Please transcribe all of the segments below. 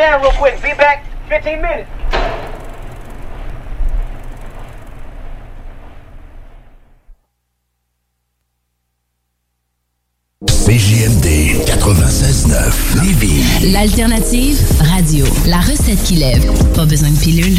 van real quick. Be back 15 minutes. CJMD 96.9 Lévis. L'alternative radio. La recette qui lève. Pas besoin de pilule.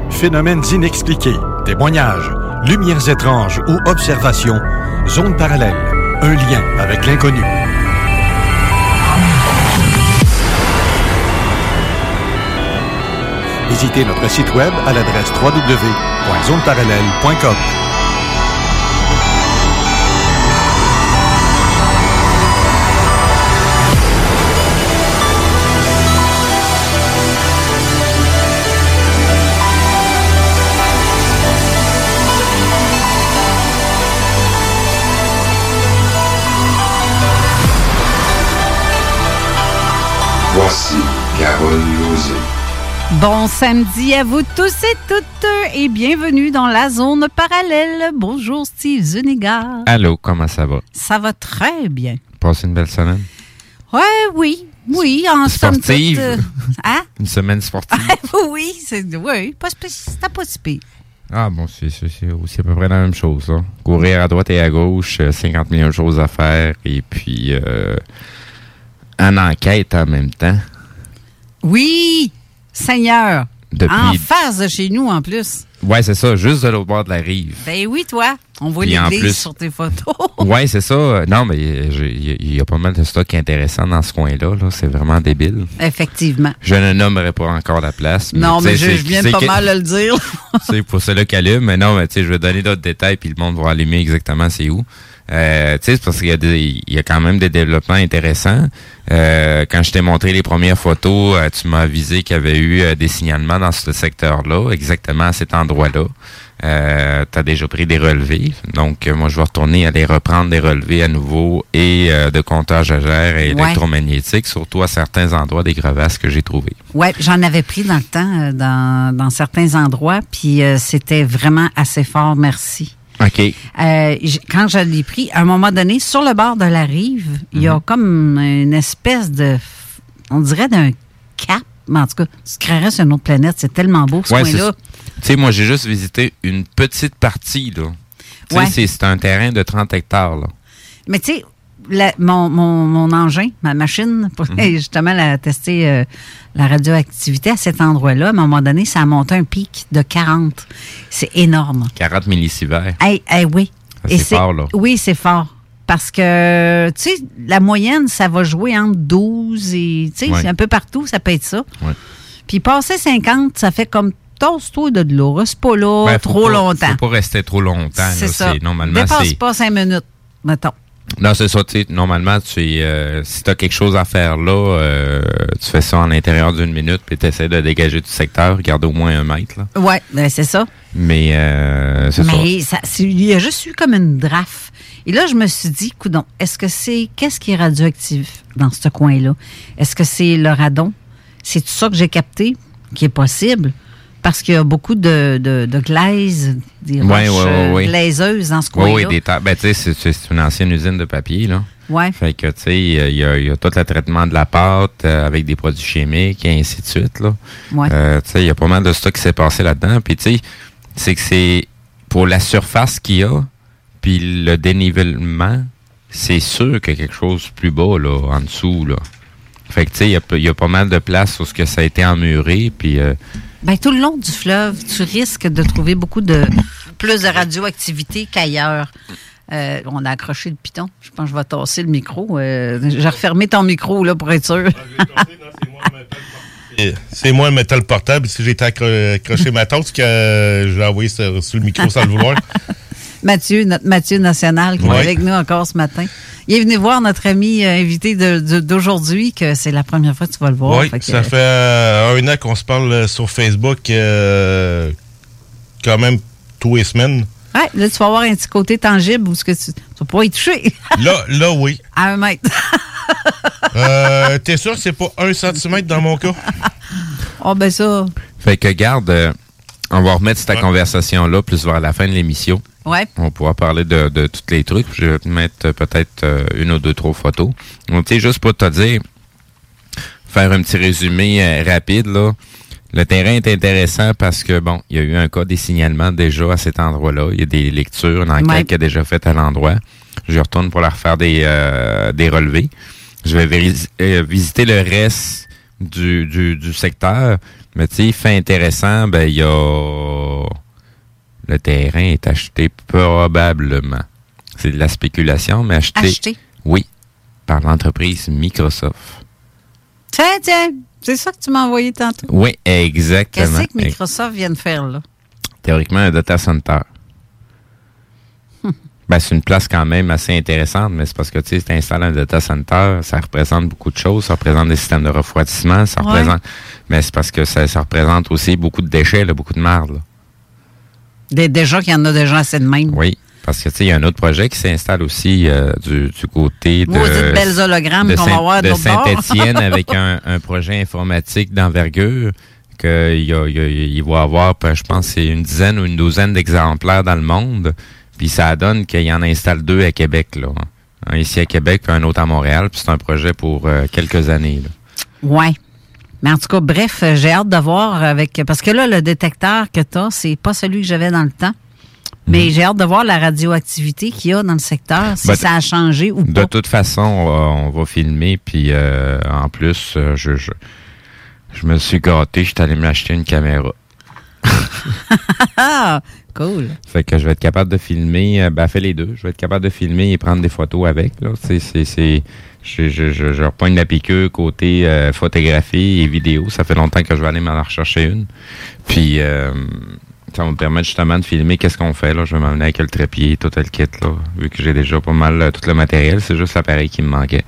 phénomènes inexpliqués, témoignages, lumières étranges ou observations, zone parallèle, un lien avec l'inconnu. Visitez notre site web à l'adresse www.zoneparallèle.com. Voici Carole Lozé. Bon samedi à vous tous et toutes et bienvenue dans la zone parallèle. Bonjour Steve Zuniga. Allô, comment ça va? Ça va très bien. Passez une belle semaine? Ouais, oui, oui, en somme toute, Sportive? euh, hein? Une semaine sportive? oui, c'est oui, pas c'était pas si pire. ah bon, c'est c'est- c'est aussi à peu près la même chose. là. Courir à droite et à gauche, euh, 50 millions de choses à faire et puis euh, en enquête en même temps. Oui, Seigneur. Depuis- En face de chez nous en plus. Ouais, c'est ça, juste de l'autre bord de la rive. Ben oui, toi. On voit l'église plus- sur tes photos. Ouais, c'est ça. Non, mais j'ai- il y, a- il y a pas mal de stock intéressant dans ce coin-là. là. C'est vraiment débile. Effectivement. Je ne nommerai pas encore la place. Non, mais je, viens c'est pas que- mal de le dire. c'est pour cela qu'elle allume. Mais non, mais tu sais, je vais donner d'autres détails puis le monde va allumer exactement c'est où. Euh, tu sais, c'est parce qu'il y a des, il y a quand même des développements intéressants. Euh, quand je t'ai montré les premières photos, euh, tu m'as avisé qu'il y avait eu euh, des signalements dans ce secteur-là, exactement à cet endroit-là. Euh, tu as déjà pris des relevés. Donc, moi, je vais retourner aller reprendre des relevés à nouveau et de comptage à gère et Ouais. électromagnétique, surtout à certains endroits des crevasses que j'ai trouvées. Ouais, j'en avais pris dans le temps, dans, dans certains endroits, puis c'était vraiment assez fort, merci. OK. Euh, quand je l'ai pris, à un moment donné, sur le bord de la rive, il y Mhm. a comme une espèce de, on dirait d'un cap, mais en tout cas, tu te créerais sur une autre planète, c'est tellement beau ce Ouais, coin-là. Tu sais, moi, j'ai juste visité une petite partie, là. Tu sais, Ouais. c'est- c'est un terrain de 30 hectares, là. Mais tu sais, la- mon, mon, mon engin, ma machine, pour Mhm. justement la, tester euh, la radioactivité à cet endroit-là, à un moment donné, ça a monté un pic de 40. C'est énorme. 40 millisieverts. Hey, hey, oui. C'est fort, là. Oui, c'est fort. Parce que, tu sais, la moyenne, ça va jouer entre 12 et, tu sais, Ouais. c'est un peu partout, ça peut être ça. Ouais. Puis passer 50, ça fait comme tosse-toi de de l'eau. Reste pas là Ben, trop pas- longtemps. Faut pas rester trop longtemps. C'est ça. Normalement, Dépasse pas 5 minutes, mettons. Non, c'est ça. tu sais, Normalement, tu euh, si tu as quelque chose à faire là, euh, tu fais ça en l'intérieur d'une minute, puis tu essaies de dégager du secteur, garder au moins un mètre. Là. Ouais, ben c'est ça. Mais, euh, c'est. Mais ça, il y a juste eu comme une draft. Et là, je me suis dit, coudon, est-ce que c'est. Qu'est-ce qui est radioactif dans ce coin-là? Est-ce que c'est le radon? C'est tout ça que j'ai capté qui est possible? Parce qu'il y a beaucoup de, de, de glaise, des Ouais, roches ouais, ouais, euh, glaiseuses dans ce coin-là. oui, des Ben, tu sais, c'est- une ancienne usine de papier, là. Ouais. Fait que, tu sais, il y a- il y, a- tout le traitement de la pâte euh, avec des produits chimiques et ainsi de suite, là. Ouais. Euh, tu sais, il y a pas mal de stock qui s'est passé là-dedans. Puis, tu sais, c'est que c'est pour la surface qu'il y a, puis le dénivellement, c'est sûr qu'il y a quelque chose de plus bas, là, en dessous, là. Fait que, tu sais, il y a, il y a pas mal de place où ce que ça a été emmuré, puis... euh, Ben, tout le long du fleuve, tu risques de trouver beaucoup de plus de radioactivité qu'ailleurs. Euh, on a accroché le piton. Je pense que je vais tasser le micro. Euh, J'ai refermé ton micro là, pour être sûr. C'est moi le métal portable. Si j'ai été accro- accroché ma toast que euh, je l'ai envoyé sur, sur le micro sans le vouloir. Mathieu, notre Mathieu National, qui Ouais. est avec nous encore ce matin. Il est venu voir notre ami euh, invité d'aujourd'hui, que c'est la première fois que tu vas le voir. oui, Fait que, ça fait euh, un an qu'on se parle euh, sur Facebook, euh, quand même tous les semaines. Ouais, là, tu vas avoir un petit côté tangible où ce que tu, tu vas pas y toucher Là, là, oui. à un mètre. Euh, T'es sûr que c'est pas un centimètre dans mon cas? oh, ben ça. Fait que, garde, euh, on va remettre cette conversation-là plus vers la fin de l'émission. Ouais. On va pouvoir parler de, de tous les trucs. Je vais te mettre peut-être euh, une ou deux, trois photos. Donc, tu sais, juste pour te dire, faire un petit résumé euh, rapide, là. Le terrain est intéressant parce que, bon, il y a eu un cas des signalements déjà à cet endroit-là. Il y a des lectures, une enquête Ouais. qui a déjà faite à l'endroit. Je retourne pour leur faire des, euh, des relevés. Je vais visiter le reste du, du, du secteur. Mais tu sais, fait intéressant, ben, il y a... Le terrain est acheté probablement. C'est de la spéculation, mais acheté... Acheté? Oui, par l'entreprise Microsoft. Tiens, tiens, c'est ça que tu m'as envoyé tantôt. Oui, exactement. Qu'est-ce que Microsoft vient de faire là? Théoriquement, un data center. Ben, c'est une place quand même assez intéressante, mais c'est parce que tu sais, si tu installes un data center, ça représente beaucoup de choses. Ça représente des systèmes de refroidissement, ça Ouais. représente. Mais c'est parce que ça, ça représente aussi beaucoup de déchets, là, beaucoup de marde. là. Des- déjà qu'il y en a déjà assez de même. Oui. Parce que tu sais, il y a un autre projet qui s'installe aussi euh, du, du côté de. Maudites belles hologrammes qu'on va avoir de. Saint-Étienne avec un, un projet informatique d'envergure qu'il y y va avoir, ben, je pense, c'est une dizaine ou une douzaine d'exemplaires dans le monde. Puis ça donne qu'il y en installe deux à Québec, là. Un ici à Québec, puis un autre à Montréal. Puis c'est un projet pour euh, quelques années. là. Ouais. Mais en tout cas, bref, euh, j'ai hâte de voir avec. Parce que là, le détecteur que tu as, c'est pas celui que j'avais dans le temps. Mais j'ai hâte de voir la radioactivité qu'il y a dans le secteur, si Ben, ça a changé ou De pas. toute façon, on va, on va filmer. Puis euh, en plus, je, je, je me suis gâté. Je suis allé m'acheter une caméra. Cool. Fait que je vais être capable de filmer, euh, ben, fais les deux. Je vais être capable de filmer et prendre des photos avec. C'est, je, je, je, je la piqûre côté euh, photographie et vidéo. Ça fait longtemps que je vais aller m'en rechercher une. Puis, euh, ça va me permettre justement de filmer qu'est-ce qu'on fait, là. Je vais m'amener avec le trépied, tout le kit, là. Vu que j'ai déjà pas mal tout le matériel. C'est juste l'appareil qui me manquait.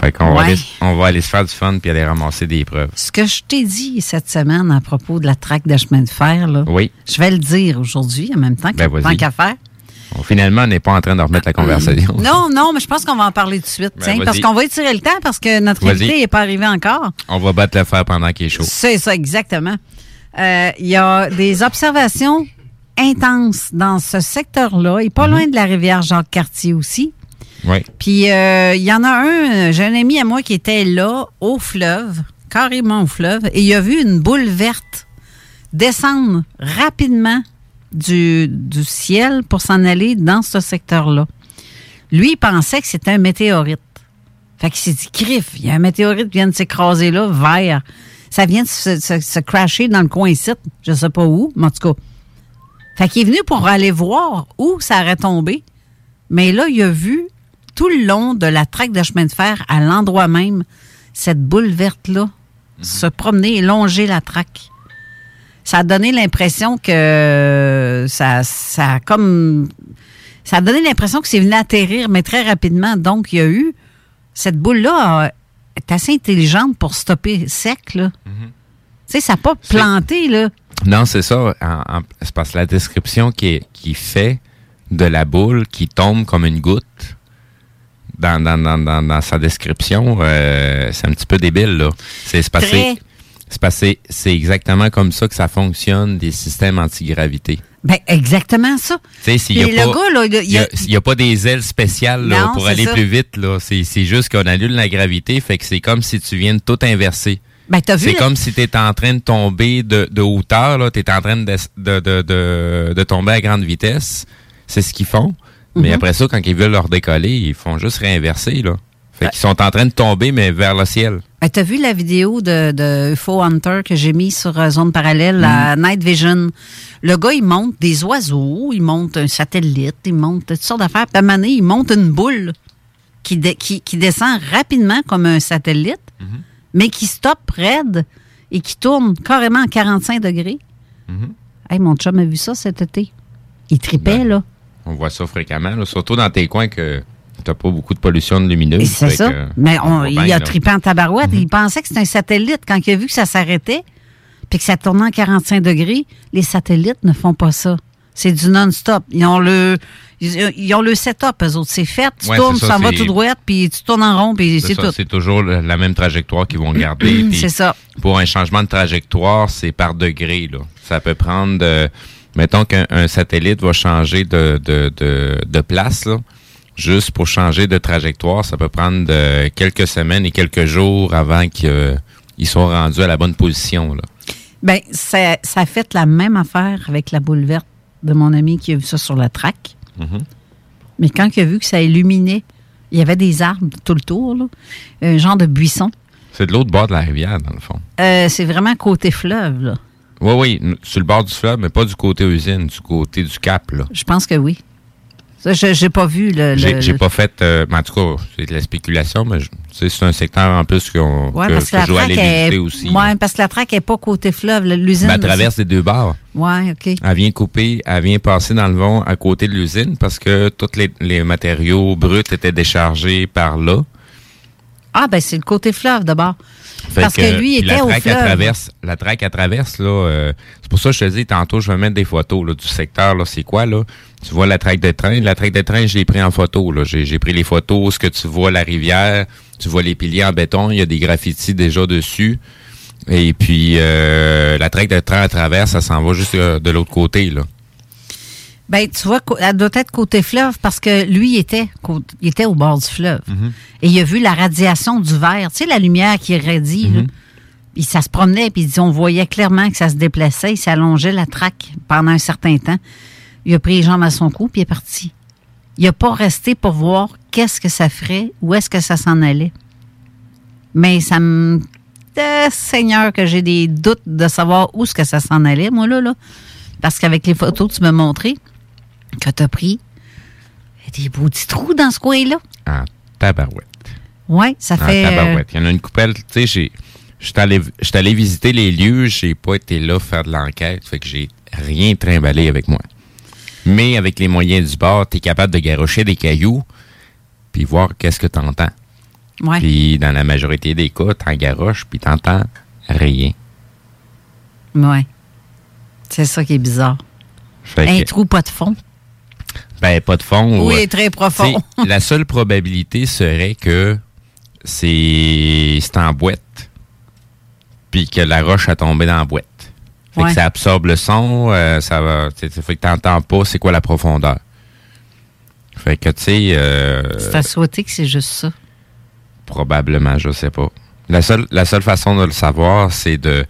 Fait qu'on va, aller, on va aller se faire du fun puis aller ramasser des preuves. Ce que je t'ai dit cette semaine à propos de la traque de chemin de fer, là, Oui. je vais le dire aujourd'hui en même temps, Ben, tant qu'à faire. Bon, finalement, on n'est pas en train de remettre la conversation. Non, non, mais je pense qu'on va en parler tout de suite. Ben, tiens, parce qu'on va étirer le temps parce que notre invité n'est pas arrivé encore. On va battre le fer pendant qu'il est chaud. C'est ça, exactement. Euh, Il y a des observations intenses dans ce secteur-là, et pas Mhm. loin de la rivière Jacques-Cartier aussi. Puis euh, il y en a un, euh, j'ai un ami à moi qui était là, au fleuve, carrément au fleuve, et il a vu une boule verte descendre rapidement du, du ciel pour s'en aller dans ce secteur-là. Lui, il pensait que c'était un météorite. Fait qu'il s'est dit, crif, il y a un météorite qui vient de s'écraser là, vert. Ça vient de se, se- se crasher dans le coin ici, je sais pas où, mais en tout cas. Fait qu'il est venu pour aller voir où ça aurait tombé. Mais là, il a vu tout le long de la traque de chemin de fer, à l'endroit même, cette boule verte-là se promener et longer la traque. Ça a donné l'impression que ça, ça a comme. Ça a donné l'impression que c'est venu atterrir, mais très rapidement. Donc, il y a eu. Cette boule-là euh, est assez intelligente pour stopper sec, là. Tu sais, ça n'a pas planté, là. Non, c'est ça. C'est parce que la description qui, est- qui fait de la boule qui tombe comme une goutte dans, dans, dans, dans, sa description, euh, c'est un petit peu débile, là. C'est Très. c'est que c'est- exactement comme ça que ça fonctionne des systèmes antigravité. Ben, exactement ça. Tu sais, a il a- il y a, pas des ailes spéciales là, Non, pour aller ça. plus vite. là. C'est juste qu'on annule la gravité, fait que c'est comme si tu viens de tout inverser. Ben, C'est comme si tu étais en train de tomber de, de hauteur, là. Tu en train de, de, de tomber à grande vitesse. C'est ce qu'ils font. Mais Mhm. après ça, quand ils veulent leur décoller, ils font juste réinverser, là. Fait qu'ils sont en train de tomber, mais vers le ciel. Ben, T'as vu la vidéo de, de UFO Hunter que j'ai mis sur euh, Zone Parallèle, la Mm. Night Vision? Le gars, il monte des oiseaux, il monte un satellite, il monte toutes sortes d'affaires. Puis à un moment donné, il monte une boule qui, dé- qui, qui descend rapidement comme un satellite, Mm-hmm. mais qui stoppe raide et qui tourne carrément à 45 degrés. Hey, mon chum a vu ça cet été. Il tripait, Ben, là. On voit ça fréquemment, là. surtout dans tes coins que t'as pas beaucoup de pollution lumineuse. Et c'est ça. que, Mais on il bien, a trippé en tabarouette. Il pensait que c'était un satellite. Quand il a vu que ça s'arrêtait, puis que ça tournait en 45 degrés, les satellites ne font pas ça. C'est du non-stop. Ils ont le, ils, ont le setup, eux autres. C'est fait. Tu Ouais, tournes, ça, vas c'est- tout droit, puis tu tournes en rond, puis C'est ça, tout. C'est toujours la même trajectoire qu'ils vont garder. C'est ça. Pour un changement de trajectoire, c'est par degré. Là. Ça peut prendre, de- mettons qu'un un satellite va changer de, de, de, de place, là. juste pour changer de trajectoire, ça peut prendre de quelques semaines et quelques jours avant qu'ils soient rendus à la bonne position. Là. Ben, ça, ça a fait la même affaire avec la boule verte de mon ami qui a vu ça sur la traque. Mhm. Mais quand il a vu que ça illuminait, il y avait des arbres tout le tour, là, un genre de buisson. C'est de l'autre bord de la rivière, dans le fond. Euh, c'est vraiment côté fleuve, là. Oui, oui, sur le bord du fleuve, mais pas du côté usine, du côté du cap. Là. Je pense que oui. Ça, je j'ai pas vu le. J'ai pas fait, euh, mais en tout cas, c'est de la spéculation, mais c'est un secteur en plus qu'on Ouais, que, parce que, je dois aller traque est. visiter aussi. Ouais, parce que la traque est pas côté fleuve. le- L'usine. Ben, elle traverse les deux bords. Ouais, OK. Elle vient couper, elle vient passer dans le vent à côté de l'usine parce que tous les, les matériaux bruts étaient déchargés par là. Ah, ben, c'est le côté fleuve d'abord. Fait Parce que lui était la au traque, elle traverse, la traque, elle traverse, là. euh, c'est pour ça que je te dis, tantôt, je vais mettre des photos là, du secteur, là. C'est quoi, là? Tu vois la traque de train? La traque de train, je l'ai pris en photo, là. J'ai j'ai pris les photos, ce que tu vois, la rivière, tu vois les piliers en béton, il y a des graffitis déjà dessus. Et puis, euh, la traque de train, elle traverse, ça s'en va juste euh, de l'autre côté, là. Ben, tu vois, elle doit être côté fleuve parce que lui, il était, il était au bord du fleuve. Mhm. Et il a vu la radiation du verre. Tu sais, la lumière qui irradie, là. Puis ça se promenait, puis on voyait clairement que ça se déplaçait. Il s'allongeait la traque pendant un certain temps. Il a pris les jambes à son cou, puis il est parti. Il n'a pas resté pour voir qu'est-ce que ça ferait, où est-ce que ça s'en allait. Mais ça me... Euh, Seigneur, que j'ai des doutes de savoir où est-ce que ça s'en allait, moi, là, là. Parce qu'avec les photos que tu m'as montrées, que tu as pris, il y a des beaux petits trous dans ce coin-là. En tabarouette. Oui, ça En fait... euh, tabarouette. Il y en a une coupelle, tu sais, j'ai. Allé, j'étais allé visiter les lieux, j'ai pas été là faire de l'enquête, fait que j'ai rien trimballé avec moi. Mais avec les moyens du bord, tu es capable de garrocher des cailloux, puis voir qu'est-ce que tu entends. Ouais. Puis dans la majorité des cas, t'en garoches, puis t'entends rien. Ouais. C'est ça qui est bizarre. Fait Un que- trou pas de fond. Ben, pas de fond. Oui, très profond. La seule probabilité serait que c'est en boîte, puis que la roche a tombé dans la boîte. Fait Ouais. que ça absorbe le son, euh, ça va. fait que t'entends pas c'est quoi la profondeur. Fait que tu sais, euh, C'est à souhaiter que c'est juste ça. probablement, je sais pas. La seule, la seule façon de le savoir, c'est de,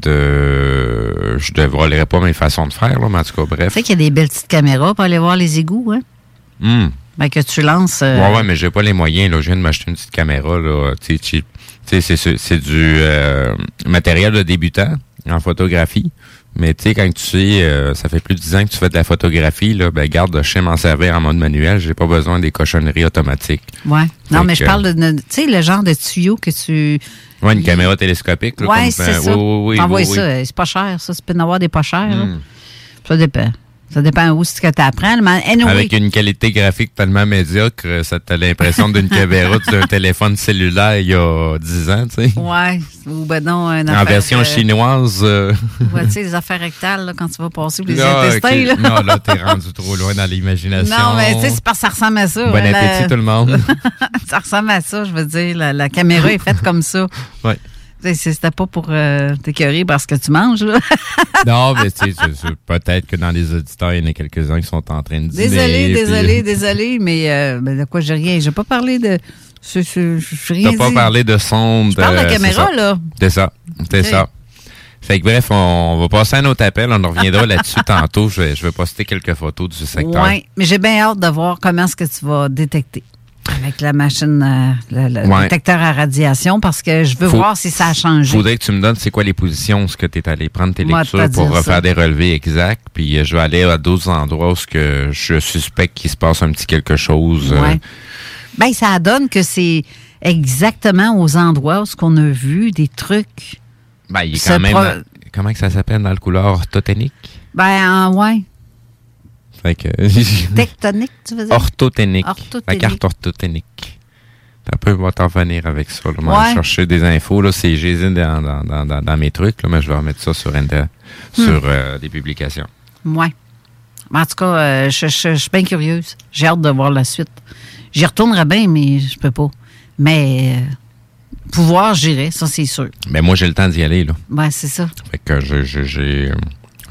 de, je dévoilerai pas mes façons de faire là, mais en tout cas, Tu bref. sais qu'il y a des belles petites caméras pour aller voir les égouts, hein? Hmm. Ben, que tu lances. euh, Ouais, ouais, mais j'ai pas les moyens. Là. Je viens de m'acheter une petite caméra. Là, tu sais. Tu c'est, du euh, matériel de débutant en photographie. Mais tu sais, quand tu sais, euh, ça fait plus de 10 ans que tu fais de la photographie, là, ben garde, je sais m'en servir en mode manuel. J'ai pas besoin des cochonneries automatiques. Ouais. Non, Fait mais je parle de. de- Tu sais, le genre de tuyau que tu. Ouais, une caméra télescopique. Là, ouais, comme, c'est euh, ça. Oui, oui, oui. Oui, ça. oui. C'est pas cher, ça. Tu peux en avoir des pas chers. Hmm. Ça dépend. Ça dépend où ce que tu apprends. Mais anyway, Avec une qualité graphique tellement médiocre, ça t'a l'impression d'une caméra d'un téléphone cellulaire il y a 10 ans, tu sais. Ouais, ou ben non, une En affaire, version euh, chinoise. euh, ouais, tu sais, les affaires rectales, là, quand tu vas passer, ou les intestins. Là. Non, là, t'es rendu trop loin dans l'imagination. Non, mais tu sais, c'est parce que ça ressemble à ça. Bon la- appétit, tout le monde. ça ressemble à ça, je veux dire. La, la caméra est faite comme ça. Ouais. C'était pas pour euh, t'écœurer parce que tu manges, là. Non, mais tu sais, peut-être que dans les auditeurs, il y en a quelques-uns qui sont en train de dîner. Désolé, puis- désolé, désolé, mais euh, ben, de quoi j'ai rien. J'ai pas parlé de. T'as pas parlé de sonde. Je parle de la euh, c'est caméra, ça. là. C'est ça. C'est ça. Fait que bref, on, on va passer à un autre appel. On en reviendra là-dessus tantôt. Je vais, je vais poster quelques photos du secteur. Oui, mais j'ai bien hâte de voir comment est-ce que tu vas détecter avec la machine, euh, le, le Ouais. détecteur à radiation, parce que je veux Faut- voir si ça a changé. Faudrait que tu me donnes c'est quoi les positions, ce que tu es allé prendre tes Moi, lectures pour refaire ça. des relevés exacts. Puis euh, je vais aller à d'autres endroits où ce que je suspecte qu'il se passe un petit quelque chose. euh, Ouais. Ben, ça donne que c'est exactement aux endroits où ce qu'on a vu des trucs. ben, il est quand même. pro- dans- comment que ça s'appelle dans le couleur orthothénique? Ben, en- ouais. Tectonique, tu veux dire? orthothénique. La Orthothénique. carte orthothénique. Un peu, on va t'en venir avec ça. Là. Va Ouais. chercher des infos. Là. C'est, ai dans, dans, dans, mes trucs, là, mais je vais remettre ça sur, Inter- Hmm. sur euh, des publications. Ouais. En tout cas, euh, je, je- je suis bien curieuse. J'ai hâte de voir la suite. J'y retournerai bien, mais je peux pas. Mais euh, pouvoir, j'irai, ça c'est sûr. Mais moi, j'ai le temps d'y aller. Là. Ben, c'est ça. Fait que j'ai,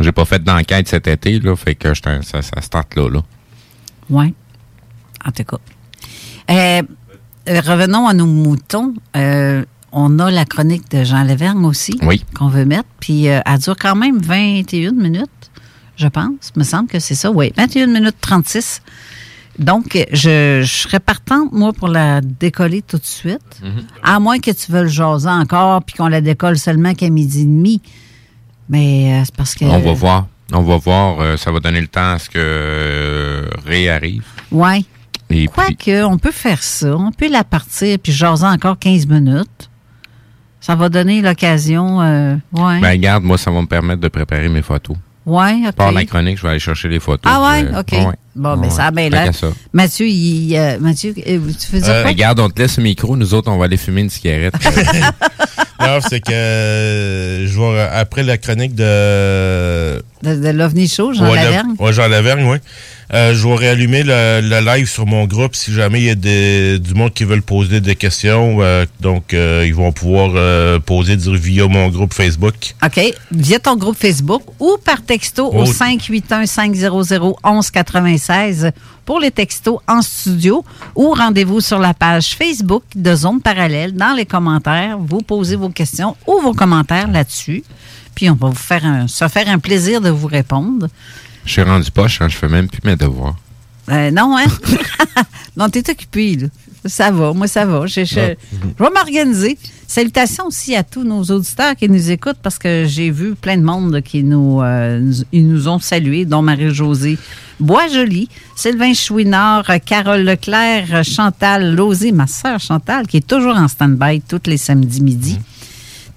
j'ai pas fait d'enquête cet été. Là, fait que j'étais- ça, ça start là. là. Oui. En tout cas. Euh, euh, revenons à nos moutons. Euh, on a la chronique de Jean Levergne aussi. Oui. Qu'on veut mettre. Puis euh, elle dure quand même 21 minutes, je pense. me semble que c'est ça. Oui, 21 minutes 36. Donc, je, je serais partante, moi, pour la décoller tout de suite. À moins que tu veuilles jaser encore puis qu'on la décolle seulement qu'à midi et demi. Mais euh, c'est parce que. On va voir. On va voir. euh, ça va donner le temps à ce que euh, Ray arrive. Ouais. Et puis, Quoique, on peut faire ça. On peut la partir puis jaser encore 15 minutes. Ça va donner l'occasion. Euh, ouais. ben, regarde, moi, ça va me permettre de préparer mes photos. ouais, OK. Par la chronique, je vais aller chercher les photos. Ah ouais, euh, OK. ouais. Bon, ben ça a bien Fait l'air. qu'à ça. Mathieu, il, euh, Mathieu, euh, tu dire Euh, quoi? regarde, on te laisse le micro. Nous autres, on va aller fumer une cigarette. Non, c'est que je vais, après la chronique de. De, de l'OVNI Show, Jean ouais, Lavergne? ouais, Jean Lavergne, oui. Euh, je vais réallumer le, le live sur mon groupe si jamais il y a des- du monde qui veulent poser des questions. euh, donc, euh, ils vont pouvoir poser via mon groupe Facebook. OK. Via ton groupe Facebook ou par texto au Oh. 581-500-1196 pour les textos en studio ou rendez-vous sur la page Facebook de Zone Parallèle. Dans les commentaires, vous posez vos questions ou vos commentaires là-dessus. Puis on va vous faire un, se faire un plaisir de vous répondre. Je suis rendu poche, hein, je fais même plus mes devoirs. Euh, non, hein? non, t'es occupé, là. Ça va, moi, ça va. Je, je- Ah. je vais m'organiser. Salutations aussi à tous nos auditeurs qui nous écoutent parce que j'ai vu plein de monde qui nous, euh, nous- ils nous ont salués, dont Marie-Josée Boisjoli, Sylvain Chouinard, Carole Leclerc, Chantal Lozé, ma sœur Chantal, qui est toujours en stand-by tous les samedis midi.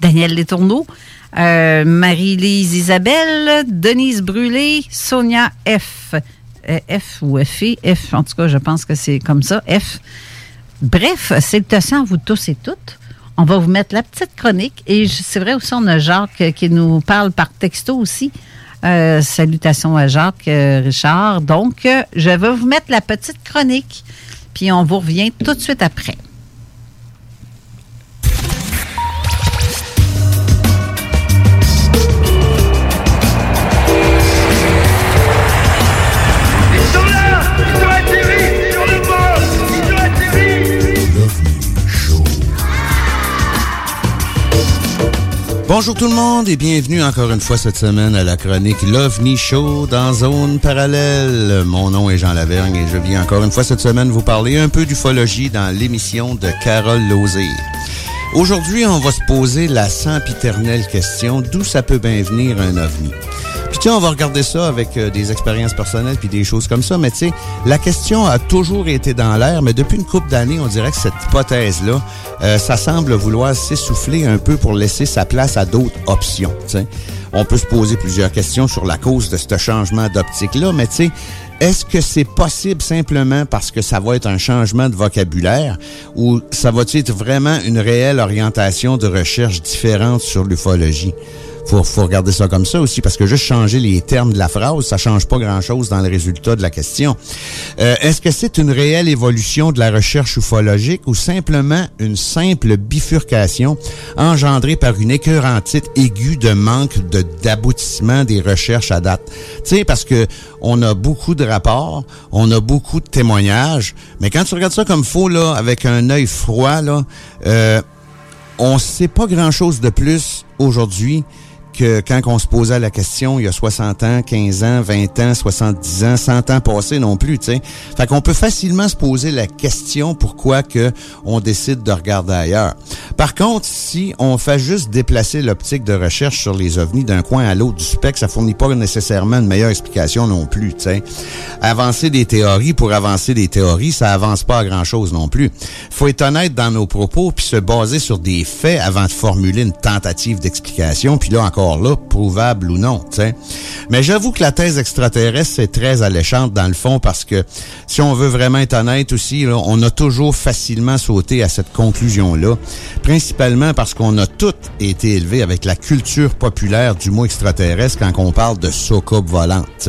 Daniel Letourneau, euh, Marie-Lise Isabelle, Denise Brûlé, Sonia F. Euh, F ou FI, F, en tout cas, je pense que c'est comme ça, F. Bref, salutations à vous tous et toutes. On va vous mettre la petite chronique. Et c'est vrai aussi, on a Jacques euh, qui nous parle par texto aussi. Salutations à Jacques Richard. Donc, je vais vous mettre la petite chronique, puis on vous revient tout de suite après. Bonjour tout le monde et bienvenue encore une fois cette semaine à la chronique l'OVNI Show dans Zone Parallèle. Mon nom est Jean Lavergne et je viens encore une fois cette semaine vous parler un peu d'ufologie dans l'émission de Carole Lozé. Aujourd'hui, on va se poser la sempiternelle question d'où ça peut bien venir un OVNI? Puis sais, on va regarder ça avec euh, des expériences personnelles puis des choses comme ça. Mais tu sais, la question a toujours été dans l'air, mais depuis une couple d'années, on dirait que cette hypothèse-là, euh, ça semble vouloir s'essouffler un peu pour laisser sa place à d'autres options. tu sais. On peut se poser plusieurs questions sur la cause de ce changement d'optique-là, mais tu sais, est-ce que c'est possible simplement parce que ça va être un changement de vocabulaire ou ça va être vraiment une réelle orientation de recherche différente sur l'ufologie? Faut, faut regarder ça comme ça aussi, parce que juste changer les termes de la phrase, ça change pas grand-chose dans le résultat de la question. Euh, Est-ce que c'est une réelle évolution de la recherche ufologique ou simplement une simple bifurcation engendrée par une écœurantite aiguë de manque de d'aboutissement des recherches à date? Tu sais, parce que on a beaucoup de rapports, on a beaucoup de témoignages, mais quand tu regardes ça comme faux, là, avec un œil froid, là, euh, on sait pas grand-chose de plus aujourd'hui que quand on se posait la question il y a 60 ans, 15 ans, 20 ans, 70 ans, 100 ans passés non plus, tu. Fait qu'on peut facilement se poser la question pourquoi que on décide de regarder ailleurs. Par contre, si on fait juste déplacer l'optique de recherche sur les ovnis d'un coin à l'autre du spectre, ça fournit pas nécessairement une meilleure explication non plus, tu. Avancer des théories pour avancer des théories, ça avance pas à grand-chose non plus. Faut être honnête dans nos propos puis se baser sur des faits avant de formuler une tentative d'explication, puis là encore là, prouvable ou non. Mais j'avoue que la thèse extraterrestre, c'est très alléchante dans le fond parce que si on veut vraiment être honnête aussi, on a toujours facilement sauté à cette conclusion-là, principalement parce qu'on a tous été élevés avec la culture populaire du mot extraterrestre quand on parle de soucoupe volante.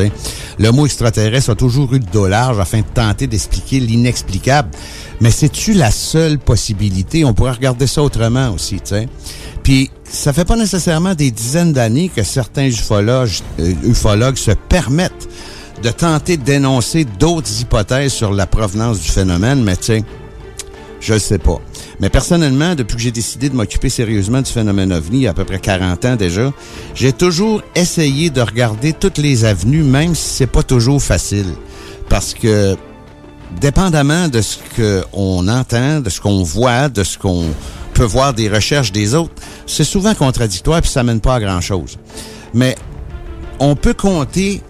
Le mot extraterrestre a toujours eu de dollars afin de tenter d'expliquer l'inexplicable. Mais c'est-tu la seule possibilité? On pourrait regarder ça autrement aussi. Puis, ça fait pas nécessairement des dizaines d'années que certains ufologues, euh, ufologues se permettent de tenter de dénoncer d'autres hypothèses sur la provenance du phénomène, mais sais, je le sais pas. Mais personnellement, depuis que j'ai décidé de m'occuper sérieusement du phénomène ovni, il y a à peu près 40 ans déjà, j'ai toujours essayé de regarder toutes les avenues, même si c'est pas toujours facile. Parce que, dépendamment de ce qu'on entend, de ce qu'on voit, de ce qu'on peut voir des recherches des autres, c'est souvent contradictoire puis ça mène pas à grand chose. Mais on peut compter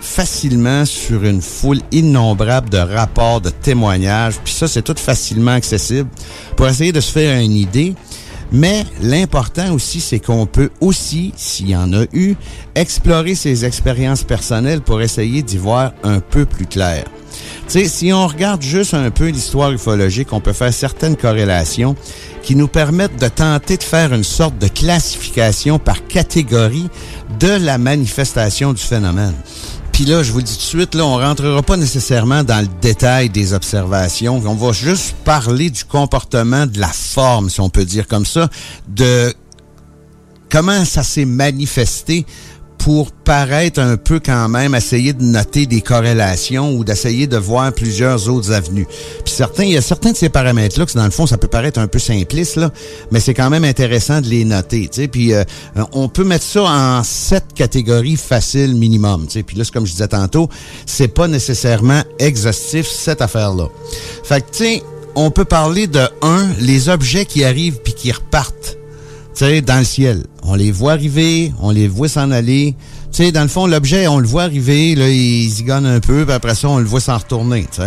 facilement sur une foule innombrable de rapports, de témoignages, puis ça, c'est tout facilement accessible pour essayer de se faire une idée. Mais l'important aussi, c'est qu'on peut aussi, s'il y en a eu, explorer ses expériences personnelles pour essayer d'y voir un peu plus clair. Tu sais, si on regarde juste un peu l'histoire ufologique, on peut faire certaines corrélations qui nous permettent de tenter de faire une sorte de classification par catégorie de la manifestation du phénomène. Puis là, je vous dis tout de suite, là, on rentrera pas nécessairement dans le détail des observations. On va juste parler du comportement, de la forme, si on peut dire comme ça, de comment ça s'est manifesté pour paraître un peu quand même, essayer de noter des corrélations ou d'essayer de voir plusieurs autres avenues. Puis certains, il y a certains de ces paramètres-là que dans le fond, ça peut paraître un peu simpliste, là, mais c'est quand même intéressant de les noter. Tu sais. Puis euh, on peut mettre ça en sept catégories faciles minimum. Tu sais. Puis là, comme je disais tantôt, c'est pas nécessairement exhaustif cette affaire-là. Fait que tu on peut parler de un, les objets qui arrivent puis qui repartent dans le ciel. On les voit arriver, on les voit s'en aller. Tu dans le fond, l'objet, on le voit arriver, là, il zigonne un peu, puis après ça, on le voit s'en retourner, tu.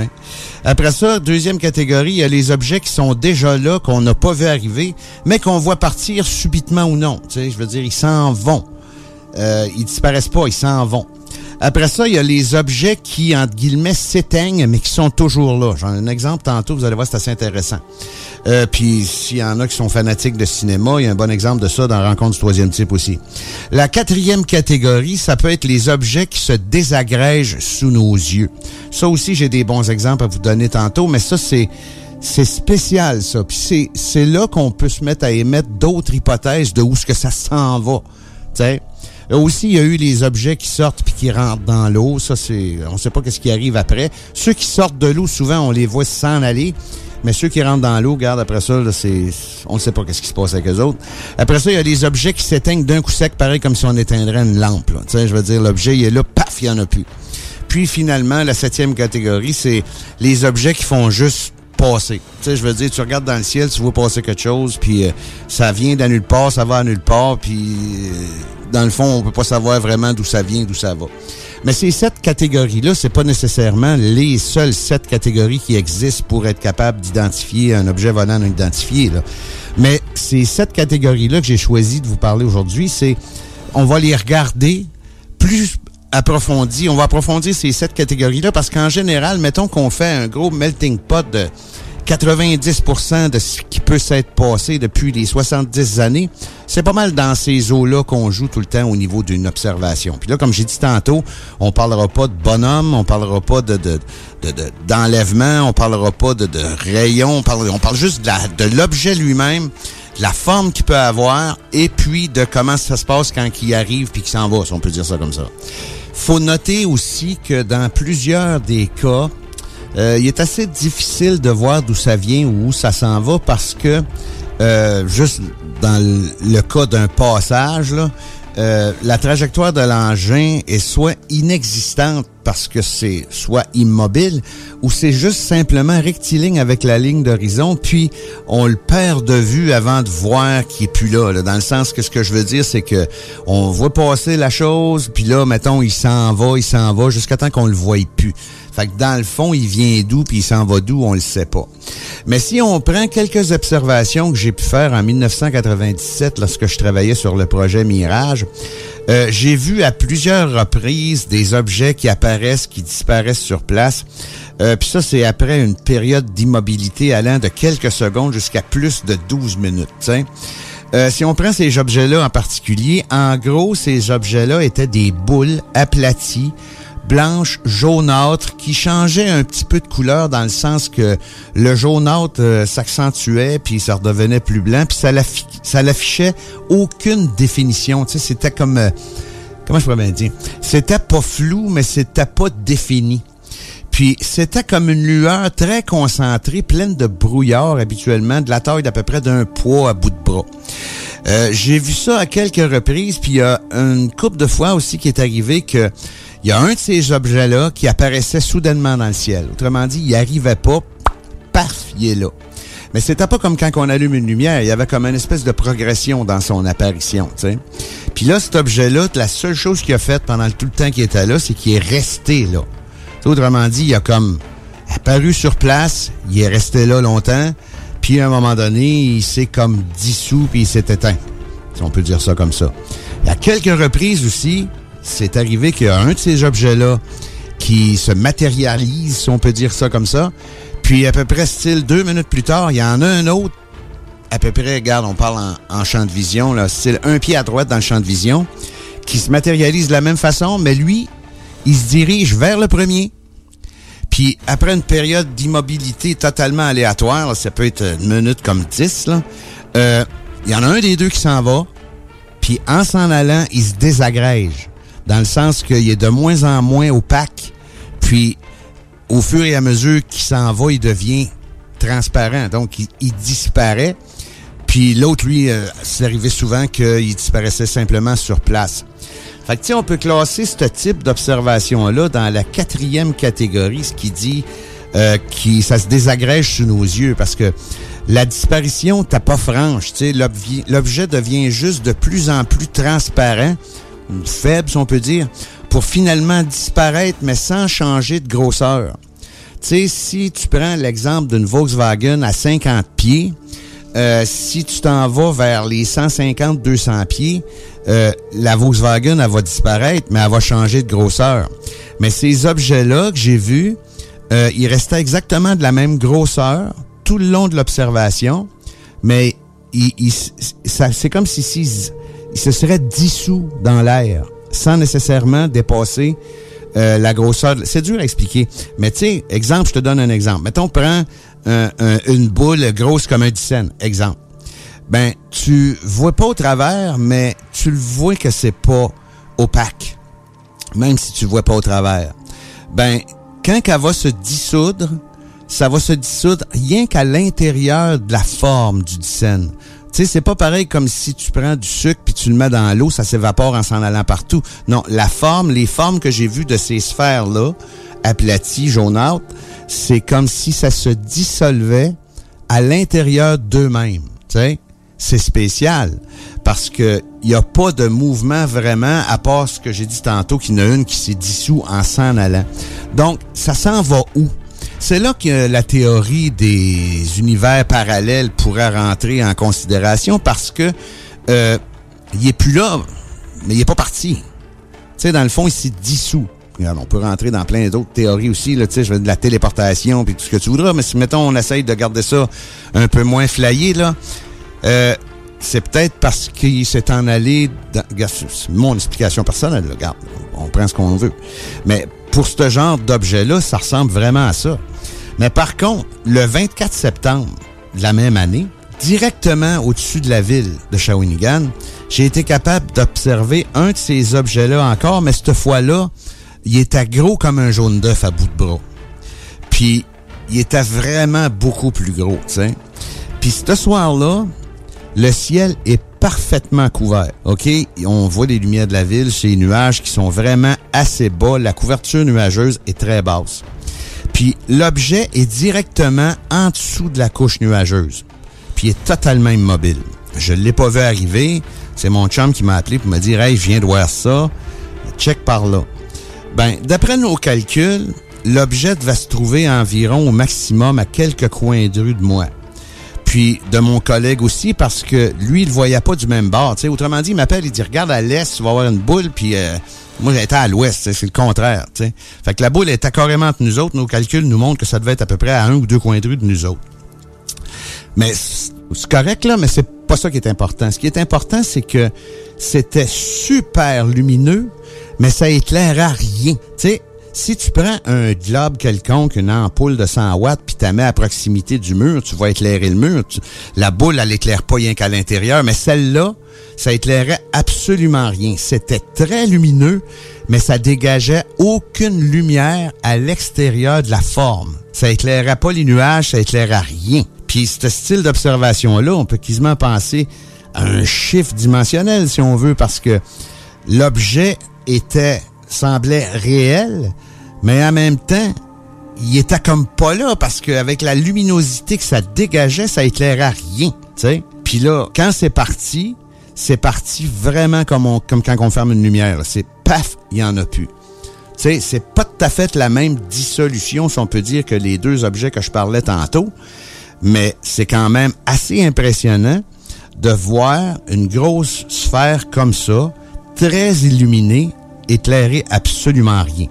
Après ça, deuxième catégorie, il y a les objets qui sont déjà là, qu'on n'a pas vu arriver, mais qu'on voit partir subitement ou non. Tu je veux dire, ils s'en vont. Euh, ils disparaissent pas, ils s'en vont. Après ça, il y a les objets qui, entre guillemets, s'éteignent, mais qui sont toujours là. J'en ai un exemple tantôt, vous allez voir, c'est assez intéressant. Euh, puis, s'il y en a qui sont fanatiques de cinéma, il y a un bon exemple de ça dans Rencontre du troisième type aussi. La quatrième catégorie, ça peut être les objets qui se désagrègent sous nos yeux. Ça aussi, j'ai des bons exemples à vous donner tantôt, mais ça, c'est c'est spécial, ça. Puis c'est, là qu'on peut se mettre à émettre d'autres hypothèses de où ce que ça s'en va. sais. Aussi, il y a eu les objets qui sortent puis qui rentrent dans l'eau. Ça, c'est, on sait pas qu'est-ce qui arrive après. Ceux qui sortent de l'eau, souvent, on les voit s'en aller. Mais ceux qui rentrent dans l'eau, regarde, après ça, là, c'est, on ne sait pas qu'est-ce qui se passe avec eux autres. Après ça, il y a des objets qui s'éteignent d'un coup sec, pareil comme si on éteindrait une lampe. Là. Tu sais, je veux dire, l'objet, il est là, paf, il n'y en a plus. Puis finalement, la septième catégorie, c'est les objets qui font juste passer. Tu sais, je veux dire, tu regardes dans le ciel, tu vois passer quelque chose, puis euh, ça vient d'à nulle part, ça va à nulle part, puis euh, dans le fond, on peut pas savoir vraiment d'où ça vient, d'où ça va. Mais ces sept catégories-là, c'est pas nécessairement les seules sept catégories qui existent pour être capable d'identifier un objet volant non identifié. Là. Mais ces sept catégories-là que j'ai choisi de vous parler aujourd'hui, c'est on va les regarder plus On va approfondir ces sept catégories-là parce qu'en général, mettons qu'on fait un gros melting pot de 90% de ce qui peut s'être passé depuis les 70 années, c'est pas mal dans ces eaux-là qu'on joue tout le temps au niveau d'une observation. Puis là, comme j'ai dit tantôt, on parlera pas de bonhomme, on parlera pas de, de, d'enlèvement, on parlera pas de, rayon, on parle, on juste de, de l'objet lui-même, de la forme qu'il peut avoir, et puis de comment ça se passe quand il arrive puis qu'il s'en va, si on peut dire ça comme ça. Faut noter aussi que dans plusieurs des cas, euh, il est assez difficile de voir d'où ça vient ou où ça s'en va parce que euh, juste dans le, cas d'un passage, là, euh, la trajectoire de l'engin est soit inexistante parce que c'est soit immobile ou c'est juste simplement rectiligne avec la ligne d'horizon, puis on le perd de vue avant de voir qu'il est plus là, Dans le sens que ce que je veux dire, c'est que on voit passer la chose, puis là, mettons, il s'en va, il s'en va, jusqu'à temps qu'on le voie plus. Fait que dans le fond, il vient d'où puis il s'en va d'où, on le sait pas. Mais si on prend quelques observations que j'ai pu faire en 1997 lorsque je travaillais sur le projet Mirage, euh, j'ai vu à plusieurs reprises des objets qui apparaissent, qui disparaissent sur place. Euh, puis ça, c'est après une période d'immobilité allant de quelques secondes jusqu'à plus de 12 minutes. Euh, si on prend ces objets-là en particulier, en gros, ces objets-là étaient des boules aplaties blanche, jaunâtre, qui changeait un petit peu de couleur dans le sens que le jaunâtre euh, s'accentuait, puis ça redevenait plus blanc, puis ça l'affichait aucune définition. Tu sais, c'était comme... Euh, comment je pourrais bien dire? C'était pas flou, mais c'était pas défini. Puis c'était comme une lueur très concentrée, pleine de brouillard habituellement, de la taille d'à peu près d'un poids à bout de bras. Euh, j'ai vu ça à quelques reprises, puis il y a une couple de fois aussi qui est arrivé que il y a un de ces objets-là qui apparaissait soudainement dans le ciel. Autrement dit, il arrivait pas, paf, il est là. Mais c'était pas comme quand on allume une lumière, il y avait comme une espèce de progression dans son apparition, tu sais. Puis là, cet objet-là, la seule chose qu'il a faite pendant tout le temps qu'il était là, c'est qu'il est resté là. autrement dit, il a comme apparu sur place, il est resté là longtemps, puis à un moment donné, il s'est comme dissous puis il s'est éteint. Si on peut dire ça comme ça. Il y a quelques reprises aussi, c'est arrivé qu'il y a un de ces objets-là qui se matérialise, si on peut dire ça comme ça. Puis à peu près style deux minutes plus tard, il y en a un autre, à peu près, regarde, on parle en, champ de vision, là, style un pied à droite dans le champ de vision, qui se matérialise de la même façon, mais lui, il se dirige vers le premier. Puis après une période d'immobilité totalement aléatoire, ça peut être une minute comme dix, là, euh, il y en a un des deux qui s'en va, puis en s'en allant, il se désagrège dans le sens qu'il est de moins en moins opaque, puis au fur et à mesure qu'il s'en va, il devient transparent, donc il, disparaît. Puis l'autre, lui, euh, c'est arrivé souvent qu'il disparaissait simplement sur place. Fait que, on peut classer ce type d'observation-là dans la quatrième catégorie, ce qui dit euh, ça se désagrège sous nos yeux, parce que la disparition, t'as pas franche. L'objet devient juste de plus en plus transparent faible, si on peut dire, pour finalement disparaître, mais sans changer de grosseur. Tu sais, si tu prends l'exemple d'une Volkswagen à 50 pieds, euh, si tu t'en vas vers les 150-200 pieds, euh, la Volkswagen, elle va disparaître, mais elle va changer de grosseur. Mais ces objets-là que j'ai vus, euh, ils restaient exactement de la même grosseur tout le long de l'observation, mais c'est comme si, si se serait dissous dans l'air sans nécessairement dépasser euh, la grosseur. C'est dur à expliquer. Mais tu sais, exemple, je te donne un exemple. Mettons, prends une boule grosse comme un dixaine, exemple. Ben, tu vois pas au travers, mais tu le vois que c'est pas opaque. Même si tu vois pas au travers. Ben, quand elle va se dissoudre, ça va se dissoudre rien qu'à l'intérieur de la forme du dixaine. C'est pas pareil comme si tu prends du sucre puis tu le mets dans l'eau, ça s'évapore en s'en allant partout. Non, la forme, les formes que j'ai vues de ces sphères-là, aplaties, jaunâtres, c'est comme si ça se dissolvait à l'intérieur d'eux-mêmes. C'est spécial parce que il n'y a pas de mouvement vraiment à part ce que j'ai dit tantôt qu'il y en a une qui s'est dissous en s'en allant. Donc, ça s'en va où? C'est là que la théorie des univers parallèles pourrait rentrer en considération parce que euh, il est plus là, mais il est pas parti. Tu sais, dans le fond, il s'est dissous. Regarde, on peut rentrer dans plein d'autres théories aussi, là, tu sais, je veux de la téléportation puis tout ce que tu voudras, mais si, mettons, on essaye de garder ça un peu moins flayé, là, euh, c'est peut-être parce qu'il s'est en allé dans, c'est mon explication personnelle, là, regarde, on prend ce qu'on veut. Mais pour ce genre d'objet-là, ça ressemble vraiment à ça. Mais par contre, le 24 septembre de la même année, directement au-dessus de la ville de Shawinigan, j'ai été capable d'observer un de ces objets-là encore, mais cette fois-là, il était gros comme un jaune d'œuf à bout de bras. Puis, il était vraiment beaucoup plus gros, tu sais. Puis, ce soir-là, le ciel est parfaitement couvert, OK? On voit les lumières de la ville, ces nuages qui sont vraiment assez bas. La couverture nuageuse est très basse. Puis, l'objet est directement en dessous de la couche nuageuse. Puis, il est totalement immobile. Je l'ai pas vu arriver. C'est mon chum qui m'a appelé pour me dire, hey, je viens de voir ça. Check par là. Ben, d'après nos calculs, l'objet va se trouver environ au maximum à quelques coins de rue de moi. Puis de mon collègue aussi, parce que lui, il le voyait pas du même bord. sais. Autrement dit, il m'appelle, il dit Regarde à l'est, tu vas avoir une boule, puis euh, moi j'étais à l'ouest, c'est le contraire. sais. Fait que la boule était carrément entre nous autres. Nos calculs nous montrent que ça devait être à peu près à un ou deux coins de rue de nous autres. Mais c'est correct, là, mais c'est pas ça qui est important. Ce qui est important, c'est que c'était super lumineux, mais ça éclairait rien. Tu si tu prends un globe quelconque, une ampoule de 100 watts, puis tu mets à proximité du mur, tu vas éclairer le mur. la boule, elle éclaire pas rien qu'à l'intérieur, mais celle-là, ça éclairait absolument rien. C'était très lumineux, mais ça dégageait aucune lumière à l'extérieur de la forme. Ça éclairait pas les nuages, ça éclairait rien. Puis ce style d'observation-là, on peut quasiment penser à un chiffre dimensionnel, si on veut, parce que l'objet était semblait réel, mais en même temps, il était comme pas là parce qu'avec la luminosité que ça dégageait, ça éclairait rien, tu sais. Puis là, quand c'est parti, c'est parti vraiment comme, on, comme quand on ferme une lumière. C'est paf, il y en a plus. Sais, c'est pas tout à fait la même dissolution, si on peut dire, que les deux objets que je parlais tantôt, mais c'est quand même assez impressionnant de voir une grosse sphère comme ça, très illuminée, éclairer absolument rien.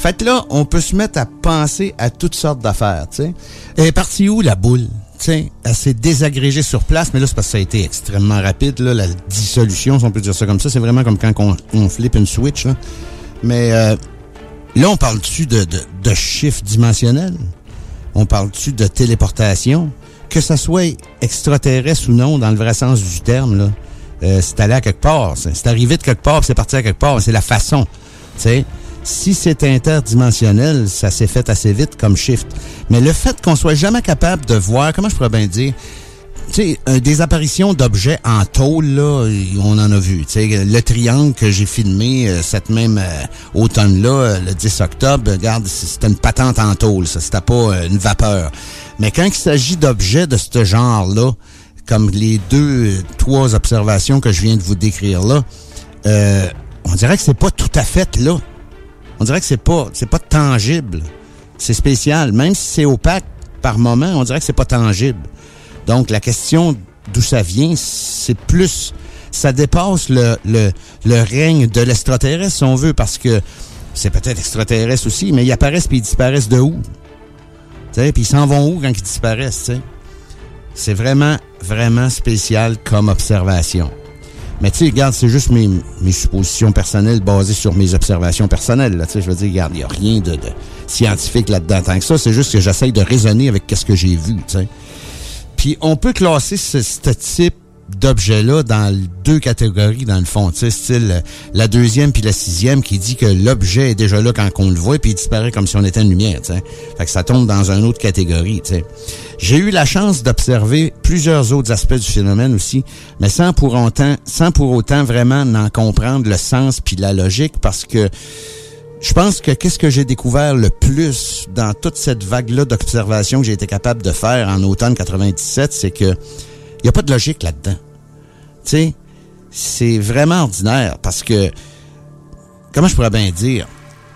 Fait là, on peut se mettre à penser à toutes sortes d'affaires, tu sais. Elle est partie où, la boule? sais, elle s'est désagrégée sur place, mais là, c'est parce que ça a été extrêmement rapide, là, la dissolution, si on peut dire ça comme ça. C'est vraiment comme quand on, on flippe une switch. Mais euh, là, on parle-tu de, de, de chiffres dimensionnels? On parle-tu de téléportation? Que ça soit extraterrestre ou non, dans le vrai sens du terme, là, euh, c'est allé à quelque part. C'est arrivé de quelque part, c'est parti à quelque part. C'est la façon. sais. Si c'est interdimensionnel, ça s'est fait assez vite comme shift. Mais le fait qu'on soit jamais capable de voir, comment je pourrais bien dire, tu sais, des apparitions d'objets en tôle, là, on en a vu. Tu sais, le triangle que j'ai filmé euh, cette même euh, automne-là, le 10 octobre, regarde, c'était une patente en tôle, ça. C'était pas une vapeur. Mais quand il s'agit d'objets de ce genre-là, comme les deux, trois observations que je viens de vous décrire là, euh, on dirait que c'est pas tout à fait là. On dirait que c'est pas, c'est pas tangible. C'est spécial. Même si c'est opaque par moment, on dirait que c'est pas tangible. Donc, la question d'où ça vient, c'est plus, ça dépasse le, le, le règne de l'extraterrestre, si on veut, parce que c'est peut-être extraterrestre aussi, mais ils apparaissent puis ils disparaissent de où? Puis ils s'en vont où quand ils disparaissent? C'est vraiment, vraiment spécial comme observation. Mais tu sais, regarde, c'est juste mes, mes, suppositions personnelles basées sur mes observations personnelles. Là, je veux dire, regarde, il a rien de, scientifique là-dedans tant que ça. C'est juste que j'essaye de raisonner avec ce que j'ai vu. sais. Puis on peut classer ce, ce type d'objets-là dans deux catégories, dans le fond. Tu sais, style euh, la deuxième puis la sixième qui dit que l'objet est déjà là quand on le voit puis il disparaît comme si on était une lumière. Tu sais. Fait que ça tombe dans une autre catégorie. Tu sais. J'ai eu la chance d'observer plusieurs autres aspects du phénomène aussi, mais sans pour autant, sans pour autant vraiment n'en comprendre le sens puis la logique parce que je pense que qu'est-ce que j'ai découvert le plus dans toute cette vague-là d'observation que j'ai été capable de faire en automne 97, c'est que il n'y a pas de logique là-dedans. Tu sais, c'est vraiment ordinaire parce que, comment je pourrais bien dire,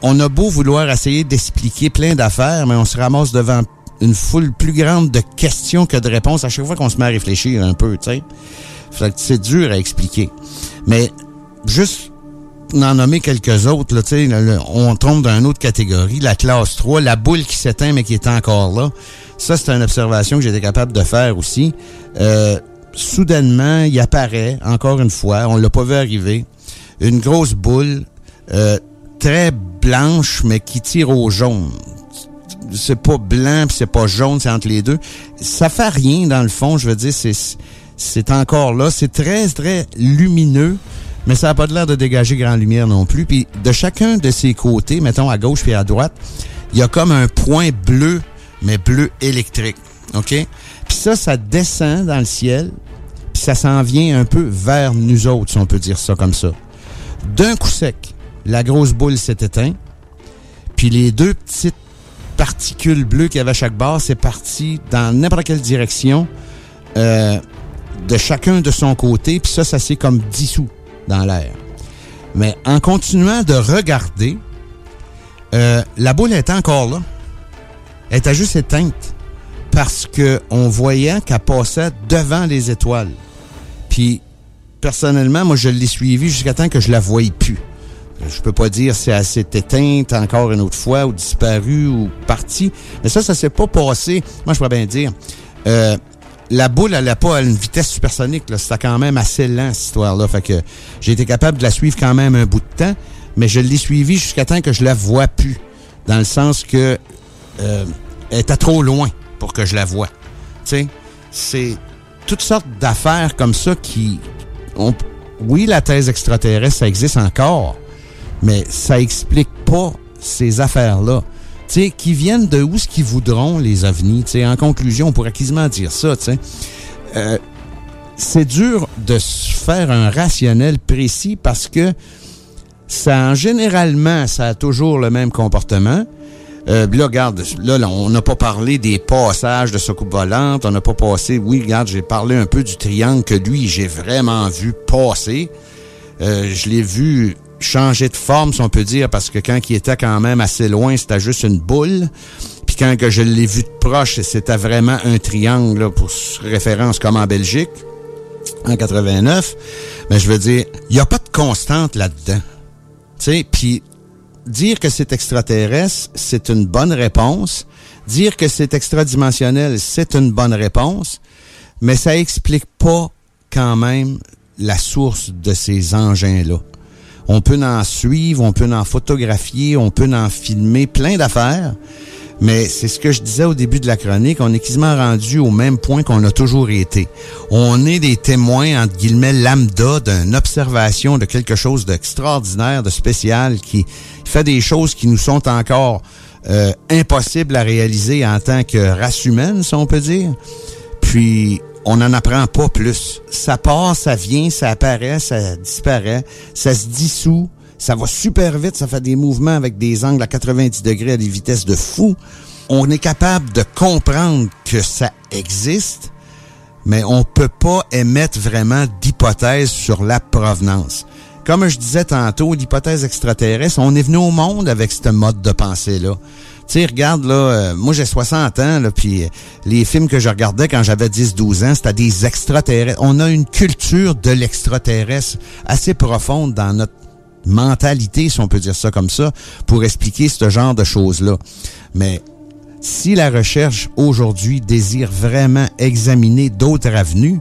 on a beau vouloir essayer d'expliquer plein d'affaires, mais on se ramasse devant une foule plus grande de questions que de réponses à chaque fois qu'on se met à réfléchir un peu, tu sais. c'est dur à expliquer. Mais juste en nommer quelques autres, là, tu sais, on tombe dans une autre catégorie, la classe 3, la boule qui s'éteint mais qui est encore là. Ça, c'est une observation que j'étais capable de faire aussi. Euh, soudainement, il apparaît, encore une fois, on l'a pas vu arriver, une grosse boule euh, très blanche, mais qui tire au jaune. C'est pas blanc, c'est pas jaune, c'est entre les deux. Ça fait rien, dans le fond, je veux dire, c'est c'est encore là. C'est très, très lumineux, mais ça n'a pas l'air de dégager grand lumière non plus. Puis de chacun de ses côtés, mettons à gauche puis à droite, il y a comme un point bleu, mais bleu électrique. OK? Puis ça, ça descend dans le ciel, puis ça s'en vient un peu vers nous autres, si on peut dire ça comme ça. D'un coup sec, la grosse boule s'est éteinte, puis les deux petites particules bleues qu'il y avait à chaque barre, c'est parti dans n'importe quelle direction euh, de chacun de son côté, puis ça, ça s'est comme dissous dans l'air. Mais en continuant de regarder, euh, la boule est encore là. Elle était juste éteinte parce que on voyait qu'elle passait devant les étoiles. Puis, personnellement, moi, je l'ai suivie jusqu'à temps que je la voyais plus. Je peux pas dire si elle s'est éteinte encore une autre fois ou disparue ou partie. Mais ça, ça s'est pas passé. Moi, je pourrais bien dire. Euh, la boule, elle n'a pas à une vitesse supersonique. C'était quand même assez lent, cette histoire-là. Fait que j'ai été capable de la suivre quand même un bout de temps, mais je l'ai suivie jusqu'à temps que je la vois plus. Dans le sens que euh, elle était trop loin pour que je la vois. Tu sais, c'est toutes sortes d'affaires comme ça qui... ont oui, la thèse extraterrestre, ça existe encore, mais ça explique pas ces affaires-là. Tu sais, qui viennent de où ce qu'ils voudront, les ovnis. Tu sais, en conclusion, on pourrait quasiment dire ça, tu sais. Euh, c'est dur de se faire un rationnel précis parce que ça, généralement, ça a toujours le même comportement. Euh, là, regarde, là, on n'a pas parlé des passages de soucoupe volante. On n'a pas passé... Oui, regarde, j'ai parlé un peu du triangle que lui, j'ai vraiment vu passer. Euh, je l'ai vu changer de forme, si on peut dire, parce que quand il était quand même assez loin, c'était juste une boule. Puis quand que je l'ai vu de proche, c'était vraiment un triangle, là, pour référence comme en Belgique, en 89. Mais je veux dire, il n'y a pas de constante là-dedans. Tu sais, puis dire que c'est extraterrestre, c'est une bonne réponse. Dire que c'est extradimensionnel, c'est une bonne réponse. Mais ça explique pas quand même la source de ces engins-là. On peut en suivre, on peut en photographier, on peut en filmer plein d'affaires. Mais c'est ce que je disais au début de la chronique, on est quasiment rendu au même point qu'on a toujours été. On est des témoins, entre guillemets, lambda d'une observation de quelque chose d'extraordinaire, de spécial, qui fait des choses qui nous sont encore euh, impossibles à réaliser en tant que race humaine, si on peut dire. Puis, on n'en apprend pas plus. Ça part, ça vient, ça apparaît, ça disparaît, ça se dissout, ça va super vite, ça fait des mouvements avec des angles à 90 degrés à des vitesses de fou. On est capable de comprendre que ça existe, mais on peut pas émettre vraiment d'hypothèse sur la provenance. Comme je disais tantôt, l'hypothèse extraterrestre, on est venu au monde avec ce mode de pensée-là. Tu sais, regarde, là, euh, moi j'ai 60 ans, là, puis euh, les films que je regardais quand j'avais 10-12 ans, c'était des extraterrestres. On a une culture de l'extraterrestre assez profonde dans notre mentalité, si on peut dire ça comme ça, pour expliquer ce genre de choses-là. Mais si la recherche aujourd'hui désire vraiment examiner d'autres avenues,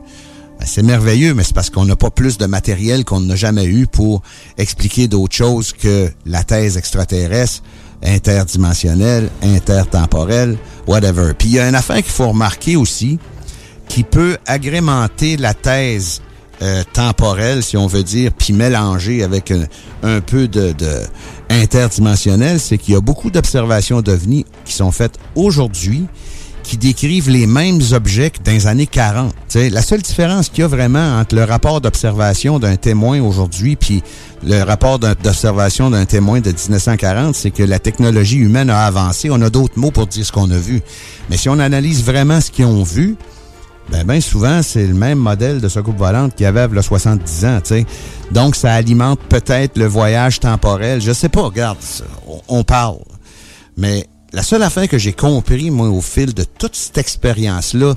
ben, c'est merveilleux, mais c'est parce qu'on n'a pas plus de matériel qu'on n'a jamais eu pour expliquer d'autres choses que la thèse extraterrestre interdimensionnel, intertemporel, whatever. Puis il y a une affaire qu'il faut remarquer aussi, qui peut agrémenter la thèse euh, temporelle, si on veut dire, puis mélanger avec un, peu de, de interdimensionnel, c'est qu'il y a beaucoup d'observations d'OVNI qui sont faites aujourd'hui qui décrivent les mêmes objets que dans les années 40. T'sais, la seule différence qu'il y a vraiment entre le rapport d'observation d'un témoin aujourd'hui puis le rapport d'observation d'un témoin de 1940, c'est que la technologie humaine a avancé. On a d'autres mots pour dire ce qu'on a vu. Mais si on analyse vraiment ce qu'ils ont vu, ben, ben souvent, c'est le même modèle de coupe volante qu'il y avait a 70 ans. sais. Donc, ça alimente peut-être le voyage temporel. Je sais pas, regarde, on parle. Mais la seule affaire que j'ai compris, moi, au fil de toute cette expérience-là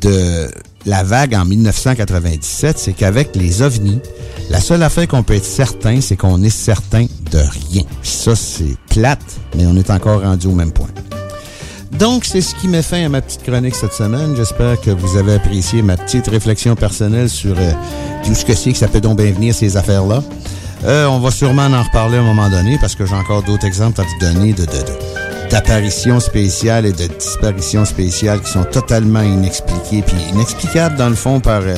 de la vague en 1997, c'est qu'avec les ovnis, la seule affaire qu'on peut être certain, c'est qu'on est certain de rien. ça, c'est plate, mais on est encore rendu au même point. Donc, c'est ce qui met fin à ma petite chronique cette semaine. J'espère que vous avez apprécié ma petite réflexion personnelle sur euh, tout ce que c'est que ça peut donc bien venir, ces affaires-là. Euh, on va sûrement en reparler à un moment donné parce que j'ai encore d'autres exemples à vous donner de, d'apparitions spéciales et de disparitions spéciales qui sont totalement inexpliquées puis inexplicables dans le fond par euh,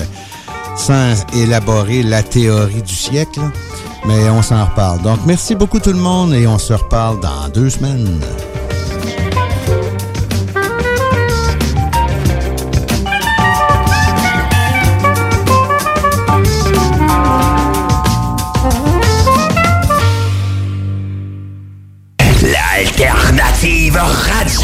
sans élaborer la théorie du siècle. Mais on s'en reparle. Donc merci beaucoup tout le monde et on se reparle dans deux semaines.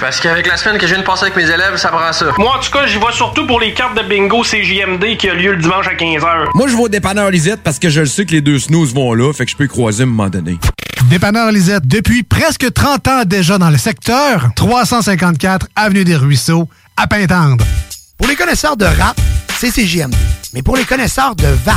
Parce qu'avec la semaine que je viens de passer avec mes élèves, ça prend ça. Moi, en tout cas, j'y vais surtout pour les cartes de bingo CJMD qui a lieu le dimanche à 15h. Moi, je vais au dépanneur Lisette parce que je le sais que les deux snooze vont là, fait que je peux y croiser à un moment donné. Dépanneur Lisette, depuis presque 30 ans déjà dans le secteur, 354 Avenue des Ruisseaux, à Pintendre. Pour les connaisseurs de rap, c'est CJMD. Mais pour les connaisseurs de VAP,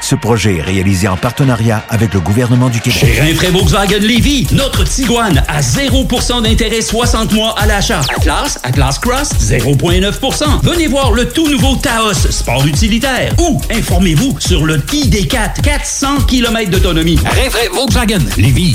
Ce projet est réalisé en partenariat avec le gouvernement du Québec. Chez Rinfraie Volkswagen Lévy, notre Tiguan à 0% d'intérêt 60 mois à l'achat. Atlas, Atlas Cross, 0,9%. Venez voir le tout nouveau Taos, sport utilitaire. Ou informez-vous sur le ID4, 400 km d'autonomie. Rinfraie Volkswagen Lévy.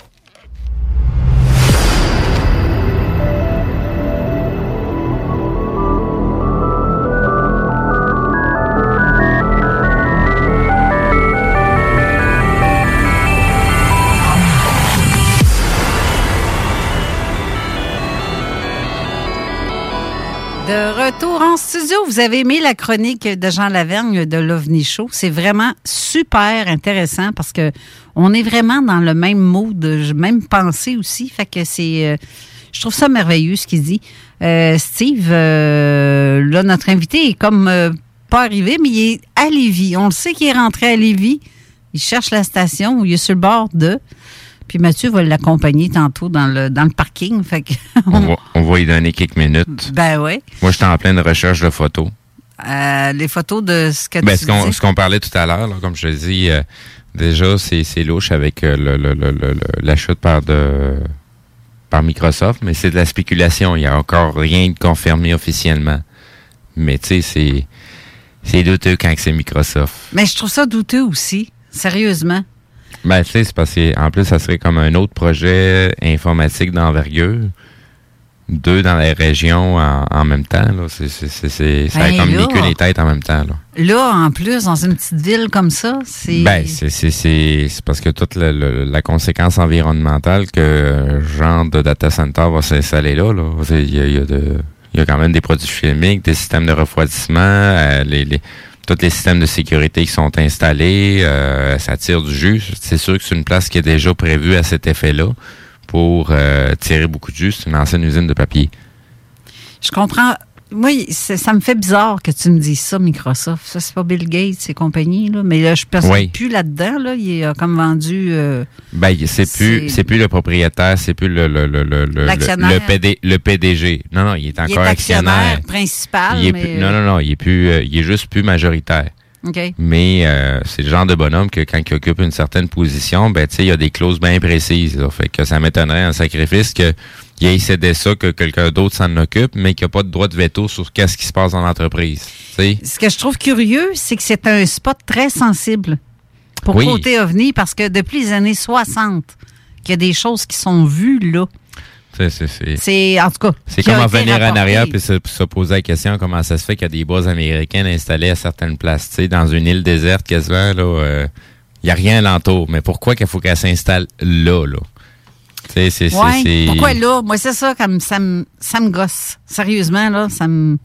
Retour en studio, vous avez aimé la chronique de Jean Lavergne de l'OVNI Show. C'est vraiment super intéressant parce que on est vraiment dans le même mood, même pensée aussi. Fait que c'est, euh, je trouve ça merveilleux ce qu'il dit. Euh, Steve, euh, là, notre invité est comme pas arrivé, mais il est à Lévis. On le sait qu'il est rentré à Lévis. Il cherche la station où il est sur le bord de. Puis Mathieu va l'accompagner tantôt dans le, dans le parking. Fait que on, va, on va y donner quelques minutes. Ben oui. Moi, j'étais en pleine recherche de photos. Euh, les photos de ce que ben, tu ce qu'on, ce qu'on parlait tout à l'heure, là, comme je te dis, euh, déjà, c'est, c'est louche avec euh, le, le, le, le- la chute par, de, par Microsoft, mais c'est de la spéculation. Il n'y a encore rien de confirmé officiellement. Mais tu sais, c'est, c'est douteux quand c'est Microsoft. Mais je trouve ça douteux aussi, sérieusement. Ben, tu sais, c'est parce qu'en plus, ça serait comme un autre projet informatique d'envergure. Deux dans la région en, en même temps. Là. C'est, c'est, c'est, c'est- ça a Ben comme là. les têtes en même temps. Là. Là, en plus, dans une petite ville comme ça, c'est. Ben, c'est, c'est, c'est, parce que toute la conséquence environnementale que genre de data center va s'installer là. Il y a, il y a de- il y a quand même des produits chimiques, des systèmes de refroidissement, euh, les, les, tous les systèmes de sécurité qui sont installés, euh, ça tire du jus. C'est sûr que c'est une place qui est déjà prévue à cet effet-là pour euh, tirer beaucoup de jus. C'est une ancienne usine de papier. Je comprends. C'est- ça me fait bizarre que tu me dises ça, Microsoft. Ça, c'est pas Bill Gates et compagnie, là. Mais là, je ne Oui. plus là-dedans, là. Il a comme vendu. euh, Ben, c'est plus, c'est plus le propriétaire, c'est plus le, le, le, le, le, PD, le PDG. Non, non, il est il est encore actionnaire. actionnaire principal, Il est mais. plus- non, non, non, il est plus, euh, il est juste plus majoritaire. OK. Mais euh, c'est le genre de bonhomme que quand il occupe une certaine position, ben tu sais, il y a des clauses bien précises. là. Fait que ça m'étonnerait un sacrifice que il ait cédé ça, que quelqu'un d'autre s'en occupe, mais qu'il n'y a pas de droit de veto sur qu'est-ce qui se passe dans l'entreprise. Ce que je trouve curieux, c'est que c'est un spot très sensible pour Oui. côté OVNI parce que depuis les années 60, qu'il y a des choses qui sont vues là. C'est, en tout cas. c'est comme été revenir en arrière puis se, se poser la question comment ça se fait qu'il y a des bases américaines installées à certaines places, tu sais, dans une île déserte quasiment, là, euh, il n'y a rien alentour. Mais pourquoi qu'il faut qu'elle s'installe là, là? C'est, c'est, Ouais. c'est- Pourquoi là? Moi, c'est ça, comme ça me, ça me gosse. Sérieusement, là, ça me.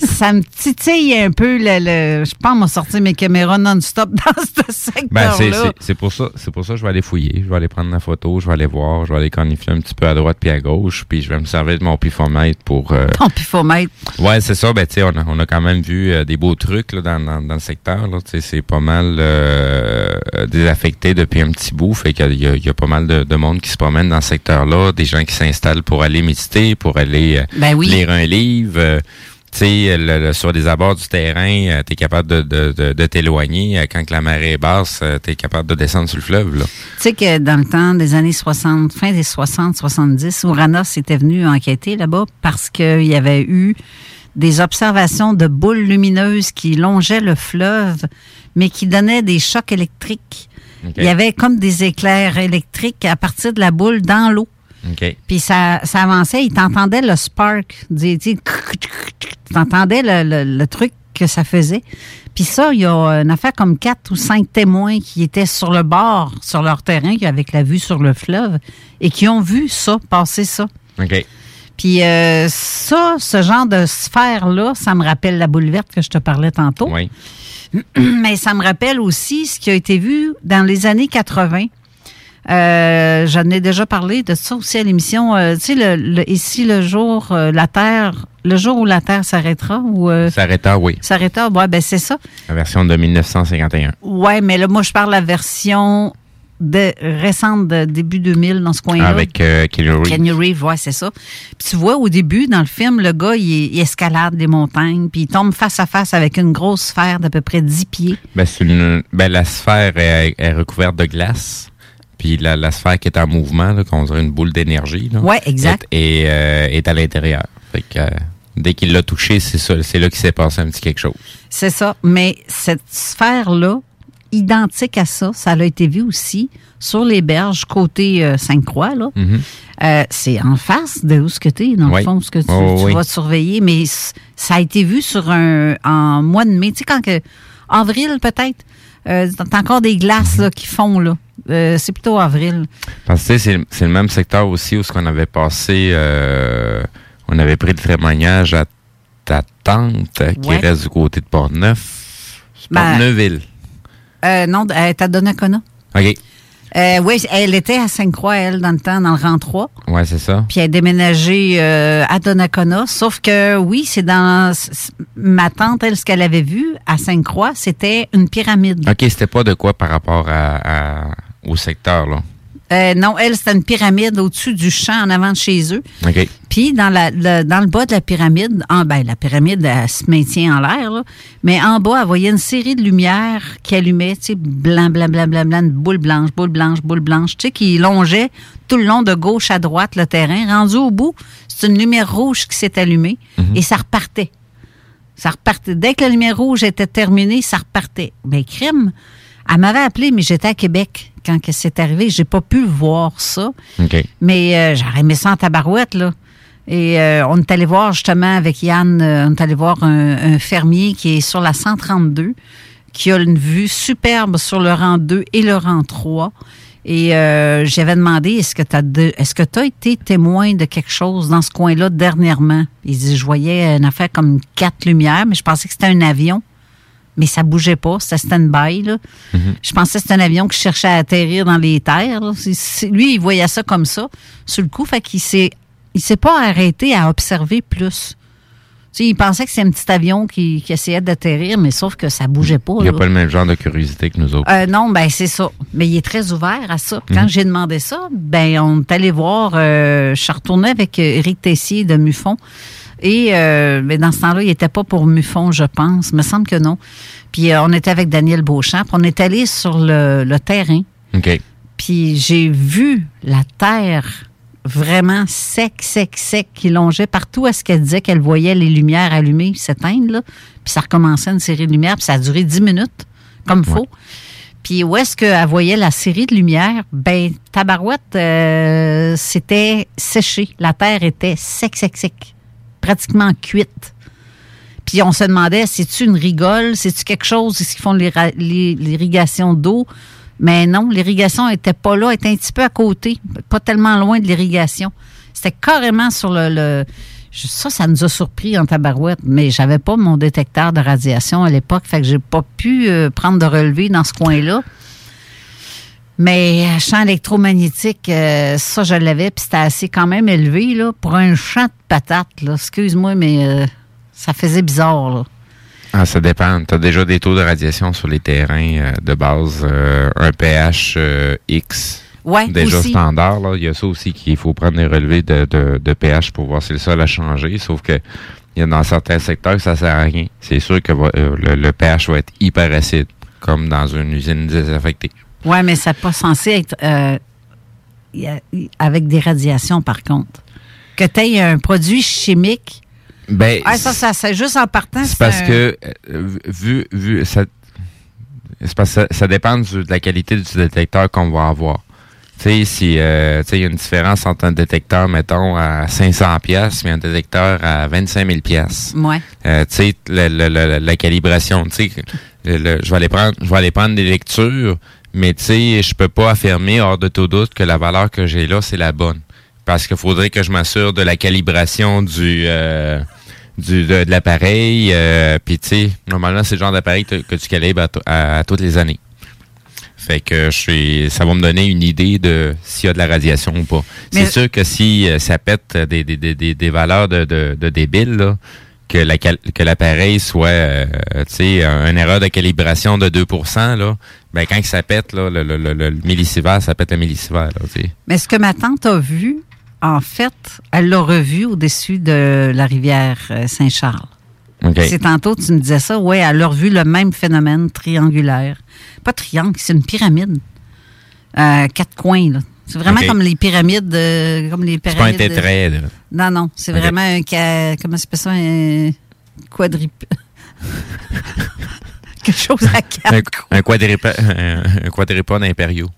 Ça me titille un peu. Le, le- je pense m'a sortir mes caméras non-stop dans ce Ben, c'est, secteur-là. c'est, c'est pour ça, c'est pour ça que je vais aller fouiller. Je vais aller prendre la photo, je vais aller voir, je vais aller cornifier un petit peu à droite puis à gauche, puis je vais me servir de mon pifomètre pour. euh, Ton pifomètre. Ouais, c'est ça. Ben, tu sais, on a, on a quand même vu euh, des beaux trucs là, dans, dans, dans le secteur. C'est pas mal euh, désaffecté depuis un petit bout. Fait qu'il y a, il y a pas mal de, de monde qui se promène dans ce secteur-là, des gens qui s'installent pour aller méditer, pour aller euh, Ben oui. lire un livre. Euh, tu tu sais, le- le- sur les abords du terrain, tu es capable de, de, de, de t'éloigner. Euh, Quand que la marée est basse, tu es capable de descendre sur le fleuve. Tu sais que dans le temps des années 60, fin des 60, 70, Ouranos était venu enquêter là-bas parce qu'il y avait eu des observations de boules lumineuses qui longeaient le fleuve, mais qui donnaient des chocs électriques. Il y avait comme des éclairs électriques à partir de la boule dans l'eau. Puis ça, ça avançait, il t'entendait le spark, tu t'entendais le, le- le truc que ça faisait. Puis ça, il y a une affaire comme quatre ou cinq témoins qui étaient sur le bord, sur leur terrain, avec la vue sur le fleuve, et qui ont vu ça, passer ça. OK. Puis euh, ça, ce genre de sphère-là, ça me rappelle la boule verte que je te parlais tantôt. Oui. Mais ça me rappelle aussi ce qui a été vu dans les années 80. Euh, J'en ai déjà parlé de ça aussi à l'émission. Euh, tu sais, le, le- ici, le jour, euh, la Terre, le jour où la Terre s'arrêtera ou S'arrêta, oui. s'arrêta, ouais, ben c'est ça. La version de 1951. Ouais, mais là, moi, je parle de la version de, récente de début 2000 dans ce coin-là. Avec euh, Keanu Reeves. Kenny Reeves, ouais, c'est ça. Puis tu vois, au début, dans le film, le gars, il, il escalade des montagnes, puis il tombe face à face avec une grosse sphère d'à peu près 10 pieds. Ben, c'est une, ben, la sphère est, est recouverte de glace. Puis la, la sphère qui est en mouvement, qu'on dirait une boule d'énergie. Ouais, exact. Est, est, euh, est à l'intérieur. Fait que euh, dès qu'il l'a touché, c'est ça, c'est là qu'il s'est passé un petit quelque chose. C'est ça. Mais cette sphère-là, identique à ça, ça a été vu aussi sur les berges côté euh, Sainte-Croix. Là. Mhm. Euh, c'est en face de où ce que tu es, dans Oui. le fond, ce que tu, Oh, tu oui. vas surveiller. Mais ça a été vu sur un en mois de mai. Tu sais, quand que. Avril, peut-être. Euh, t'as encore des glaces Mhm. là, qui font, là. Euh, c'est plutôt avril. Parce que c'est, le même secteur aussi où ce qu'on avait passé, euh, on avait pris le témoignage à ta tante euh, qui Ouais. reste du côté de Portneuf. Ben, Portneuville. Euh, non, elle est à Donnacona. OK. Oui, elle était à Sainte-Croix, elle, dans le temps, dans le rang 3. Ouais, c'est ça. Puis elle a déménagé à Donnacona. Sauf que, oui, c'est dans... Ma tante, elle, ce qu'elle avait vu à Sainte-Croix, c'était une pyramide. OK, c'était pas de quoi par rapport à, à- au secteur, là. Euh, non, elle, c'était une pyramide au-dessus du champ en avant de chez eux. OK. Puis dans, la, le- dans le bas de la pyramide, en, ben, la pyramide, elle se maintient en l'air, mais en bas, elle voyait une série de lumières qui allumaient, tu sais, blanc, blanc, blanc, blanc, blanc, une boule blanche, boule blanche, boule blanche, tu sais, qui longeait tout le long de gauche à droite le terrain. Rendu au bout, c'est une lumière rouge qui s'est allumée et ça repartait. Ça repartait. Dès que la lumière rouge était terminée, ça repartait. Mais crime, elle m'avait appelé, mais j'étais à Québec quand que c'est arrivé. J'ai pas pu voir ça. Mais euh, j'aurais aimé ça en tabarouette, là. Et euh, on est allé voir justement avec Yann, euh, on est allé voir un, un fermier qui est sur la 132, qui a une vue superbe sur le rang 2 et le rang 3. Et euh, j'avais demandé, est-ce que tu as est-ce que tu as été témoin de quelque chose dans ce coin-là dernièrement? Il dit, je voyais une affaire comme quatre lumières, mais je pensais que c'était un avion. Mais ça bougeait pas, c'était stand-by. là. Je pensais que c'était un avion qui cherchait à atterrir dans les terres. lui, il voyait ça comme ça, sur le coup. Fait qu'il s'est, il s'est pas arrêté à observer plus. Tu sais, il pensait que c'était un petit avion qui, qui essayait d'atterrir, mais sauf que ça bougeait pas. Il n'y a là. pas le même genre de curiosité que nous autres. Euh, non, ben c'est ça. Mais il est très ouvert à ça. Quand Mhm. j'ai demandé ça, ben on est allé voir. euh, je suis retournée avec Éric Tessier de Muffon. Et euh, ben, dans ce temps-là, il n'était pas pour Muffon, je pense. Il me semble que non. Puis euh, on était avec Daniel Beauchamp. puis on est allé sur le, le terrain. OK. Puis j'ai vu la terre vraiment sec, sec, sec, qui longeait partout à ce qu'elle disait qu'elle voyait les lumières allumées s'éteindre. là? Puis ça recommençait une série de lumières, puis ça a duré 10 minutes, comme faut. Puis où est-ce qu'elle voyait la série de lumières? Ben, tabarouette, euh, c'était séché. La terre était sec, sec, sec. Pratiquement cuite. Puis on se demandait, c'est-tu une rigole? C'est-tu quelque chose? Est-ce qu'ils font l'irrigation d'eau? Mais non, l'irrigation était pas là, elle était un petit peu à côté, pas tellement loin de l'irrigation. C'était carrément sur le, le- Ça, ça nous a surpris en tabarouette, mais j'avais pas mon détecteur de radiation à l'époque, fait que j'ai pas pu euh, prendre de relevé dans ce coin-là. Mais euh, champ électromagnétique, euh, ça, je l'avais, puis c'était assez quand même élevé, là, pour un champ de patates, là. Excuse-moi, mais euh, ça faisait bizarre, là. Ah, ça dépend. Tu as déjà des taux de radiation sur les terrains euh, de base, un pH X. Ouais, déjà aussi. standard. Là. Il y a ça aussi qu'il faut prendre des relevés de, de, de pH pour voir si le sol a changé. Sauf que Il y a dans certains secteurs ça sert à rien. C'est sûr que euh, le, le pH va être hyper acide, comme dans une usine désaffectée. Oui, mais c'est pas censé être euh, avec des radiations, par contre. Que tu aies un produit chimique. Ben, Ah, ça, ça, c'est juste en partant. C'est parce un- que, euh, vu, vu, ça, c'est parce que ça, ça dépend du- de la qualité du détecteur qu'on va avoir. Tu sais, si, euh, tu sais, il y a une différence entre un détecteur, mettons, à 500 pièces et un détecteur à 25 000 pièces. Ouais. Euh, tu sais, le- la calibration, tu sais, je vais aller prendre, je vais aller prendre des lectures, mais tu sais, je peux pas affirmer hors de tout doute que la valeur que j'ai là, c'est la bonne. Parce qu'il faudrait que je m'assure de la calibration du, euh, du de, de l'appareil. Euh, Puis tu sais, normalement, c'est le genre d'appareil que, que tu calibres à, à- à toutes les années. Fait que je suis, ça va me donner une idée de s'il y a de la radiation ou pas. C'est sûr que si euh, ça pète des, des, des, des, valeurs de, de, de débile, là, que la que l'appareil soit euh, tu sais un- une erreur de calibration de 2% là, ben quand ça pète là, le, le, le, le millisievert, ça pète le millisievert là, tu sais. Mais ce que ma tante a vu, en fait, elle l'a revu au-dessus de la rivière euh, Saint-Charles. OK. C'est tantôt, tu me disais ça. Oui, elle a revu le même phénomène triangulaire. Pas triangle, c'est une pyramide. Euh, quatre coins, là. C'est vraiment comme les pyramides. euh, comme les C'est pas un pyramides. euh, tétrait, là. Non, non. C'est vraiment un. ca- Comment ça s'appelle ça? Un quadrip. Quelque chose à quatre. Un, un un, un quadripède impériaux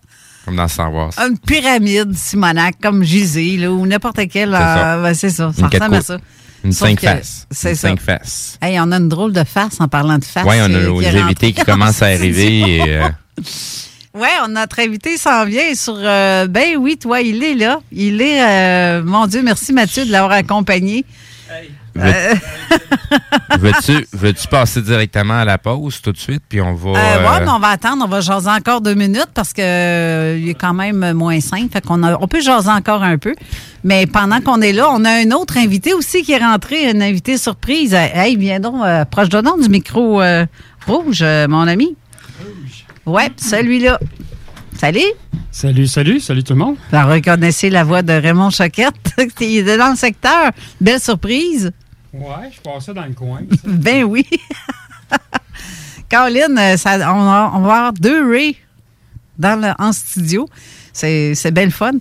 comme dans Star Wars. Une pyramide, Simonac, comme Gizé, là, ou n'importe quel. C'est ça. euh, ben, c'est ça. Ça ressemble à ça. Une Sauf cinq faces. C'est Une ça. cinq faces. Hey, on a une drôle de face en parlant de face. Oui, on a nos invités qui commencent à arriver. Et, euh, On notre invité s'en vient sur. euh, ben oui, toi, il est là. Il est. euh, mon Dieu, merci Mathieu de l'avoir accompagné. Euh, veux-tu passer directement à la pause tout de suite, puis on va. euh, ouais, on va attendre, on va jaser encore deux minutes parce que euh, il est quand même moins cinq. Fait qu'on on peut jaser encore un peu. Mais pendant qu'on est là, on a un autre invité aussi qui est rentré, un invité surprise. Hey, viens donc, proche de nous du micro rouge, mon ami. Ouais, celui-là. Salut. Salut, salut, salut tout le monde. Vous reconnaissez la voix de Raymond Choquette? Il est dans le secteur. Belle surprise. Ouais, je passais dans le coin. Ben oui. Caroline, euh, ça, on, va, on va avoir deux Ray dans le, en studio. C'est c'est bien le fun.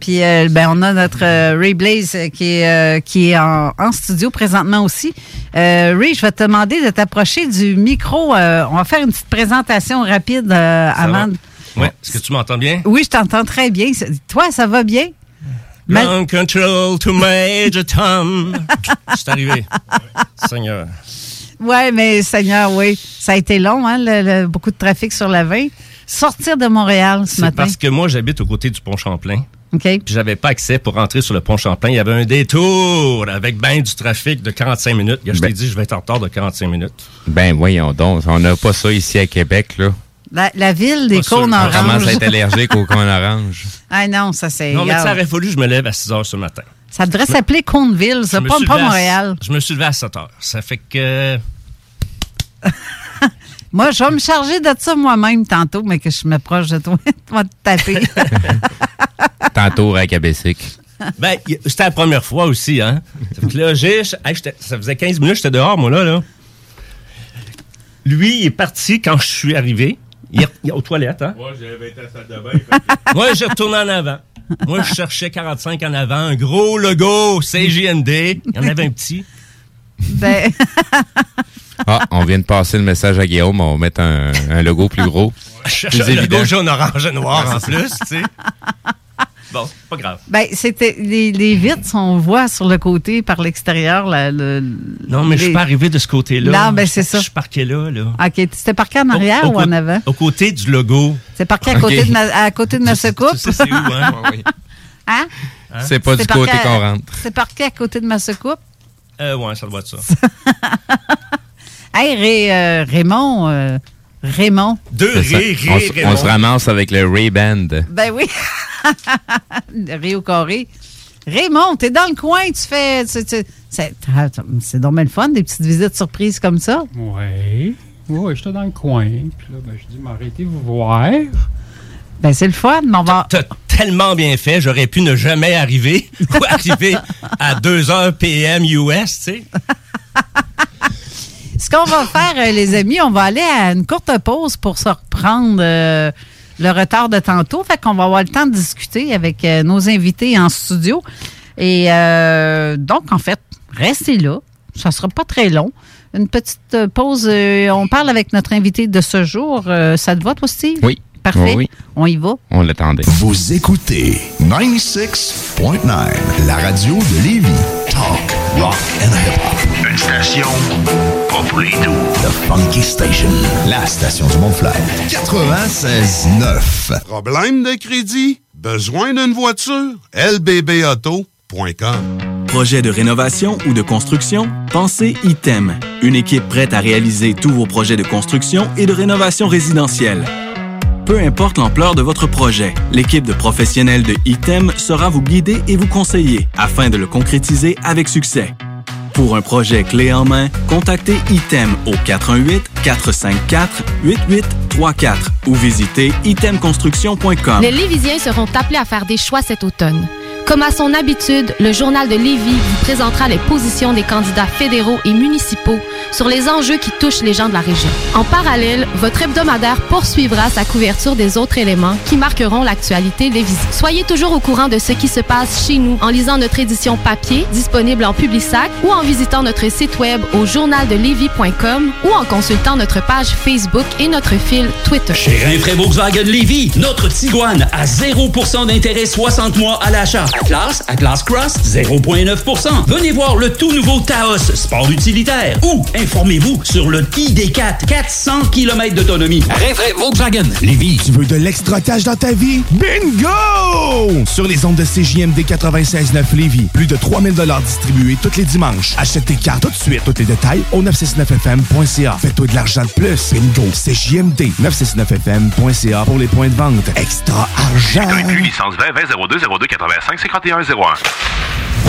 Puis, euh, ben, on a notre euh, Ray Blaze euh, qui est, qui est en, en studio présentement aussi. Ray, je vais te demander de t'approcher du micro. On va faire une petite présentation rapide avant. Ouais. Est-ce que tu m'entends bien? Oui, je t'entends très bien. Toi, ça va bien? Mal- Ground control to Major Tom. C'est arrivé. Seigneur. Oui, mais Seigneur, oui. Ça a été long, hein, le- le- beaucoup de trafic sur la 20. Sortir de Montréal ce C'est matin. parce que moi, j'habite au côté du pont Champlain. OK? Puis j'avais pas accès pour rentrer sur le pont Champlain. Il y avait un détour avec ben du trafic de 45 minutes. Je t'ai dit, je vais être en retard de 45 minutes. Ben voyons donc, on n'a pas ça ici à Québec, là. La, la ville des cônes On commence oranges. à être allergique aux cônes oranges. Ah non, ça c'est. Non, mais ça aurait fallu que je me lève à 6 heures ce matin. Ça devrait s'appeler Côneville, ça, pas, suis pas levé à- Montréal. Je me suis levé à 7 heures. Ça fait que. Moi, je vais me charger de ça moi-même tantôt, mais que je me proche de toi. tu vas te taper. Tantôt à Cabessic. Ben, c'était la première fois aussi, hein. Ça fait que là, j'ai. hey, j'étais- ça faisait 15 minutes, j'étais dehors, moi, là, là. Lui, il est parti quand je suis arrivé. Il est, il est aux toilettes, hein. Moi, j'avais été à la salle de bain. Moi, j'ai retourné en avant. Moi, je cherchais 45 en avant, un gros logo, CJND. Il y en avait un petit. ben, Ah, on vient de passer le message à Guillaume, on va mettre un, un logo plus gros. Plus un logo jaune, orange et noir en plus, tu sais. Bon, pas grave. ben c'était les, les vitres, on voit sur le côté par l'extérieur. la- le- Non, mais je suis pas arrivé de ce côté-là. Non, ben, c'est ça. Je suis parqué là, là. OK, c'était parqué en arrière Au- au ou en avant? Au côté du logo. C'est parqué à côté, de, ma, à côté de ma secoupe? Tu sais c'est où, hein? Hein? C'est pas du côté qu'on rentre. C'est parqué à côté de ma secoupe? Euh, ouais, ça doit être ça. Hey, Ré- euh, Raymond, euh, Raymond. Deux Raymond. on se ramasse avec le Ray Band. Ben oui. Ré au carré. Raymond, t'es dans le coin, tu fais. tu- tu- C'est bien le fun, des petites visites surprises comme ça. Ouais. Ouais, j'étais dans le coin. Puis là, ben, je dis, m'arrêtez vous voir. Ben c'est le fun, mais on va. T'as tellement bien fait, j'aurais pu ne jamais arriver ou arriver à 2 heures PM US, tu sais. Ce qu'on va faire, euh, les amis, on va aller à une courte pause pour se reprendre euh, le retard de tantôt. Fait qu'on va avoir le temps de discuter avec euh, nos invités en studio. Et euh, donc, en fait, restez là. Ça sera pas très long. Une petite pause. euh, on parle avec notre invité de ce jour. Euh, ça te va, toi, Steve? Oui. Parfait. Oui, oui. On y va? On l'attendait. Vous écoutez 96.9, la radio de Lévis. Talk, rock and hip-hop. Une station The Funky Station, la station du Mont-Flair. 96.9. Problème de crédit? Besoin d'une voiture? lbbauto.com Projet de rénovation ou de construction? Pensez ITEM. Une équipe prête à réaliser tous vos projets de construction et de rénovation résidentielle. Peu importe l'ampleur de votre projet, l'équipe de professionnels de ITEM sera vous guider et vous conseiller afin de le concrétiser avec succès. Pour un projet clé en main, contactez ITEM au 418-454-8834 ou visitez itemconstruction.com. Les Lévisiens seront appelés à faire des choix cet automne. Comme à son habitude, le journal de Lévis vous présentera les positions des candidats fédéraux et municipaux sur les enjeux qui touchent les gens de la région. En parallèle, votre hebdomadaire poursuivra sa couverture des autres éléments qui marqueront l'actualité des visites. Soyez toujours au courant de ce qui se passe chez nous en lisant notre édition papier disponible en Publisac ou en visitant notre site web au journaldelévis.com ou en consultant notre page Facebook et notre fil Twitter. Chez Rinfraie Volkswagen Lévy, notre Tiguan à 0% d'intérêt 60 mois à l'achat. Atlas, Atlas Cross, 0,9%. Venez voir le tout nouveau Taos, sport utilitaire. Ou informez-vous sur le ID4, 400 km d'autonomie. Rinfraie Volkswagen Lévy. Tu veux de l'extra cash dans ta vie? Bingo! Sur les ondes de CJMD 96.9 Lévis, plus de 3000 distribués tous les dimanches. Achète tes cartes tout de suite. Tous les détails au 969FM.ca. Fais-toi de l'argent de plus. Bingo! CJMD 969FM.ca pour les points de vente. Extra argent! Inclus licence 20 20 02 02 85 51 01.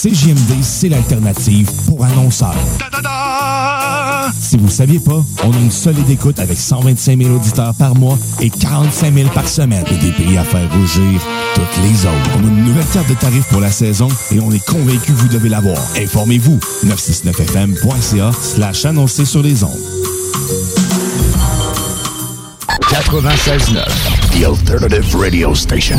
CJMD, c'est l'alternative pour annonceurs. Si vous ne saviez pas, on a une solide écoute avec 125 000 auditeurs par mois et 45 000 par semaine et des pays à faire rougir toutes les autres. On a une nouvelle carte de tarifs pour la saison et on est convaincu que vous devez l'avoir. Informez-vous, 969fm.ca slash annoncer sur les ondes. 96.9, The Alternative Radio Station.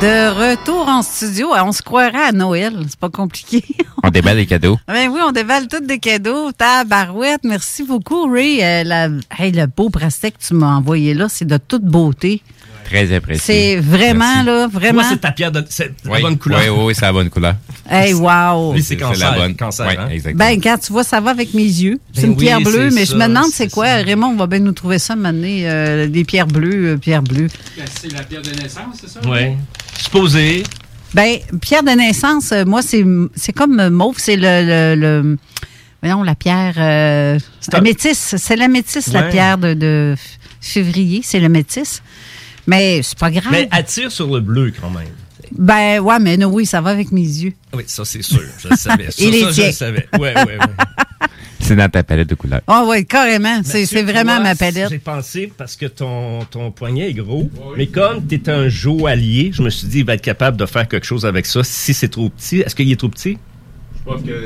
De retour en studio, on se croirait à Noël, c'est pas compliqué. On déballe les cadeaux. Ben oui, on dévale tous des cadeaux. Tabarouette, merci beaucoup, Ray. Euh, la- hey, le beau bracelet que tu m'as envoyé là, c'est de toute beauté. Très apprécié. C'est vraiment, là, vraiment. Moi, c'est ta pierre de. C'est la Oui, bonne couleur. Oui, oui, oui, c'est la bonne couleur. Hey, wow. Lui, c'est cancer. la bonne. cancer, Oui, hein? exactement. Ben, quand tu vois, ça va avec mes yeux. C'est Ben une pierre bleue, c'est mais je ça, me demande c'est c'est quoi. Raymond va bien nous trouver ça maintenant, euh, des pierres bleues, euh, pierres bleues. C'est la pierre de naissance, c'est ça? Oui. Supposé. Ben, pierre de naissance, euh, moi, c'est c'est comme euh, mauve, c'est le, le, le- Voyons, la pierre. euh, la un- métisse. C'est la métisse, la Ouais. pierre de, février. C'est le métisse. Mais c'est pas grave. Mais attire sur le bleu quand même. Ben, ouais, mais non, oui, ça va avec mes yeux. Oui, ça, c'est sûr. Je le savais. Ça, je le savais. Oui, oui, oui. C'est dans ta palette de couleurs. Ah, oui, carrément. C'est c'est vraiment ma palette. J'ai pensé parce que ton, ton poignet est gros, mais comme tu es un joaillier, je me suis dit il va être capable de faire quelque chose avec ça. Si c'est trop petit, est-ce qu'il est trop petit?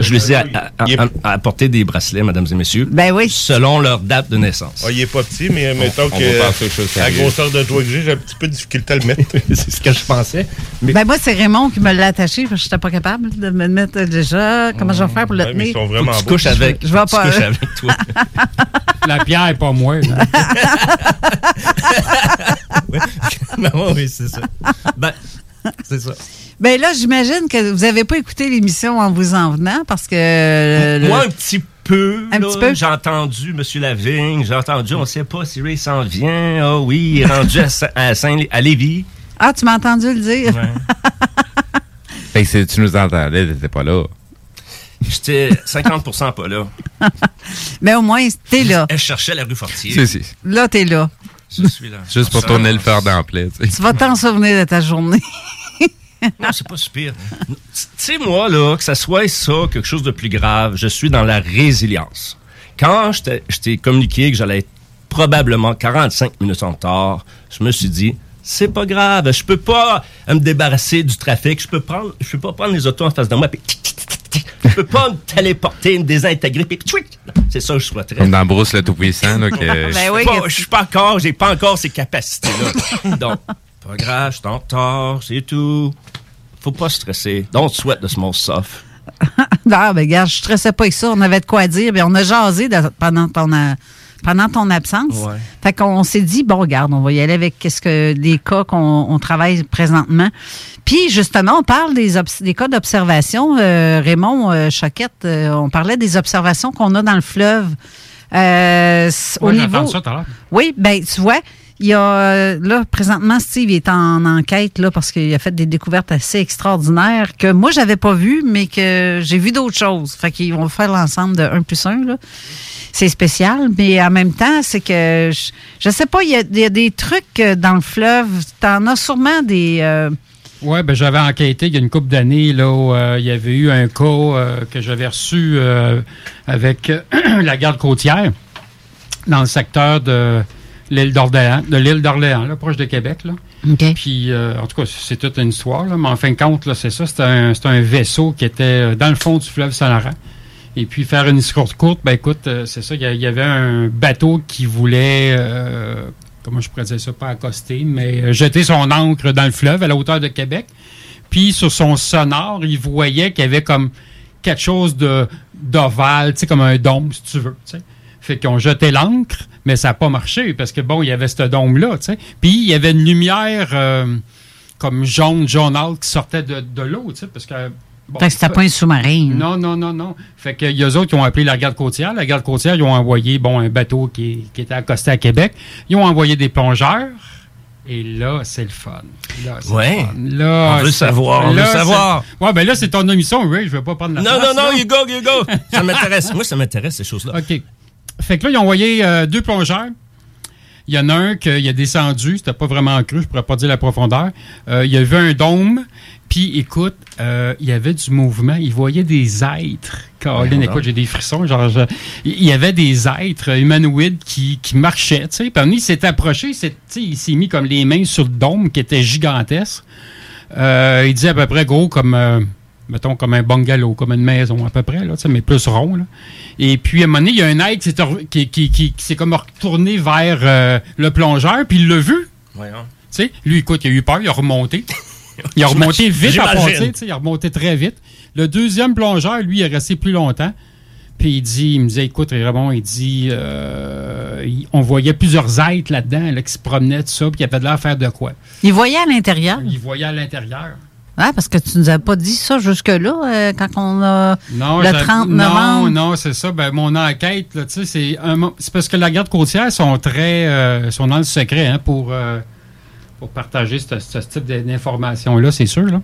Je lui ai à, à- à- à apporter des bracelets, mesdames et messieurs. Ben oui. Selon leur date de naissance. Ah, il est pas petit, mais mettons on que la grosseur de toi que j'ai, j'ai un petit peu de difficulté à le mettre. c'est ce que je pensais. Ben, moi, c'est Raymond qui me l'a attaché parce que j'étais pas capable de me le mettre déjà. Comment je vais faire pour le mais tenir? ils sont vraiment couches avec. Je vais tu pas. couches avec toi. La pierre est pas moi. non, oui, c'est ça. Ben, c'est ça. Ben là, j'imagine que vous avez pas écouté l'émission en vous en venant parce que. euh, le- Moi, un petit peu. Un là, petit peu? J'ai entendu M. Lavigne, j'ai entendu, on sait pas si Ray s'en vient. Ah oui, il est rendu à, à, Saint à Lévis. Ah, tu m'as entendu le dire? Fait que si tu nous entendais, t'étais pas là. J'étais 50% pas là. Mais au moins, t'es là. Elle cherchait la rue Fortier. Si, si. Là, t'es là. Je suis là. Juste pour Ça, tourner le fer d'emploi. tu sais. Tu vas t'en souvenir de ta journée. Non, c'est pas super. Tu sais, moi, là, que ça soit ça, quelque chose de plus grave, je suis dans la résilience. Quand je t'ai- je t'ai communiqué que j'allais être probablement 45 minutes en retard, je me suis dit, c'est pas grave, je peux pas me débarrasser du trafic, je peux prendre, je peux pas prendre les autos en face de moi, puis je peux pas me téléporter, me désintégrer, puis. C'est ça que je souhaiterais. Comme dans Bruce le Tout-Puissant. là, que- Ben Je suis pas- je suis pas encore, j'ai pas encore ces capacités-là. Donc, pas grave, je suis en retard, c'est tout. Faut pas stresser. Don't sweat the small stuff. Non, ben, regarde, je stressais pas avec ça. On avait de quoi dire. Puis on a jasé de- pendant ton, euh, pendant ton absence. Ouais. Fait qu'on s'est dit, bon, regarde, on va y aller avec qu'est-ce que les cas qu'on on travaille présentement. Puis, justement, on parle des, des cas d'observation. Euh, Raymond euh, Choquette, euh, on parlait des observations qu'on a dans le fleuve. Euh, au Ouais, niveau. ça. Oui, ben tu vois, il y a là présentement Steve est en enquête là parce qu'il a fait des découvertes assez extraordinaires que moi j'avais pas vues mais que j'ai vu d'autres choses. Fait qu'ils vont faire l'ensemble de 1 plus 1 là. C'est spécial, mais en même temps, c'est que je, je sais pas, il y, a, il y a des trucs euh, dans le fleuve. T'en as sûrement des. euh, Oui, ben j'avais enquêté il y a une couple d'années, là, où euh, il y avait eu un cas euh, que j'avais reçu avec la garde côtière dans le secteur de l'île d'Orléans, de l'île d'Orléans, là, proche de Québec. Là. Puis, euh, en tout cas, c'est toute une histoire, là, mais en fin de compte, là, c'est ça, c'était un, c'était un vaisseau qui était dans le fond du fleuve Saint-Laurent. Et puis, faire une histoire courte, ben écoute, euh, c'est ça, il y avait un bateau qui voulait, euh, comment je pourrais dire ça, pas accoster, mais euh, jeter son ancre dans le fleuve à la hauteur de Québec. Puis, sur son sonore, il voyait qu'il y avait comme quelque chose de d'ovale, tu sais, comme un dôme, si tu veux. Fait qu'ils ont jeté l'ancre, mais ça n'a pas marché parce que, bon, il y avait ce dôme-là, tu sais. Puis, il y avait une lumière comme jaune, jaunâtre qui sortait de, de l'eau, tu sais, parce que... bon, fait que c'était pas un sous-marin. non, non, non, non. Fait que y a eux autres qui ont appelé la garde côtière. La garde côtière, ils ont envoyé bon un bateau qui, qui était accosté à Québec. Ils ont envoyé des plongeurs. Et là, c'est le fun. Là, c'est Ouais. le fun. Là, On veut savoir, on veut là, savoir. c'est- Ouais, ben là, c'est ton émission, Ray. Je vais pas prendre la Non, place, non, non, là. you go, you go. Ça m'intéresse. Moi, ça m'intéresse, ces choses-là. OK. Fait que là, ils ont envoyé euh, deux plongeurs. Il y en a un qui a descendu, c'était pas vraiment cru, je pourrais pas dire la profondeur. Euh, il y avait un dôme, puis écoute, euh, il y avait du mouvement, il voyait des êtres. Caroline, écoute, j'ai des frissons. Genre, il y avait des êtres humanoïdes qui, qui marchaient, tu sais. Puis il s'est approché, il s'est- mis comme les mains sur le dôme qui était gigantesque. Euh, il disait à peu près gros comme, euh, mettons, comme un bungalow, comme une maison à peu près, là, mais plus rond. Là. Et puis, à un moment donné, il y a un aigle qui qui, qui, s'est comme retourné vers euh, le plongeur, puis il l'a vu. Tu sais, lui, écoute, il a eu peur, il a remonté. Il a remonté vite à passer, tu sais, il a remonté très vite. Le deuxième plongeur, lui, est resté plus longtemps. Puis il dit, il me disait, écoute, Raymond, il dit, euh, il- on voyait plusieurs êtres là-dedans, là, qui se promenaient, tout ça, puis il avait de l'air à faire de quoi. Il voyait à l'intérieur. Il voyait à l'intérieur. Ouais, parce que tu nous as pas dit ça jusque-là, euh, quand on a Non, le j'a- 30 non, novembre. non, c'est ça. Ben, mon enquête, c'est parce que la garde côtière sont très, euh, sont dans le secret hein, pour, euh, pour partager ce, ce type d'informations-là, c'est sûr. Là.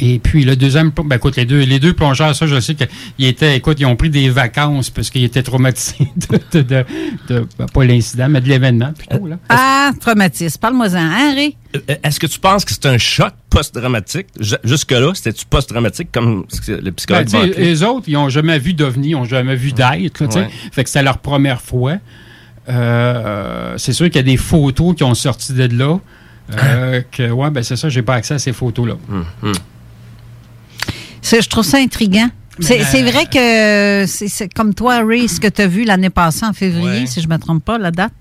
Et puis le deuxième, ben écoute, les deux, les deux plongeurs, ça, je sais qu'ils étaient, écoute, ils ont pris des vacances parce qu'ils étaient traumatisés de, de, de- de- ben, pas l'incident, mais de l'événement plutôt. Là. Ah, traumatisme. Parle-moi-en, hein, Ray? Euh, Est-ce que tu penses que c'est un choc post-dramatique? Ju- Jusque-là, c'était-tu post-dramatique comme le Ben, psychologue appeler? les autres, ils n'ont jamais vu d'OVNI, ils n'ont jamais vu d'être. Ouais. Fait que c'était leur première fois. Euh, c'est sûr qu'il y a des photos qui ont sorti de là. euh, que, ouais, ben c'est ça, j'ai pas accès à ces photos-là. C'est- Je trouve ça intriguant. C'est Mais, c'est euh, vrai que c'est comme toi, Ray, ce que tu as vu l'année passée en février, si je me trompe pas, la date.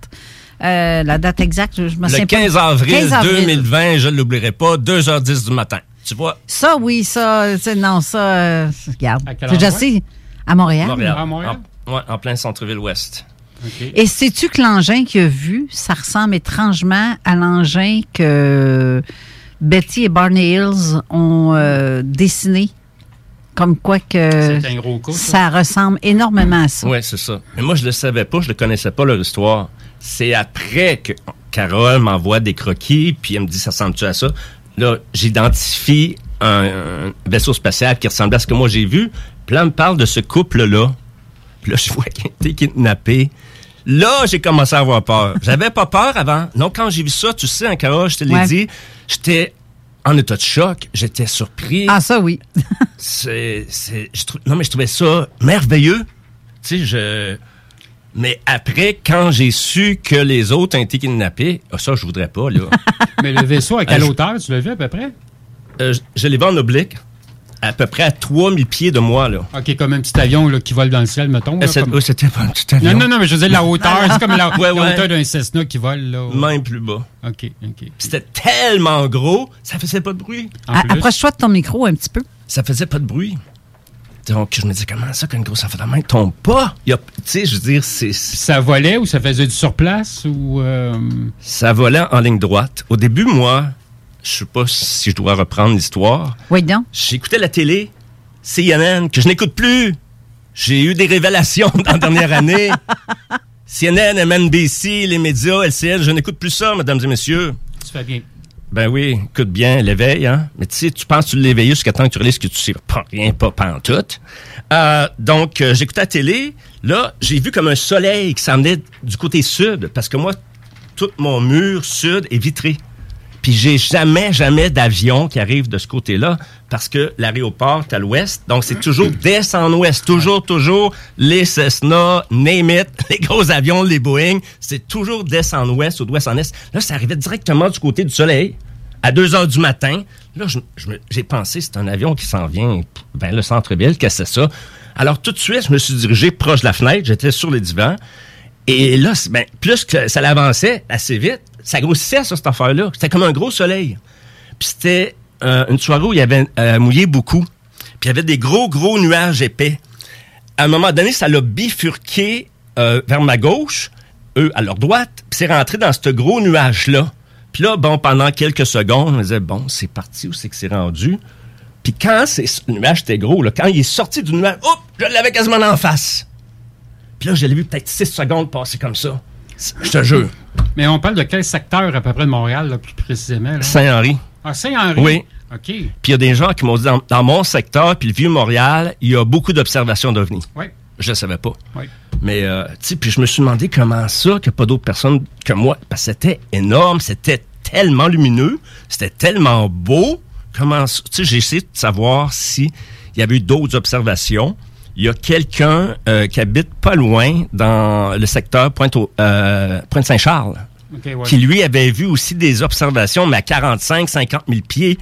Euh, la date exacte, je, je me Le souviens pas. 15 avril, 15 avril. 2020, je ne l'oublierai pas, 2h10 du matin. Tu vois? Ça, oui, ça, c'est- non, ça, euh, regarde. déjà endroit? assez. À Montréal. Montréal. À Montréal? En, ouais, en plein centre-ville ouest. Et sais-tu que l'engin qu'il a vu, ça ressemble étrangement à l'engin que Betty et Barney Hills ont euh, dessiné? Comme quoi que C'est un gros coup, ça. ça ressemble énormément à ça. Oui, c'est ça. Mais moi, je ne le savais pas, je ne connaissais pas leur histoire. C'est après que Carole m'envoie des croquis, puis elle me dit ça ressemble-tu à ça? Là, j'identifie un, un vaisseau spatial qui ressemblait à ce que moi j'ai vu. Puis là, elle me parle de ce couple-là. Puis là, je vois qu'il a été kidnappé. Là, j'ai commencé à avoir peur. J'avais pas peur avant. Non, quand j'ai vu ça, tu sais, en Carole, je te l'ai Ouais. dit, j'étais en état de choc. J'étais surpris. Ah, ça, oui. c'est, c'est, je trou- non, mais je trouvais ça merveilleux. Tu sais, je. Mais après, quand j'ai su que les autres ont été kidnappés, ah, ça, je voudrais pas, là. Mais le vaisseau, à quelle Ah, hauteur tu l'as vu à peu près? Euh, je, je l'ai vu en oblique, à peu près à 3000 pieds de moi, là. OK, comme un petit avion là, qui vole dans le ciel, mettons. là, Euh, comme- oh, c'était pas un petit avion. Non, non, non, mais je veux dire la hauteur. c'est comme la, Ouais, la ouais. hauteur d'un Cessna qui vole. Là, au- Même plus bas. OK, OK. C'était tellement gros, ça faisait pas de bruit. Approche-toi de ton micro un petit peu. Ça faisait pas de bruit. Donc, je me disais, comment ça qu'une grosse affaire de main tombe pas? Tu sais, je veux dire, c'est... Ça volait ou ça faisait du surplace ou... euh, Ça volait en ligne droite. Au début, moi, je sais pas si je dois reprendre l'histoire. Oui, donc. J'écoutais la télé, CNN, que je n'écoute plus. J'ai eu des révélations dans la dernière année. CNN, MNBC, les médias, LCL, je n'écoute plus ça, mesdames et messieurs. Tu fais bien. Ben oui, écoute bien, l'éveil, hein. Mais tu sais, tu penses que tu l'éveilles jusqu'à temps que tu réalises que tu sais pas rien, pas pantoute. Euh, donc, euh, j'écoutais la télé. Là, j'ai vu comme un soleil qui s'en venait du côté sud, parce que moi, tout mon mur sud est vitré. Puis j'ai jamais, jamais d'avion qui arrive de ce côté-là parce que l'aéroport est à l'ouest. Donc c'est toujours d'est en ouest. Toujours, toujours les Cessna, name it, les gros avions, les Boeing. C'est toujours d'est en ouest ou d'ouest en est. Là, ça arrivait directement du côté du soleil à 2 heures du matin. Là, je- je me- j'ai pensé, c'est un avion qui s'en vient vers le centre-ville. Qu'est-ce que c'est ça? Alors tout de suite, je me suis dirigé proche de la fenêtre. J'étais sur les divans. Et là, ben, plus que ça l'avançait assez vite, ça grossissait, ça, cette affaire-là. C'était comme un gros soleil. Puis c'était euh, une soirée où il y avait euh, mouillé beaucoup. Puis il y avait des gros, gros nuages épais. À un moment donné, ça l'a bifurqué euh, vers ma gauche, eux à leur droite, puis c'est rentré dans ce gros nuage-là. Puis là, bon, pendant quelques secondes, on disait, bon, c'est parti, où c'est que c'est rendu? Puis quand c'est, le nuage était gros, quand il est sorti du nuage, hop, je l'avais quasiment en face. Puis là, je l'ai vu peut-être six secondes passer comme ça. Je te jure. Mais on parle de quel secteur à peu près de Montréal, là, plus précisément? Saint-Henri. Ah, Saint-Henri? Oui. OK. Puis il y a des gens qui m'ont dit, dans, dans mon secteur, puis le Vieux-Montréal, il y a beaucoup d'observations d'ovnis. Oui. Je ne savais pas. Oui. Mais, euh, tu sais, puis je me suis demandé comment ça, qu'il n'y a pas d'autres personnes que moi. Parce que c'était énorme, c'était tellement lumineux, c'était tellement beau. Comment ça- Tu sais, j'ai essayé de savoir si il y avait eu d'autres observations. Il y a quelqu'un euh, qui habite pas loin dans le secteur Pointe, euh, Pointe-Saint-Charles ouais. qui lui avait vu aussi des observations, mais à 45, 50 000 pieds,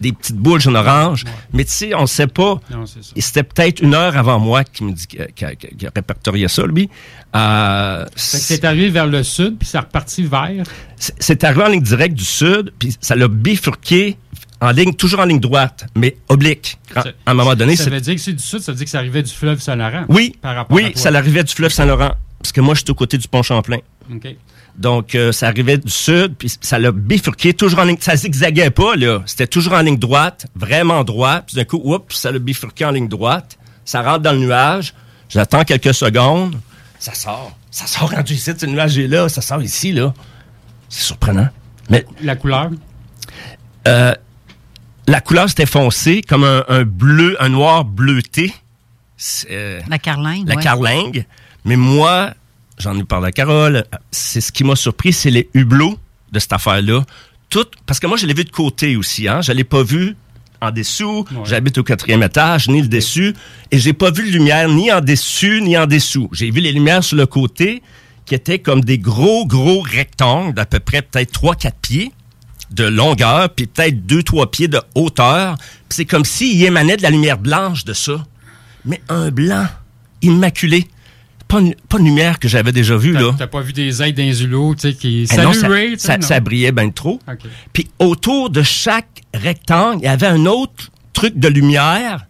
des petites boules en orange. Mais tu sais, on ne sait pas. Ça. C'était peut-être une heure avant moi qui me dit qu'il répertoriait ça, lui. Euh, c'est arrivé vers le sud, puis c'est reparti vers... c'est arrivé en ligne directe du sud, puis ça l'a bifurqué en ligne, toujours en ligne droite, mais oblique. À un moment donné, ça veut dire que c'est du sud, ça veut dire que ça arrivait du fleuve Saint-Laurent. Oui, par oui, ça l'arrivait du fleuve Saint-Laurent. Parce que moi, je suis aux côtés du pont Champlain. OK. Donc, euh, ça arrivait du sud, puis ça l'a bifurqué, toujours en ligne. Ça zigzaguait pas, là. C'était toujours en ligne droite, vraiment droit. Puis d'un coup, oups, ça l'a bifurqué en ligne droite. Ça rentre dans le nuage. J'attends quelques secondes. Ça sort. Ça sort rendu ici. Le nuage est là. Ça sort ici, là. C'est surprenant. Mais La couleur? euh, la couleur, c'était foncé, comme un, un bleu, un noir bleuté. Euh, La carlingue. la ouais. carlingue. Mais moi, j'en ai parlé à Carole, c'est ce qui m'a surpris, c'est les hublots de cette affaire-là. Tout, parce que moi, je l'ai vu de côté aussi. Hein? Je l'ai pas vu en dessous. J'habite au quatrième étage, ni le dessus. Et j'ai pas vu de lumière ni en dessus, ni en dessous. J'ai vu les lumières sur le côté qui étaient comme des gros, gros rectangles d'à peu près peut-être 3-4 pieds de longueur, puis peut-être 2-3 pieds de hauteur. C'est comme s'il émanait de la lumière blanche de ça. Mais un blanc immaculé. Pas, pas une lumière que j'avais déjà vue, là. T'as pas vu des aides d'un tu sais, qui. Eh non, ça, Ray, ça- non? ça brillait bien trop. Puis autour de chaque rectangle, il y avait un autre truc de lumière.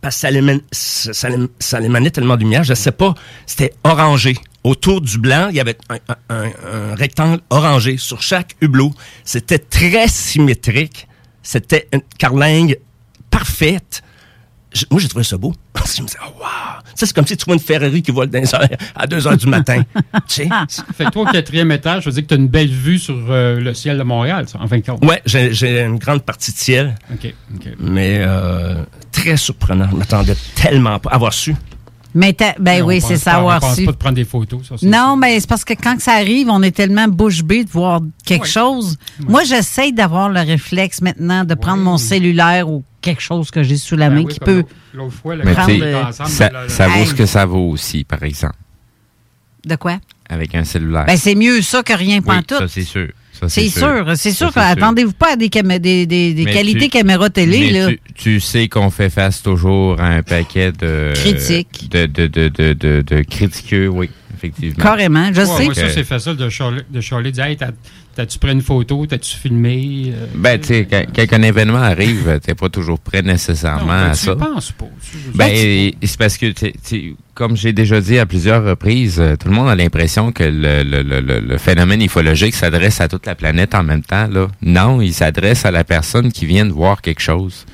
Parce que ça l'émanait tellement de lumière, je sais pas. C'était orangé. Autour du blanc, il y avait un, un- un- un rectangle orangé sur chaque hublot. C'était très symétrique. C'était une carlingue parfaite. Je- moi, j'ai trouvé ça beau. je me disais, oh, wow! Ça, c'est comme si tu vois une Ferrari qui vole dans les airs à 2 heures du matin. tu sais? Fait que toi, au quatrième étage, je veux dire que tu as une belle vue sur euh, le ciel de Montréal, ça, en fin de compte. Ouais, j'ai j'ai une grande partie de ciel. OK, OK. Mais euh, très surprenant. Je m'attendais tellement pas à avoir su. Mais t'as- ben oui, c'est pas- ça, On avoir pense su. pas de prendre des photos, ça. Non, mais c'est parce que quand ça arrive, on est tellement bouche bée de voir quelque chose. Moi, j'essaie d'avoir le réflexe maintenant de prendre mon cellulaire ou quelque chose que j'ai sous la Ben main oui, qui peut. l'autre- fois, Mais ensemble, ça, là, là, ça vaut Hey. ce que ça vaut aussi, par exemple, De quoi? avec un cellulaire. Ben, c'est mieux ça que rien Oui, pantoute. ça, c'est sûr. C'est sûr, c'est sûr. Attendez-vous pas à des, des, des, qualités tu- caméra télé, mais là. Tu, tu sais qu'on fait face toujours à un paquet de... Critiques. De, de, de, de, de, de critiqueux, oui, effectivement. Carrément, je Ouais, sais. Moi, ça, c'est facile de Charlie, de Charlie dire Hey, t'as- t'as-tu pris une photo, t'as-tu filmé Euh, Ben, tu sais, quand, quand un événement arrive, t'es pas toujours prêt nécessairement non, ben, à tu ça. penses pas. tu- Ben, c'est parce que, comme j'ai déjà dit à plusieurs reprises, euh, tout le monde a l'impression que le, le- le- le- le phénomène ufologique s'adresse à toute la planète en même temps. Là. Non, il s'adresse à la personne qui vient de voir quelque chose.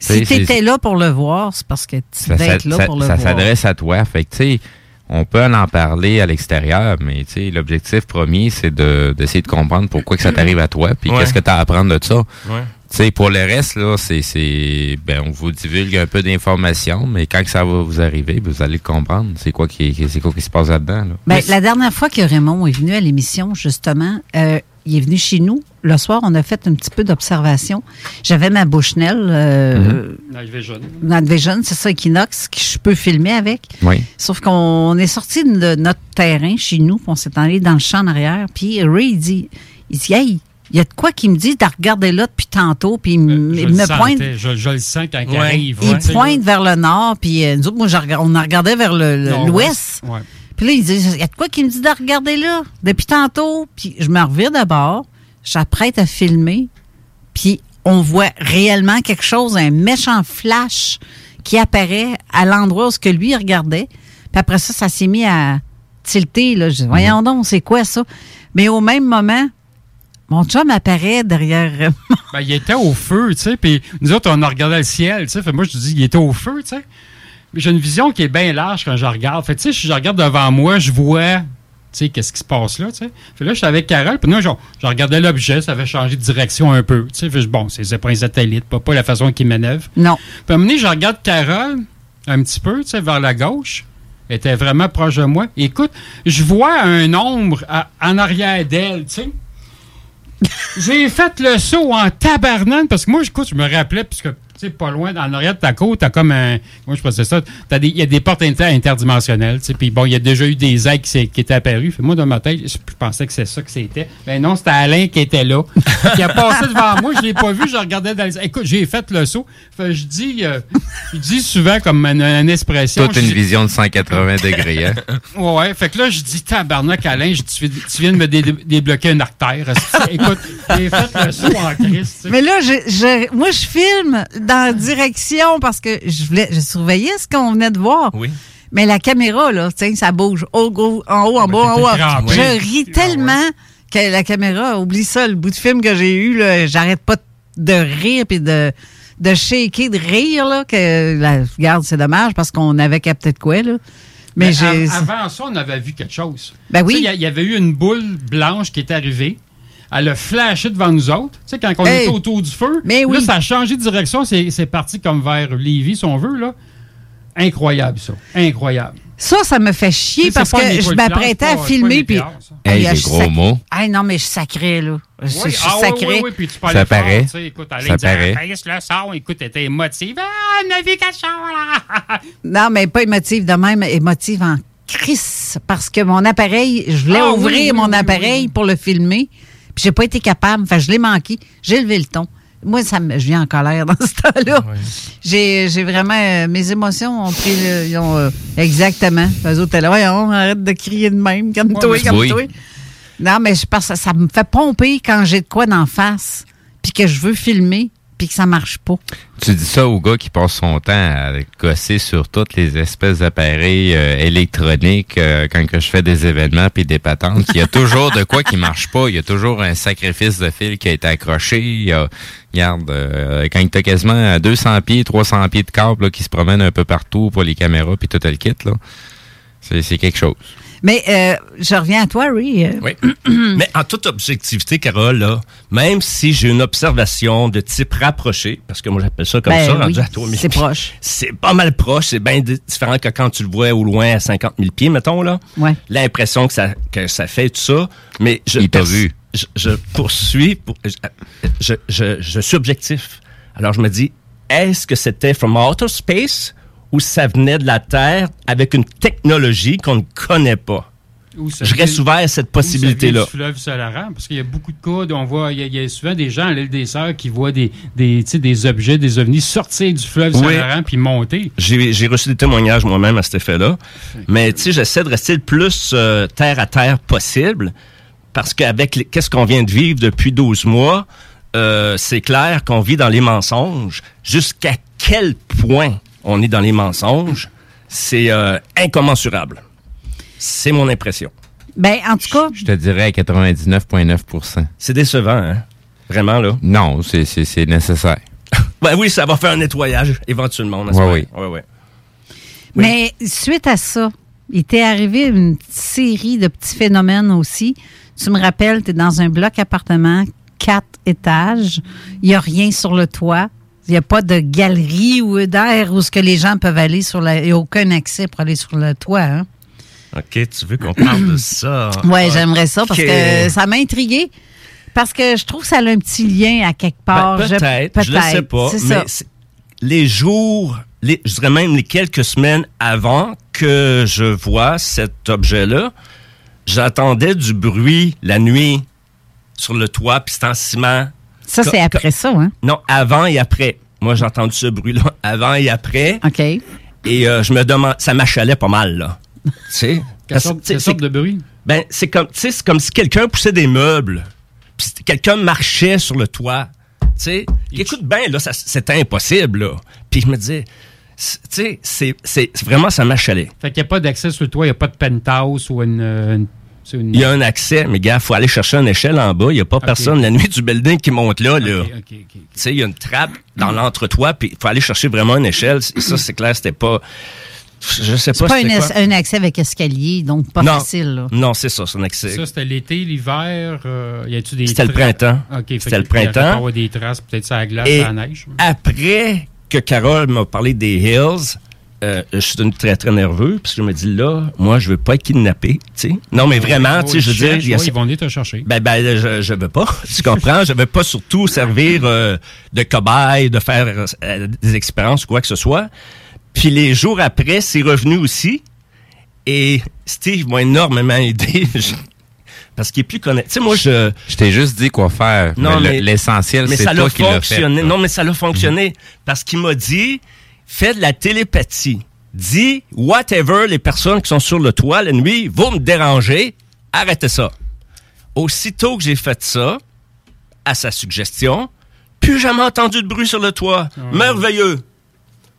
Si tu étais là pour le voir, c'est parce que tu ça, devais ça- être là ça- pour le ça voir. s'adresse à toi. Fait que, tu sais, on peut en parler à l'extérieur, mais tu sais, l'objectif premier, c'est de- d'essayer de, comprendre pourquoi que ça t'arrive à toi, puis Ouais. qu'est-ce que tu as à apprendre de ça. Ouais. Tu sais, pour le reste, là, c'est, c'est, ben, on vous divulgue un peu d'informations, mais quand que ça va vous arriver, vous allez le comprendre. C'est quoi qui, c'est quoi qui se passe là-dedans, là. Ben, la dernière fois que Raymond est venu à l'émission, justement, euh, il est venu chez nous. Le soir, on a fait un petit peu d'observation. J'avais ma Bushnell, euh, Vision, c'est ça, Equinox, que je peux filmer avec. Oui. Sauf qu'on est sorti de notre terrain chez nous, puis on s'est allé dans le champ en arrière. Puis Ray, il dit, il dit, hey, il y a de quoi qui me dit de regarder là depuis tantôt, puis il me- Je il le me pointe. sentais, Je, je le sens quand il arrive. Il ouais, pointe vers le nord, puis euh, nous autres, moi, on en regardait vers le- l'ouest. Ouais. Puis là, il dit, il y a de quoi qui me dit de regarder là, depuis tantôt. Puis je me revire d'abord, j'apprête à filmer, puis on voit réellement quelque chose, un méchant flash qui apparaît à l'endroit où ce que lui regardait. Puis après ça, ça s'est mis à tilter. Là. Je dis, voyons donc, c'est quoi ça? Mais au même moment, mon chum apparaît derrière euh, Ben, il était au feu, tu sais, puis nous autres, on a regardé le ciel, tu sais. Fait moi, je dis, il était au feu, tu sais. J'ai une vision qui est bien large quand je regarde. Fait tu sais, si je regarde devant moi, je vois, tu sais, qu'est-ce qui se passe là, tu sais. Fait là, je suis avec Carole, puis nous, je, je regardais l'objet, ça avait changé de direction un peu, tu sais. Fait bon, c'est c'est pas un satellite, pas, pas la façon qu'il manœuvre. Non. Puis à un moment donné, je regarde Carole, un petit peu, tu sais, vers la gauche. Elle était vraiment proche de moi. Écoute, je vois un ombre à- en arrière d'elle, tu sais. J'ai fait le saut en tabarnane parce que moi, écoute, je me rappelais, puisque Tu sais, pas loin, en arrière de ta côte, t'as comme un. Moi, je pensais ça. t'as des- Il y a des portes inter- interdimensionnelles. tu sais, Puis bon, il y a déjà eu des ailes qui, qui étaient apparues. Fait, moi, dans ma tête, je pensais que c'est ça que c'était. Mais non, c'était Alain qui était là. qui a passé devant moi. Je l'ai pas vu. Je regardais dans les. Écoute, j'ai fait le saut. Fait, je dis, euh, je dis souvent comme une, une expression. Toute une je vision de 180 degrés. Hein? Ouais, ouais. Fait que là, je dis, tabarnak, Alain, je- tu, tu viens de me dé- débloquer une artère. Écoute, j'ai fait le saut en Christ. Mais là, je, je- moi, je filme dans la direction parce que je voulais, je surveillais ce qu'on venait de voir. Oui. Mais la caméra, là, tiens, ça bouge. En haut, en bas, en haut. crampé. Je ris tellement que la caméra, oublie ça, le bout de film que j'ai eu, là, j'arrête pas de rire puis de, de shaker, de rire, là, que, la, regarde, c'est dommage parce qu'on avait capté de quoi, là. Mais, Mais j'ai. av- avant ça, on avait vu quelque chose. Ben oui. Il y y, avait eu une boule blanche qui est arrivée. Elle a flashé devant nous autres. Tu sais, quand on Hey. était autour du feu. Mais Là, oui. ça a changé de direction. C'est parti comme vers Lévis, si on veut. Là. Incroyable, ça. Incroyable. Ça, ça me fait chier C'est parce que je m'apprêtais à filmer. Puis, ça. Hey, Ah, des je gros sac- mots. Ah non, mais je sacrais, là. Je, Oui, je ah, oui, sacrais. oui, oui, puis tu peux Ça fort, paraît. écoute, Ça disait, paraît. Le son. Écoute, était émotive. Ah, on a vu quelque chose, là. Non, mais pas émotive de même, émotive en crise. Parce que mon appareil, je voulais Ah, ouvrir oui, mon oui, appareil oui. pour le filmer. Puis j'ai pas été capable. Enfin, je l'ai manqué. J'ai levé le ton. Moi, ça me, je viens en colère dans ce temps-là. J'ai, j'ai vraiment. euh, mes émotions ont pris. le- ils ont, euh, exactement. Eux autres, là, Voyons, arrête de crier de même. Calme-toi, Ouais, mais- calme-toi. Oui. Non, mais je pense que ça me fait pomper quand j'ai de quoi d'en face. Puis que je veux filmer. Puis que ça marche pas. Tu dis ça au gars qui passe son temps à gosser sur toutes les espèces d'appareils euh, électroniques euh, quand que je fais des événements puis des patentes. Il y a toujours de quoi qui marche pas. Il y a toujours un sacrifice de fil qui a été accroché. Il y a, regarde, euh, quand tu as quasiment 200 pieds, 300 pieds de câble là, qui se promènent un peu partout pour les caméras puis tout le kit, là, c'est c'est quelque chose. Mais euh, je reviens à toi, Ray. Euh, Oui. Mais en toute objectivité, Carole, là, même si j'ai une observation de type rapproché, parce que moi j'appelle ça comme Ben ça, oui, rendu à 3000 c'est pieds, proche. C'est pas mal proche, c'est bien di- différent que quand tu le vois au loin à 50 000 pieds, mettons, là. Ouais. L'impression que ça, que ça fait tout ça. Mais je, Il t'a vu. Je, je poursuis, pour- je, je, je suis objectif. Alors je me dis, est-ce que c'était from outer space? Ou ça venait de la Terre avec une technologie qu'on ne connaît pas? Je reste ouvert à cette possibilité-là. du fleuve Saint-Laurent, parce qu'il y a beaucoup de cas, on voit, il y, a, il y a souvent des gens à l'île des Sœurs qui voient des, des, des objets, des ovnis sortir du fleuve Oui. Saint-Laurent puis monter. J'ai reçu des témoignages moi-même à cet effet-là. Mais tu sais, j'essaie de rester le plus euh, terre à terre possible parce qu'avec qu'est-ce qu'on vient de vivre depuis 12 mois, euh, c'est clair qu'on vit dans les mensonges. Jusqu'à quel point on est dans les mensonges, c'est euh, incommensurable. C'est mon impression. Ben, en tout cas, Je te dirais à 99,9% C'est décevant, hein? Vraiment, là? Non, c'est- c'est c'est nécessaire. Ben oui, ça va faire un nettoyage éventuellement. n'est-ce Ouais, pas? oui. Ouais, ouais. Mais suite à ça, il t'est arrivé une série de petits phénomènes aussi. Tu me rappelles, tu es dans un bloc appartement, quatre étages. Il n'y a rien sur le toit. Il n'y a pas de galerie ou d'air où ce que les gens peuvent aller sur la. Il n'y a aucun accès pour aller sur le toit. Hein? OK, tu veux qu'on parle de ça? Oui, j'aimerais ça parce que ça m'a intrigué. Parce que je trouve que ça a un petit lien à quelque part. Ben, Je- peut-être, je, ne sais pas. Mais les jours, les, je dirais même les quelques semaines avant que je vois cet objet-là, j'entendais du bruit la nuit sur le toit, puis c'est en ciment. Ça, c'est après ça, hein? Non, avant et après. Moi, j'ai entendu ce bruit-là avant et après. OK. Et euh, je me demande, ça m'achalait pas mal, là. tu sais? Quelle sorte, quelle sorte de bruit? ben, c'est comme, tu sais, c'est comme si quelqu'un poussait des meubles. Puis quelqu'un marchait sur le toit. Tu sais, écoute bien, là, ça- c'était impossible, là. Puis je me disais, c'est- tu sais, c'est, vraiment, ça m'achalait. Fait qu'il n'y a pas d'accès sur le toit, il n'y a pas de penthouse ou une. une- c'est Il y a un accès, mais gars, faut aller chercher une échelle en bas. Il n'y a pas personne la nuit du building qui monte là, là. Tu sais, il y a une trappe dans l'entretoit, puis il faut aller chercher vraiment une échelle. Et ça, c'est clair, c'était pas. Je sais C'est pas, pas c'était un, quoi. un accès avec escalier, donc pas non, facile. Là. non, c'est ça, c'est un accès. Ça, c'était l'été, l'hiver. euh, y a-tu des. C'était le printemps. C'était le y printemps. pas avoir des traces, peut-être la glace, la neige. après que Carole m'a parlé des Hills, euh, je suis devenu très, très nerveux, parce que je me dis, là, moi, je veux pas être kidnappé, tu sais. Non, mais vraiment, tu sais, je veux dire... il y a- ils vont venir te chercher. ben, ben, je, je veux pas. Tu comprends? Je veux pas surtout servir euh, de cobaye, de faire euh, des expériences ou quoi que ce soit. Puis les jours après, c'est revenu aussi. Et Steve m'a énormément aidé. Je- Parce qu'il est plus connecté. Tu sais, moi, je... Je t'ai juste dit quoi faire. Non, mais le- mais- l'essentiel, c'est ça toi l'a qui fait. Non, mais ça l'a fonctionné. Parce qu'il m'a dit, fais de la télépathie. Dis, whatever les personnes qui sont sur le toit la nuit, vont me déranger, arrêtez ça. Aussitôt que j'ai fait ça, à sa suggestion, plus jamais entendu de bruit sur le toit. Merveilleux.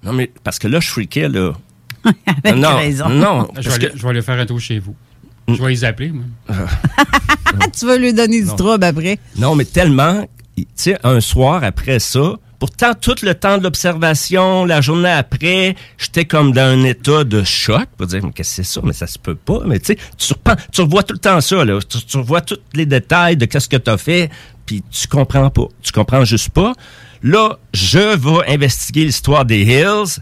Non, mais parce que là, je freakais, là. Avec non, raison. non, Je vais, aller, que- je vais aller faire un tour chez vous. Je vais les appeler, moi. tu vas lui donner du trouble après. Non, mais tellement, tu sais, un soir après ça, pourtant, tout le temps de l'observation, la journée après, j'étais comme dans un état de choc pour dire, mais qu'est-ce que c'est ça? Mais ça se peut pas. Mais tu sais, tu, revois tout le temps ça. Tu, tu revois tous les détails de qu'est-ce que tu as fait, puis tu comprends pas. Tu comprends juste pas. Là, je vais investiguer l'histoire des Hills.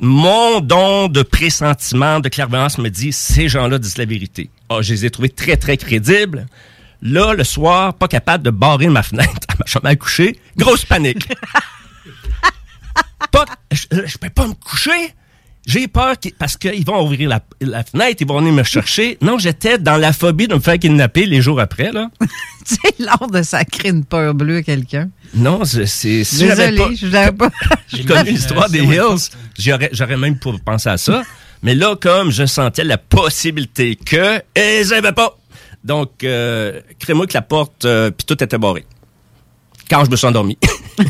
Mon don de pressentiment, de clairvoyance me dit, ces gens-là disent la vérité. Ah, je les ai trouvés très, très crédibles. Là, le soir, pas capable de barrer ma fenêtre à ma chambre à coucher. Grosse panique. pas, je, je peux pas me coucher. J'ai peur parce qu'ils vont ouvrir la, la fenêtre, ils vont venir me chercher. Non, j'étais dans la phobie de me faire kidnapper les jours après, là. tu sais, l'art de sacrer une peur bleue à quelqu'un. Non, c'est... c'est- si Désolé, je l'avais pas. J'ai connu l'histoire des Hills. J'aurais, j'aurais même pas pensé à ça. Mais là, comme je sentais la possibilité que, ils n'avaient pas. Donc, euh, crée-moi que la porte, euh, puis tout était barré. Quand je me suis endormi. tu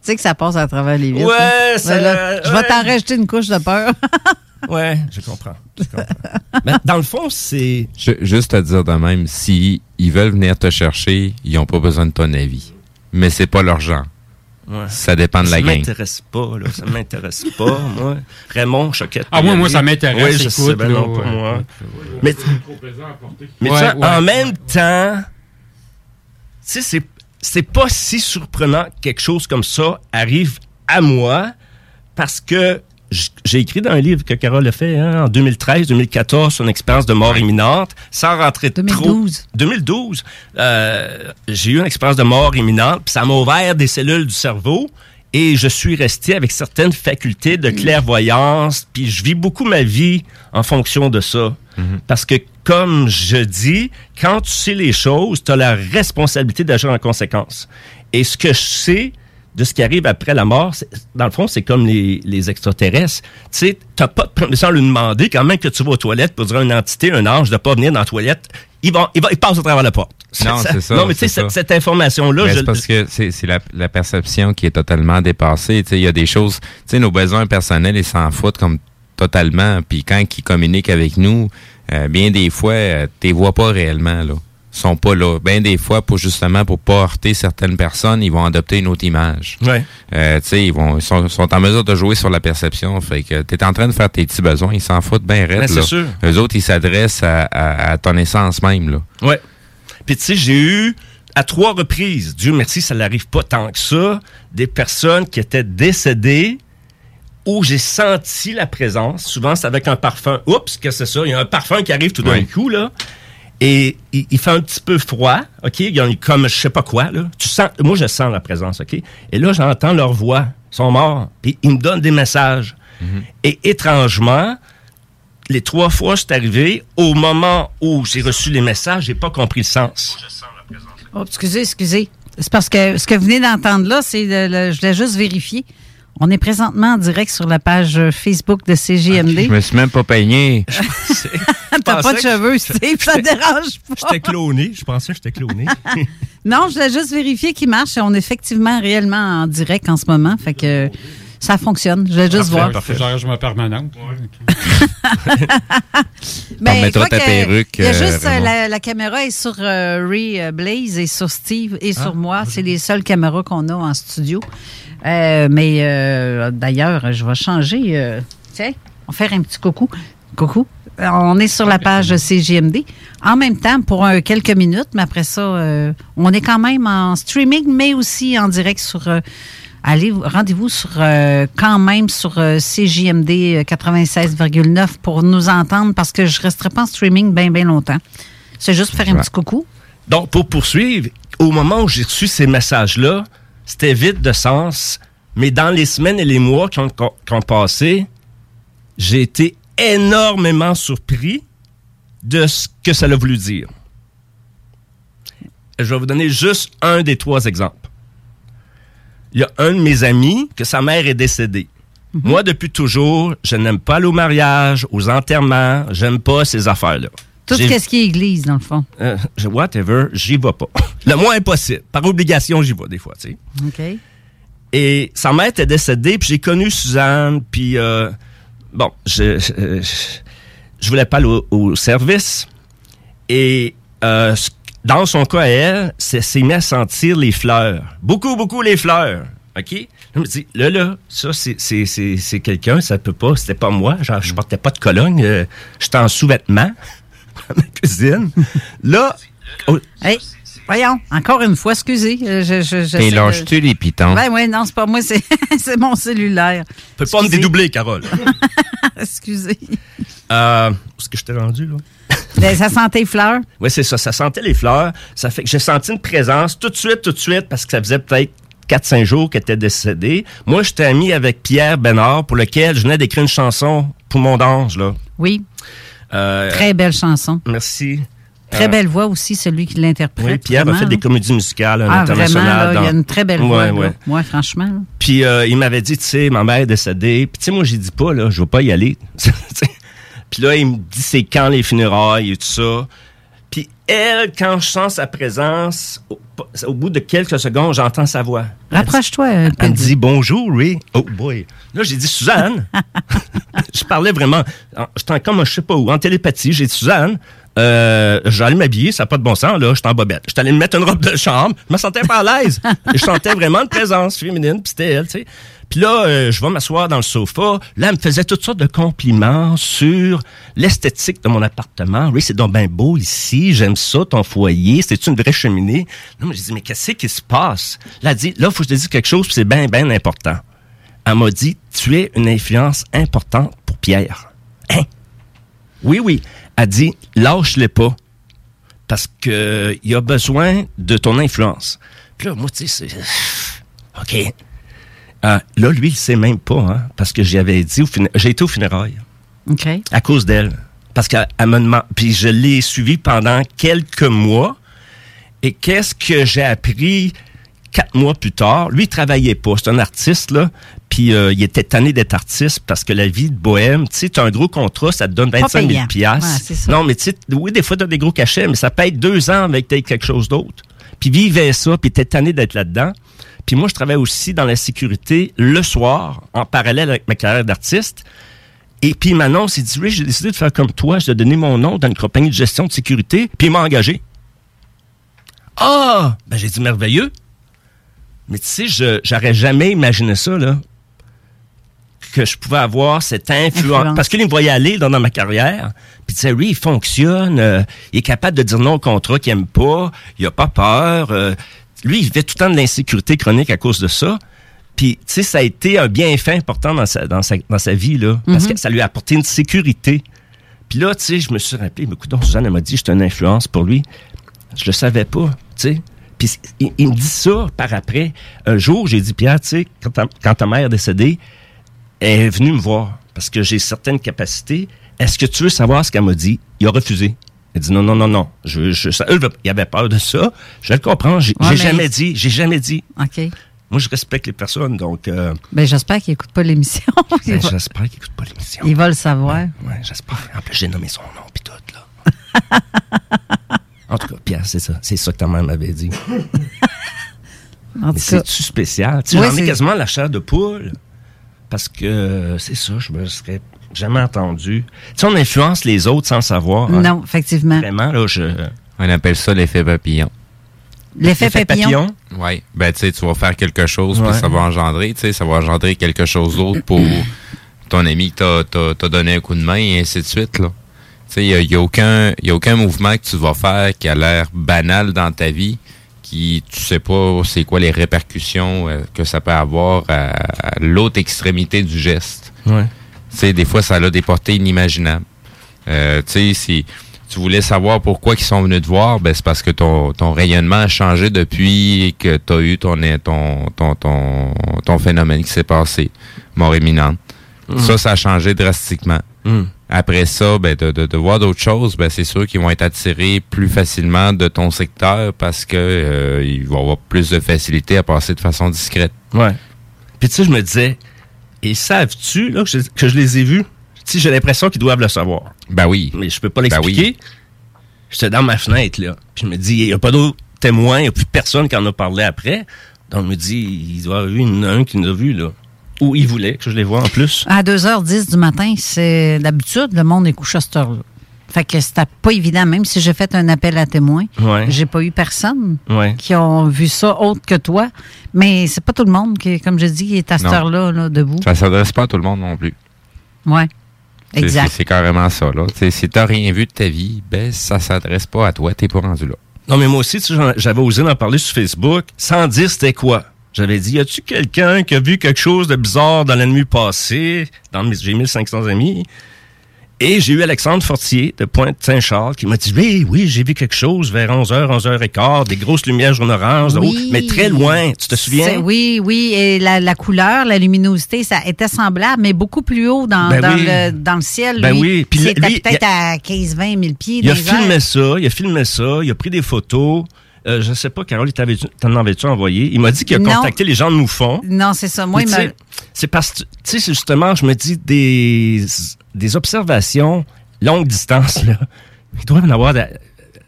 sais que ça passe à travers les vitres. Ouais, hein? ça- Ben là, je vais ouais. t'en rajouter une couche de peur. ouais, je comprends. Je comprends. Mais dans le fond, c'est... Juste à dire de même, si ils veulent venir te chercher, ils n'ont pas besoin de ton avis. Mais c'est pas leur genre. Ouais. Ça dépend de la Ça gang. m'intéresse pas, là. Ça m'intéresse pas, moi. Raymond, Choquette. Ah, moi, moi, ça m'intéresse, Oui, je écoute, sais, ben non, pas ouais. moi. Mais, ouais. en même temps, tu sais, c'est, c'est pas si surprenant que quelque chose comme ça arrive à moi parce que j'ai écrit dans un livre que Carole a fait hein, en 2013-2014 sur une expérience de mort imminente, sans rentrer 2012. trop... 2012. Euh, j'ai eu une expérience de mort imminente, puis ça m'a ouvert des cellules du cerveau et je suis resté avec certaines facultés de clairvoyance, puis je vis beaucoup ma vie en fonction de ça. Parce que, comme je dis, quand tu sais les choses, tu as la responsabilité d'agir en conséquence. Et ce que je sais de ce qui arrive après la mort, dans le fond, c'est comme les, les extraterrestres. Tu sais, t'as pas de permission à lui demander quand même que tu vas aux toilettes pour dire à une entité, un ange, de pas venir dans la toilette. Il va, il va, il passe au travers de la porte. Non, c'est ça. Non, mais tu sais, cette, information-là, c'est parce que c'est c'est la, la perception qui est totalement dépassée. Tu sais, Il y a des choses, tu sais, nos besoins personnels, ils s'en foutent comme totalement. Puis quand ils communiquent avec nous, euh, bien des fois, euh, t'es vois pas réellement. Là. Sont pas là. Bien des fois, pour justement pour pas heurter certaines personnes, ils vont adopter une autre image. Ouais. Euh, tu sais, ils vont ils sont, sont en mesure de jouer sur la perception. Fait que t'es en train de faire tes petits besoins, ils s'en foutent bien raide. Ben, c'est là. sûr. Eux autres, ils s'adressent à, à, à ton essence même. Là. Ouais. Puis tu sais, j'ai eu à trois reprises, Dieu merci, ça n'arrive pas tant que ça, des personnes qui étaient décédées où j'ai senti la présence. Souvent, c'est avec un parfum. Oups, qu'est-ce que c'est ça? Il y a un parfum qui arrive tout d'un Oui. coup, là. Et il, il fait un petit peu froid, OK? Il y a comme je sais pas quoi, là. Tu sens, moi, je sens la présence, OK? Et là, j'entends leur voix. Ils sont morts. Puis ils me donnent des messages. Et étrangement, les trois fois c'est arrivé, au moment où j'ai reçu les messages, j'ai pas compris le sens. Oh, excusez, excusez. C'est parce que ce que vous venez d'entendre là, c'est je voulais juste vérifier. On est présentement en direct sur la page euh, Facebook de CGMD. Je me suis même pas peigné. T'as pas de cheveux, Steve, ça te dérange pas. J'étais cloné. Je pensais que j'étais cloné. Non, je voulais juste vérifier qu'il marche. On est effectivement réellement en direct en ce moment. Fait que ça fonctionne. Je voulais juste voir. Que j'arrange ma permanente. On mettra je ta que perruque, Il y a euh, juste euh, la, la caméra est sur euh, Ray euh, Blaze et sur Steve et sur moi. C'est les seules caméras qu'on a en studio. Euh, mais euh, d'ailleurs, je vais changer. euh, tiens, on va faire un petit coucou. Coucou. On est sur la page CGMD. En même temps, pour euh, quelques minutes, mais après ça, euh, on est quand même en streaming, mais aussi en direct sur. Euh, allez, rendez-vous sur euh, quand même sur euh, CJMD 96,9 pour nous entendre parce que je ne resterai pas en streaming bien, bien longtemps. C'est juste pour faire un petit coucou. Donc, pour poursuivre, au moment où j'ai reçu ces messages-là, c'était vide de sens, mais dans les semaines et les mois qui ont, qui ont passé, j'ai été énormément surpris de ce que ça a voulu dire. Je vais vous donner juste un des trois exemples. Il y a un de mes amis que sa mère est décédée. Moi, depuis toujours, je n'aime pas aller au mariage, aux enterrements, j'aime pas ces affaires-là. Tout ce qui est église, dans le fond? euh, whatever, j'y vais pas. Le moins possible. Par obligation, j'y vais des fois, tu sais. OK. Et sa mère était décédée, puis j'ai connu Suzanne, puis euh, bon, je, je, voulais pas aller au, au service. Et euh, dans son cas, à elle, c'est s'est mis à sentir les fleurs. Beaucoup, beaucoup les fleurs. OK? Je me dis, là, là, ça, c'est- c'est c'est- c'est quelqu'un, ça peut pas, c'était pas moi. Genre, je portais pas de cologne, euh, j'étais en sous-vêtements dans ma cuisine. Là, oh, Hey, voyons, encore une fois, excusez. euh, Je, Et de- lâches-tu les pitons? Ben oui, non, c'est pas moi, c'est, mon cellulaire. peut pas me dédoubler, Carole. Excusez. Euh, où est-ce que je t'ai rendu, là? Ben, ça sentait les fleurs. Oui, c'est ça. Ça sentait les fleurs. Ça fait que j'ai senti une présence tout de suite, tout de suite, parce que ça faisait peut-être 4-5 jours qu'elle était décédée. Moi, j'étais ami avec Pierre Bénard, pour lequel je venais d'écrire une chanson pour mon ange, là. Oui, Euh, très belle chanson. Merci. Très Euh, belle voix aussi, celui qui l'interprète. Oui, Pierre a vraiment, fait des comédies musicales à Ah, vraiment, l'international. là, il y a dans- une très belle voix. ouais. Ouais, franchement. là. Puis euh, il m'avait dit, tu sais, ma mère est décédée. Puis tu sais, moi, j'ai dit pas, là, je vais pas y aller. Puis là, il me dit, c'est quand les funérailles et tout ça. Puis elle, quand je sens sa présence, au, au bout de quelques secondes, j'entends sa voix. Rapproche-toi peu. Elle me dit bonjour, oui. Oh boy. Là, j'ai dit Suzanne. je parlais vraiment. en- J'étais comme, je sais pas où, en télépathie. J'ai dit Suzanne. Euh, j'allais m'habiller, ça n'a pas de bon sens, là, j'étais en bobette. J'étais allé me mettre une robe de chambre, je me sentais pas à l'aise. Je sentais vraiment une présence féminine, puis c'était elle, tu sais. Puis là, euh, je vais m'asseoir dans le sofa. Là, elle me faisait toutes sortes de compliments sur l'esthétique de mon appartement. Oui, c'est donc bien beau ici, j'aime ça, ton foyer, c'est une vraie cheminée. Non, mais j'ai dit, mais qu'est-ce qui se passe? Là, elle dit, là, faut que je te dise quelque chose, c'est bien, bien important. Elle m'a dit, tu es une influence importante pour Pierre. Hein? Oui, oui. Elle dit, lâche-les pas. Parce que il a besoin de ton influence. Puis là, moi, tu sais, c'est. OK. Euh, là, lui, il sait même pas, hein, parce que j'avais dit, fina- j'ai été au funérailles OK. à cause d'elle. Parce qu'elle elle me demande. Puis je l'ai suivi pendant quelques mois. Et qu'est-ce que j'ai appris quatre mois plus tard? Lui, il travaillait pas. C'est un artiste, là. Puis euh, il était tanné d'être artiste parce que la vie de bohème, tu sais, tu as un gros contrat, ça te donne Pas 25 000 payant. piastres. Ouais, c'est ça. non, mais tu sais, oui, des fois, tu as des gros cachets, mais ça peut être deux ans avec quelque chose d'autre. Puis il vivait ça, puis il était tanné d'être là-dedans. Puis moi, je travaille aussi dans la sécurité le soir, en parallèle avec ma carrière d'artiste. Et puis il m'annonce, il dit, oui, j'ai décidé de faire comme toi, je vais donner mon nom dans une compagnie de gestion de sécurité, puis il m'a engagé. Ah! Ben j'ai dit merveilleux. Mais tu sais, je j'aurais jamais imaginé ça, là. Que je pouvais avoir cette influence. Influence. Parce qu'il me voyait aller dans, dans ma carrière. Puis tu sais, lui, il fonctionne. euh, il est capable de dire non au contrat qu'il aime pas. Il a pas peur. euh, lui, il fait tout le temps de l'insécurité chronique à cause de ça. Puis, tu sais, ça a été un bienfait important dans sa, dans sa, dans sa vie, là. Parce Mhm. que ça lui a apporté une sécurité. Puis là, tu sais, je me suis rappelé, mais écoute, Suzanne, elle m'a dit, j'étais une influence pour lui. Je le savais pas, tu sais. Puis il, il me dit ça par après. Un jour, j'ai dit, Pierre, tu sais, quand ta, quand ta mère est décédée, elle est venue me voir parce que j'ai certaines capacités. Est-ce que tu veux savoir ce qu'elle m'a dit? Il a refusé. Il a dit non, non, non, non. Je, je, ça, eux, il avait peur de ça. Je le comprends. J'ai Ouais, mais- jamais dit. J'ai jamais dit. OK. Moi, je respecte les personnes, donc euh, Ben, j'espère qu'il n'écoute pas l'émission. ben, va, j'espère qu'ils n'écoutent pas l'émission. il va le savoir. Ouais, j'espère. En plus, j'ai nommé son nom puis tout, là. en tout cas, Pierre, c'est ça. C'est ça que ta mère m'avait dit. En Mais c'est-tu spécial? Tu j'en ai c'est- quasiment la chair de poule. Parce que euh, c'est ça, je me serais jamais entendu. Tu sais, on influence les autres sans savoir. hein. non, effectivement. Vraiment, là, je. On appelle ça l'effet papillon. L'effet papillon? Oui. Ben, tu sais, tu vas faire quelque chose, puis ça va engendrer, tu sais, ça va engendrer quelque chose d'autre pour ton ami qui t'a- t'a t'a donné un coup de main, et ainsi de suite, là. Sais, il n'y a, aucun, y a aucun mouvement que tu vas faire qui a l'air banal dans ta vie, qui tu sais pas c'est quoi les répercussions euh, que ça peut avoir à, à l'autre extrémité du geste. Ouais. Tu sais, des fois, ça a des portées inimaginables. Euh, tu sais, si tu voulais savoir pourquoi ils sont venus te voir, ben c'est parce que ton, ton rayonnement a changé depuis que tu as eu ton, ton, ton, ton, ton phénomène qui s'est passé, mort imminente. Mm. Ça, ça a changé drastiquement. Mm. Après ça, ben, de, de, de voir d'autres choses, ben, c'est sûr qu'ils vont être attirés plus facilement de ton secteur parce que euh, ils vont avoir plus de facilité à passer de façon discrète. Ouais. Puis tu sais, je me disais, et savent-tu là, que, je, que je les ai vus? Sais, j'ai l'impression qu'ils doivent le savoir. Ben oui. Mais je peux pas l'expliquer. J'étais dans ma fenêtre, là. Puis je me dis, il n'y a pas d'autres témoins, il n'y a plus personne qui en a parlé après. Donc je me dis, il doit y avoir eu une- un qui nous a vu, là. Ou il voulait que je les vois en plus. À 2h10 du matin, c'est d'habitude, le monde est couché à cette heure-là. Fait que c'était pas évident, même si j'ai fait un appel à témoins. Ouais. J'ai pas eu personne Ouais. qui ont vu ça autre que toi. Mais c'est pas tout le monde qui, comme je dis, qui est à cette heure-là, là, debout. Ça s'adresse pas à tout le monde non plus. Ouais. C'est- Exact. C'est c'est carrément ça. Là. Tu sais, Si tu rien vu de ta vie, ben ça s'adresse pas à toi, t'es pas rendu là. Non, mais moi aussi, j'avais osé en parler sur Facebook sans dire c'était quoi? J'avais dit, y a-tu quelqu'un qui a vu quelque chose de bizarre dans la nuit passée? Dans mes, j'ai 1500 amis? Et j'ai eu Alexandre Fortier de Pointe-Saint-Charles qui m'a dit, oui, oui, j'ai vu quelque chose vers 11h, 11h15, des grosses lumières haut, Oui. mais très loin. Tu te souviens? Oui, oui. Et la, la couleur, la luminosité, ça était semblable, mais beaucoup plus haut dans, Ben dans oui. le, dans le ciel. Ben lui. oui. Puis peut-être à 15-20 000 pieds. Il a filmé ça, il a filmé ça, il a pris des photos. Euh, je sais pas, Carole, t'en avais-tu envoyé? Il m'a dit qu'il a Non. contacté les gens de Moufon. Non, c'est ça. Moi, il m'a- c'est parce que, tu sais, justement, je me dis, des, des observations longue distance, là, il doit en avoir à,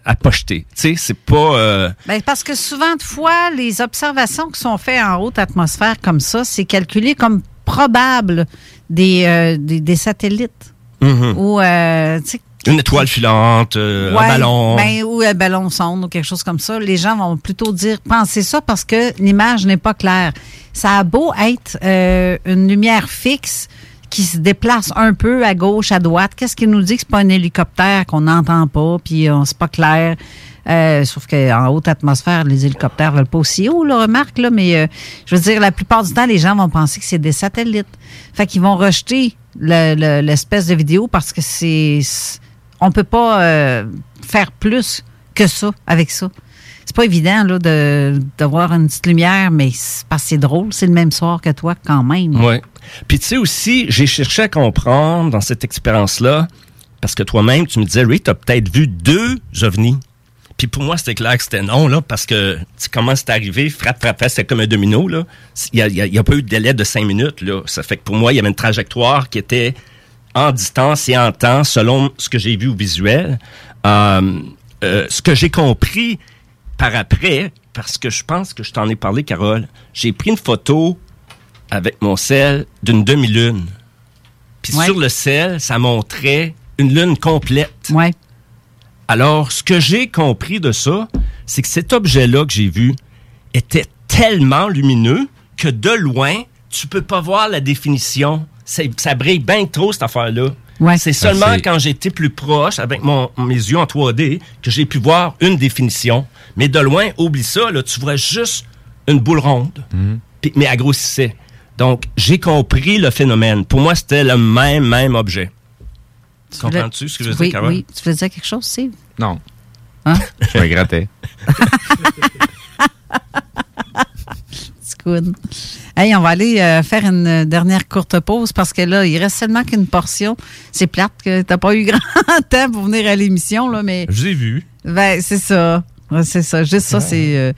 à pocheter. Tu sais, c'est pas... euh, Ben, parce que souvent de fois, les observations qui sont faites en haute atmosphère comme ça, c'est calculé comme probable des, euh, des, des satellites. mhm. Ou, euh, tu sais, Une étoile filante, euh, un ballon. ben, ou un ballon sonde ou quelque chose comme ça. Les gens vont plutôt dire, pensez ça parce que l'image n'est pas claire. Ça a beau être euh, une lumière fixe qui se déplace un peu à gauche, à droite. Qu'est-ce qui nous dit que c'est pas un hélicoptère qu'on n'entend pas, puis euh, c'est pas clair? Euh, sauf qu'en haute atmosphère, les hélicoptères veulent pas aussi haut, là, remarque, là, mais euh, je veux dire, la plupart du temps, les gens vont penser que c'est des satellites. Fait qu'ils vont rejeter le- le- l'espèce de vidéo parce que c'est. On peut pas euh, faire plus que ça avec ça. C'est pas évident là, de, de voir une petite lumière, mais c'est parce c'est drôle. C'est le même soir que toi, quand même. Ouais. Puis tu sais aussi, j'ai cherché à comprendre dans cette expérience-là, parce que toi-même, tu me disais, Ray, t'as peut-être vu deux ovnis. Puis pour moi, c'était clair que c'était non, là, parce que tu comment c'est arrivé, frappe, frappe, frappe, c'était comme un domino. Il n'y a, a pas eu de délai de cinq minutes, là. Ça fait que pour moi, il y avait une trajectoire qui était en distance et en temps, selon ce que j'ai vu au visuel. Euh, euh, ce que j'ai compris par après, parce que je pense que je t'en ai parlé, Carole, j'ai pris une photo avec mon sel d'une demi-lune. Puis Ouais. sur le sel, ça montrait une lune complète. Ouais. Alors, ce que j'ai compris de ça, c'est que cet objet-là que j'ai vu était tellement lumineux que de loin, tu peux pas voir la définition. C'est- Ça brille bien trop, cette affaire-là. Ouais. C'est seulement c'est- quand j'étais plus proche, avec mon, mes yeux en 3D, que j'ai pu voir une définition. Mais de loin, oublie ça, là, tu vois juste une boule ronde, Puis- mais elle grossissait. Donc, j'ai compris le phénomène. Pour moi, c'était le même, même objet. Tu voulais- comprends-tu ce que je veux oui, dire, Carole? Oui, tu veux dire quelque chose, Steve? Non. Hein? Je me grattais. Hey, on va aller euh, faire une euh, dernière courte pause parce que là, il reste seulement qu'une portion. C'est plate que t'as pas eu grand temps pour venir à l'émission, là, mais. Je vous ai vu. Ben, c'est ça. C'est ça. Juste ça, c'est. euh,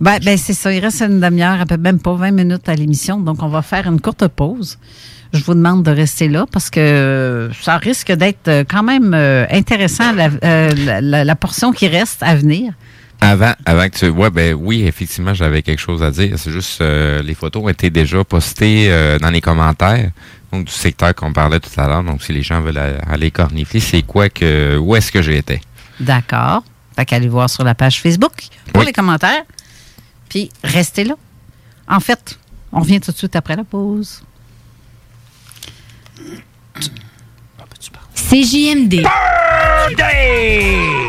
ben, ben, c'est ça. Il reste une demi-heure, même pas 20 minutes à l'émission. Donc, on va faire une courte pause. Je vous demande de rester là parce que euh, ça risque d'être quand même intéressant, la, la- la- la portion qui reste à venir. Avant, avant que tu. Ouais, ben oui, effectivement, j'avais quelque chose à dire. C'est juste euh, les photos ont été déjà postées euh, dans les commentaires. Donc du secteur qu'on parlait tout à l'heure. Donc si les gens veulent aller cornifier, c'est quoi que. Où est-ce que j'étais? D'accord. Fait qu'allez voir sur la page Facebook pour Oui. les commentaires. Puis restez là. En fait, on revient tout de suite après la pause. CJMD. Birthday!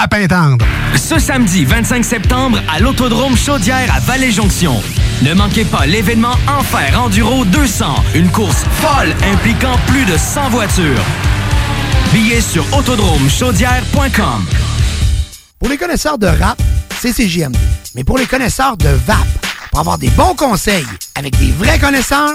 à Pintendre. Ce samedi 25 septembre à l'Autodrome Chaudière à Vallée-Jonction. Ne manquez pas l'événement Enfer Enduro 200, une course folle impliquant plus de 100 voitures. Billets sur autodromechaudière.com. Pour les connaisseurs de rap, c'est CJMD. Mais pour les connaisseurs de VAP, pour avoir des bons conseils avec des vrais connaisseurs,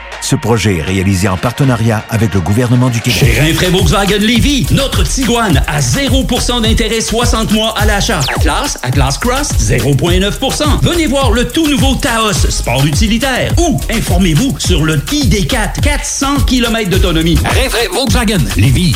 Ce projet est réalisé en partenariat avec le gouvernement du Québec. Chez Rinfraie Volkswagen Lévy, notre Tiguan à 0% d'intérêt 60 mois à l'achat. Atlas, Atlas Cross, 0,9%. Venez voir le tout nouveau Taos, sport utilitaire. Ou informez-vous sur le ID4, 400 km d'autonomie. Rinfraie Volkswagen Lévy.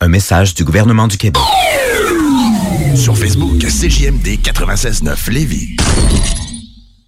Un message du gouvernement du Québec. Sur Facebook, CJMD 96.9 Lévis.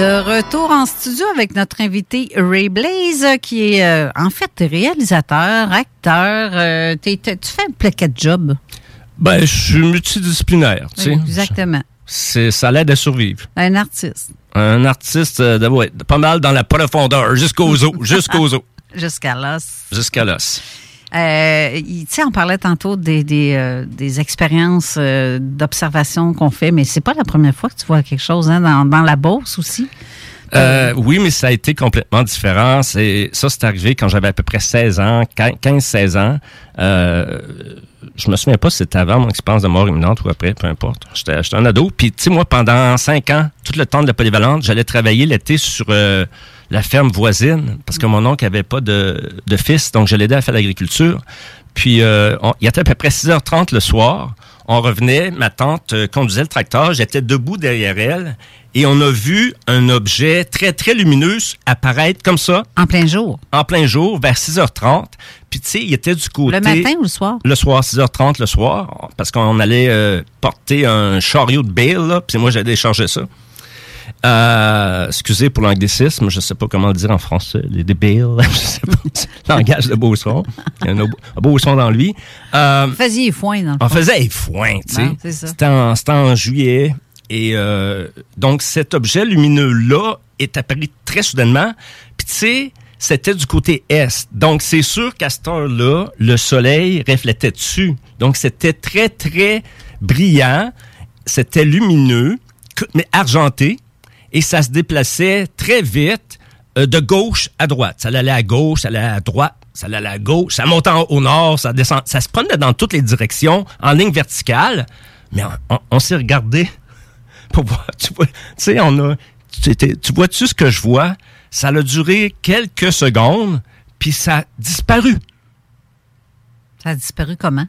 De retour en studio avec notre invité Ray Blaze, qui est euh, en fait réalisateur, acteur. euh, tu fais un plaquet de job? Ben, je suis multidisciplinaire, tu sais. Exactement. C'est, ça l'aide à survivre. Un artiste. Un artiste, euh, de- ouais, pas mal dans la profondeur, jusqu'aux os, jusqu'aux os, Jusqu'à l'os. jusqu'à l'os. Euh, tu sais, on parlait tantôt des, des, euh, expériences euh, d'observation qu'on fait, mais c'est pas la première fois que tu vois quelque chose hein, dans, la bourse aussi? Oui, mais ça a été complètement différent. Ça, c'est arrivé quand j'avais à peu près 16 ans, 15-16 ans. Je me souviens pas si c'était avant mon expérience de mort imminente ou après, peu importe. J'étais, un ado. Puis, tu sais, moi, pendant 5 ans, tout le temps de la polyvalente, j'allais travailler l'été sur euh, la ferme voisine parce que mon oncle avait pas de, fils, donc je l'aidais à faire l'agriculture. Puis, euh, on- il était à peu près 6h30 le soir. On revenait, ma tante euh, conduisait le tracteur, j'étais debout derrière elle et on a vu un objet très, très lumineux apparaître comme ça. En plein jour. En plein jour, vers 6h30. Puis, tu sais, il était du côté... Le matin ou le soir? Le soir, 6h30 le soir, parce qu'on allait euh, porter un chariot de bale, là, puis moi, j'allais charger ça. Euh, excusez pour l'anglicisme, je sais pas comment le dire en français, les des bales, je sais pas, langage de Beauceron. Il y a un, un beau son dans lui. Euh, Vous faisiez foin dans le on fond. faisait foin, tu sais. Non, c'est ça. C'était en, c'était en juillet. Et euh, donc, cet objet lumineux-là est apparu très soudainement. Puis, tu sais, c'était du côté est. Donc, c'est sûr qu'à cette heure-là, le soleil reflétait dessus. Donc, c'était très, très brillant. C'était lumineux, mais argenté. Et ça se déplaçait très vite euh, de gauche à droite. Ça allait à gauche, ça allait à droite, ça allait à gauche, ça montait au nord, ça descend. Ça se promenait dans toutes les directions, en ligne verticale. Mais on s'est regardé pour voir. Tu vois, tu sais, on a. Tu, vois-tu ce que je vois? Ça a duré quelques secondes, puis ça a disparu. Ça a disparu comment?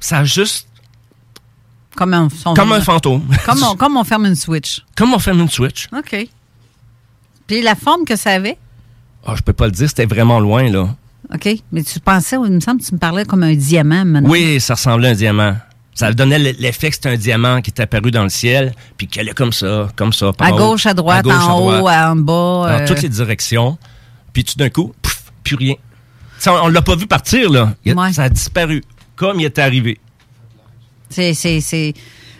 Ça a juste. Comme un, Comme un fantôme. Comme on, comme on ferme une switch. Comme on ferme une switch. OK. Puis la forme que ça avait? Ah, je peux pas le dire, c'était vraiment loin, là. OK. Mais tu pensais, il me semble que tu me parlais comme un diamant maintenant. Oui, ça ressemblait à un diamant. Ça donnait l'effet que c'était un diamant qui est apparu dans le ciel, puis qui allait comme ça, comme ça. par À haut, gauche, à droite, gauche, à en haut, droite, en bas. Dans euh, toutes les directions. Puis tout d'un coup, pouf, plus rien. Ça, on, on l'a pas vu partir, là. Il Ça a disparu, comme il était arrivé. C'est, c'est, c'est,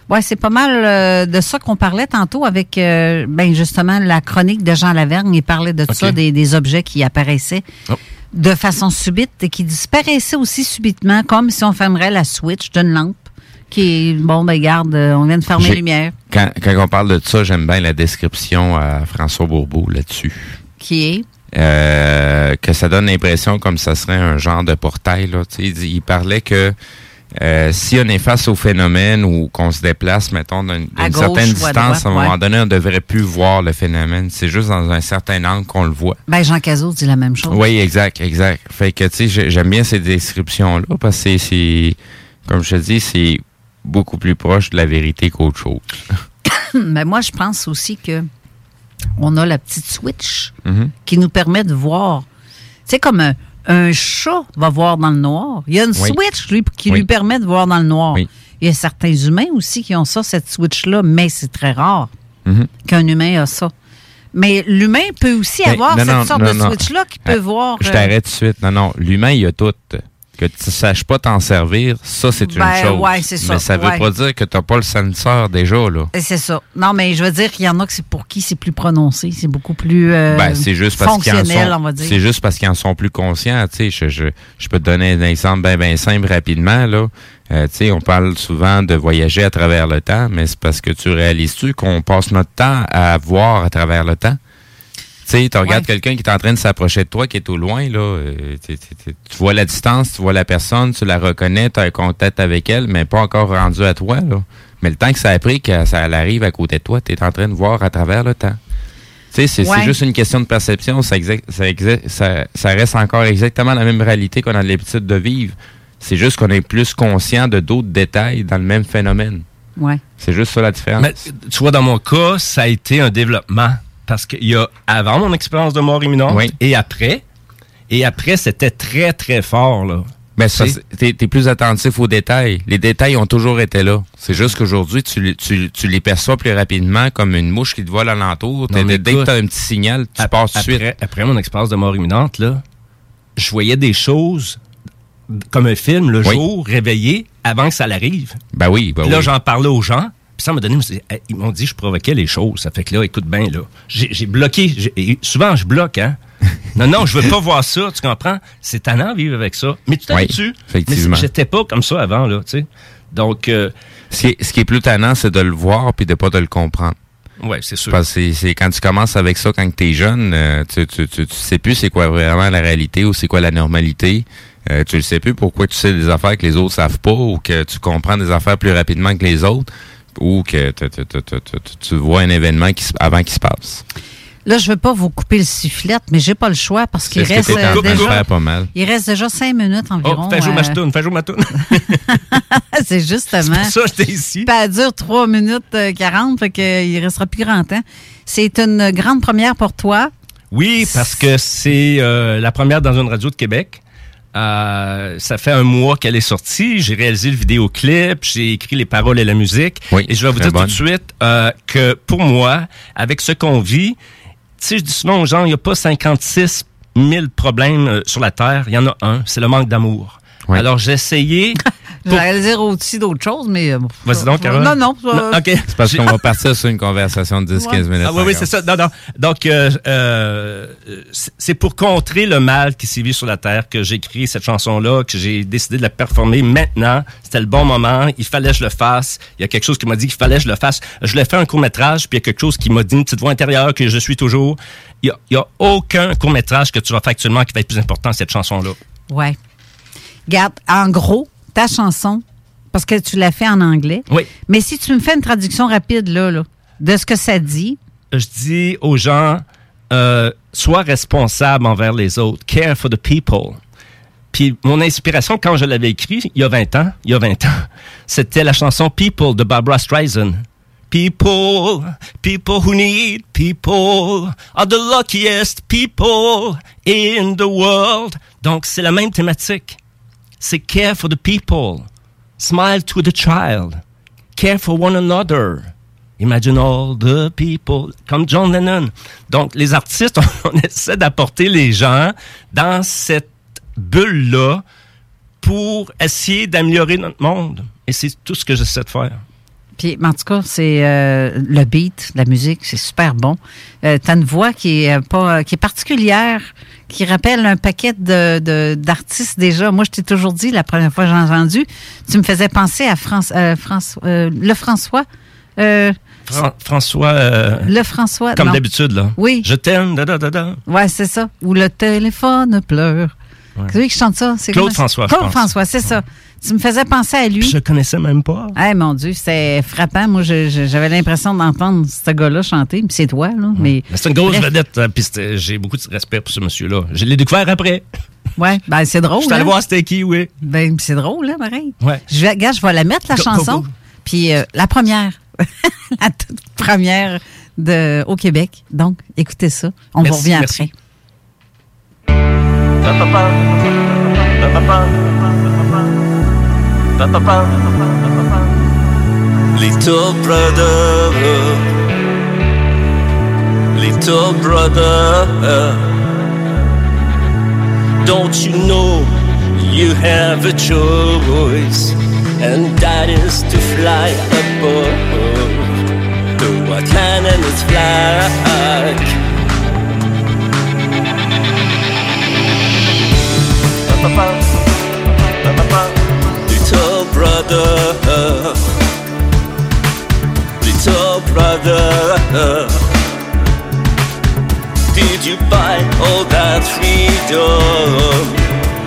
ouais, c'est pas mal euh, de ça qu'on parlait tantôt avec, euh, ben justement, la chronique de Jean Lavergne. Il parlait de Ok. ça, des, des objets qui apparaissaient Oh. de façon subite et qui disparaissaient aussi subitement, comme si on fermerait la switch d'une lampe qui est, bon, ben garde, euh, on vient de fermer les lumières, Quand, quand on parle de ça, j'aime bien la description à François Bourbeau là-dessus. qui est, Euh, que ça donne l'impression comme ça serait un genre de portail. Là. Il, parlait que euh, si on est face au phénomène ou qu'on se déplace, mettons, d'une certaine distance, à un moment donné, on devrait plus voir le phénomène. C'est juste dans un certain angle qu'on le voit. ben Jean Cazot dit la même chose. Oui, exact, exact. Fait que, tu sais, j'ai- j'aime bien ces descriptions-là parce que c'est, comme je te dis, c'est beaucoup plus proche de la vérité qu'autre chose. Mais moi, je pense aussi que on a la petite switch Mhm. qui nous permet de voir. C'est comme un, un chat va voir dans le noir. Il y a une Oui. switch lui, qui Oui. lui permet de voir dans le noir. Oui. Il y a certains humains aussi qui ont ça, cette switch-là, mais c'est très rare Mhm. qu'un humain a ça. Mais l'humain peut aussi Mais avoir non, cette non, sorte non, de switch-là qui peut Ah, voir. Je euh, t'arrête tout de suite. Non, non. L'humain, il a tout. Que tu saches pas t'en servir, ça, c'est Ben, une chose. ouais, c'est ça, Mais ça veut ouais. pas dire que t'as pas le senseur déjà, là. C'est ça. Non, mais je veux dire qu'il y en a que c'est pour qui c'est plus prononcé, c'est beaucoup plus euh, Ben, c'est juste parce qu'ils en sont, c'est juste parce qu'ils en sont plus conscients. Tu sais, je, je, je peux te donner un exemple bien, bien simple rapidement, là. Euh, tu sais, on parle souvent de voyager à travers le temps, mais c'est parce que tu réalises-tu qu'on passe notre temps à voir à travers le temps? Tu sais, tu regardes quelqu'un qui est en train de s'approcher de toi, qui est au loin, là. euh, tu- vois la distance, tu vois la personne, tu la reconnais, tu as un contact avec elle, mais pas encore rendu à toi, là. Mais le temps que ça a pris que ça elle arrive à côté de toi, tu es en train de voir à travers le temps. Tu sais, c'est Ouais. juste une question de perception. Ça, exact- ça, exact- ça, ça reste encore exactement la même réalité qu'on a l'habitude de vivre. C'est juste qu'on est plus conscient de d'autres détails dans le même phénomène. Ouais. C'est juste ça la différence. Mais tu vois, dans mon cas, ça a été un développement. Parce qu'il y a avant mon expérience de mort imminente et après. Et après, c'était très, très fort, là. Parce que t'es, t'es plus attentif aux détails. Les détails ont toujours été là. C'est juste qu'aujourd'hui, tu, les- tu, tu les perçois plus rapidement comme une mouche qui te vole alentour. Mais dès que t'as un petit signal, tu passes tout de après, suite. Après mon expérience de mort imminente, là, je voyais des choses comme un film le Oui. jour, réveillé, avant que ça l'arrive. Ben oui, ben Puis là, oui. j'en parlais aux gens. Ça m'a donné... Ils m'ont dit que je provoquais les choses. Ça fait que là, écoute bien, là. J'ai bloqué. et souvent, je bloque, hein. Non, non, je veux pas voir ça, tu comprends? C'est tannant vivre avec ça. Mais tu Oui, t'habitues. effectivement. Mais j'étais pas comme ça avant, là, tu sais. Donc, euh, Ce qui, est, plus tannant, c'est de le voir puis de pas de le comprendre. ouais, c'est sûr. Parce que c'est- c'est quand tu commences avec ça, quand tu es jeune, euh, tu, tu, tu, tu sais plus c'est quoi vraiment la réalité ou c'est quoi la normalité. Euh, tu ne sais plus pourquoi tu sais des affaires que les autres savent pas ou que tu comprends des affaires plus rapidement que les autres ou que tu- vois un événement qui, avant qu'il se passe. Là, je veux pas vous couper le sifflet, mais j'ai pas le choix parce qu'il reste que euh, déjà, faire pas mal? il reste déjà cinq minutes environ. Oh, fais jouer ma euh, toune, fais jouer ma c'est justement. C'est pour ça que j'étais ici. Elle dure 3 minutes euh, 40, fait qu'il restera plus grand temps. C'est une grande première pour toi. Oui, parce que c'est euh, la première dans une radio de Québec. Euh, ça fait un mois qu'elle est sortie. J'ai réalisé le vidéoclip, j'ai écrit les paroles et la musique. Oui, et je vais vous dire tout de suite euh, que pour moi, avec ce qu'on vit, tu sais, je dis souvent aux gens, il n'y a pas 56 000 problèmes euh, sur la Terre. Il y en a un, c'est le manque d'amour. Alors j'ai essayé... J'allais dire aussi d'autres choses, mais. euh, Vas-y donc, Carole. Non, non. OK. C'est parce qu'on va partir sur une conversation de 10-15 Ouais. minutes. Ah oui, oui, c'est ça. Non, non. Donc, euh, euh, c'est- pour contrer le mal qui sévit sur la Terre que j'ai écrit cette chanson-là, que j'ai décidé de la performer maintenant. C'était le bon moment. Il fallait que je le fasse. Il y a quelque chose qui m'a dit qu'il fallait que je le fasse. Je l'ai fait un court-métrage, puis il y a quelque chose qui m'a dit une petite voix intérieure que je suis toujours. Il y a, il y a aucun court-métrage que tu vas faire actuellement qui va être plus important que cette chanson-là. Ouais. Regarde, en gros, ta chanson, parce que tu l'as fait en anglais. Oui. Mais si tu me fais une traduction rapide, là, là de ce que ça dit. je dis aux gens, euh, sois responsable envers les autres. Care for the people. Puis mon inspiration, quand je l'avais écrit, il y a 20 ans, il y a 20 ans, c'était la chanson People de Barbara Streisand. People, people who need people are the luckiest people in the world. Donc, c'est la même thématique. C'est care for the people. Smile to the child. Care for one another. Imagine all the people. Comme John Lennon. Donc, les artistes, on, essaie d'apporter les gens dans cette bulle-là pour essayer d'améliorer notre monde. Et c'est tout ce que j'essaie de faire. Puis, en tout cas, c'est euh, le beat, la musique, c'est super bon. Euh, T'as une voix qui est euh, pas, qui est particulière, qui rappelle un paquet de d'artistes déjà. Moi, je t'ai toujours dit la première fois que j'ai entendu, tu me faisais penser à France, euh, France, euh, le François. Euh, Fran- François. le François. Comme d'habitude, là. Oui. Je t'aime, da, da, da, da. Ouais, c'est ça. Ou le téléphone pleure. C'est lui qui chante ça. C'est Claude François, Claude. François, c'est ça. Tu me faisais penser à lui. Je connaissais même pas. Eh mon Dieu, c'est frappant. Moi, je- je- j'avais l'impression d'entendre ce gars-là chanter. Puis c'est toi, là. Mais, Mais C'est une grosse vedette, hein, puis c'était- j'ai beaucoup de respect pour ce monsieur-là. Je l'ai découvert après. Ouais, ben c'est drôle. Je suis allé hein? voir c'était qui, oui. Ben, c'est drôle, là, pareil. Ouais. Je vais, gars, je vais la mettre, la Go, go, chanson. go. Puis euh, la première. la toute première de, au Québec. Donc, écoutez ça. On Merci, vous revient merci. après. Little brother, little brother, don't you know you have a choice, and that is to fly above the man and its flag. Little brother, did you buy all that freedom,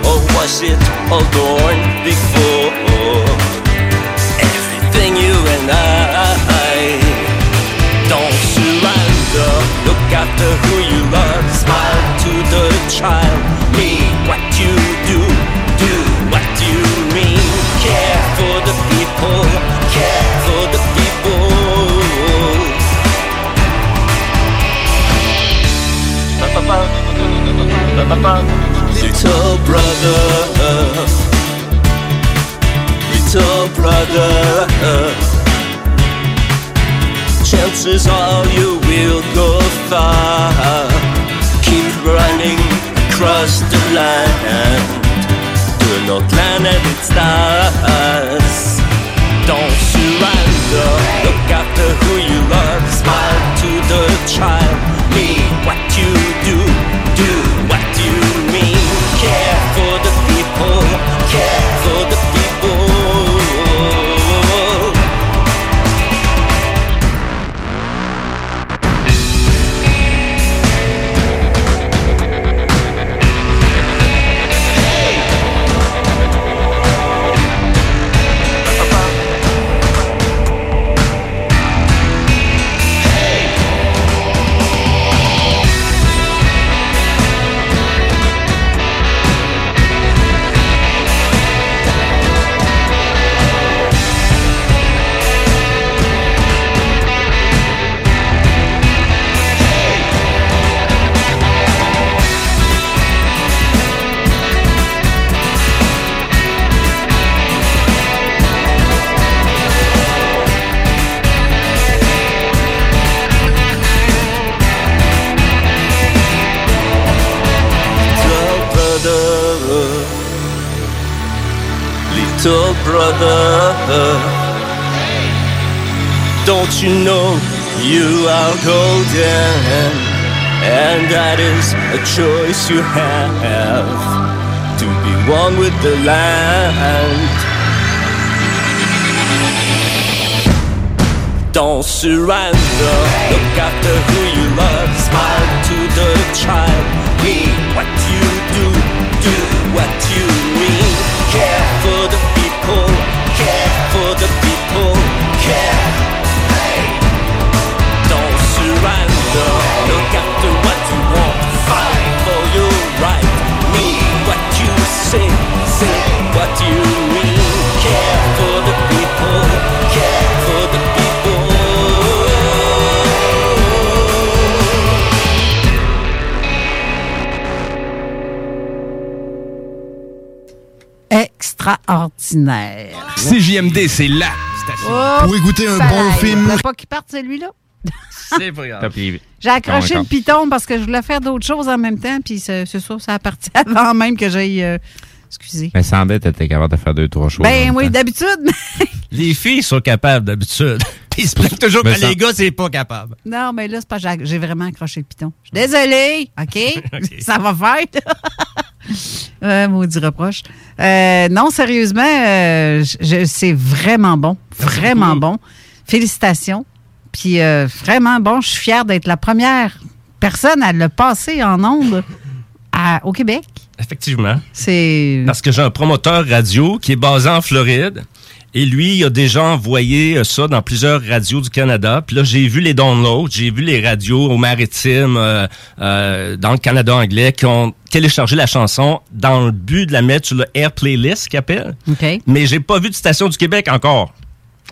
or was it all gone before? Everything you and I don't surrender. Look after who you love. Smile to the child. Mean what you Little brother, little brother, chances are you will go far. Keep running across the land. Do not land at its stars. Don't surrender. Look after who you love. Smile to the child. Be what you do. Do. Little brother, don't you know you are golden, and that is a choice you have to be one with the land. Don't surrender. Look after who you love. Smile to the child. Be what you do. Do what you mean. Care for the people. Care for the people. Care. Extraordinaire. CJMD, c'est station. Oh, Pour écouter un bon film. Pas qu'il parte celui-là. C'est pas grave. J'ai accroché le piton parce que je voulais faire d'autres choses en même temps, puis c'est c'est ça, ça a parti avant même que j'aille. euh, excusez. Mais semblait que t'étais capable de faire deux, trois choses. en Ben oui, d'habitude. Les filles sont capables d'habitude. Ils se plaignent toujours Mais que ça- les gars, c'est pas capable. non, mais là, c'est pas. J'ai j'ai vraiment accroché le piton. Je suis désolée, OK? Ça va faire. euh, maudit reproche. Euh, non, sérieusement, euh, c'est vraiment bon. Vraiment bon. Félicitations. Puis euh, vraiment bon. Je suis fière d'être la première personne à le passer en ondes à- au Québec. Effectivement. C'est. Parce que j'ai un promoteur radio qui est basé en Floride. Et lui, il a déjà envoyé euh, ça dans plusieurs radios du Canada. Puis là, j'ai vu les downloads, j'ai vu les radios au maritime, euh, euh, dans le Canada anglais, qui ont téléchargé la chanson dans le but de la mettre sur le Air Playlist, qu'il appelle. OK. Mais j'ai pas vu de station du Québec encore.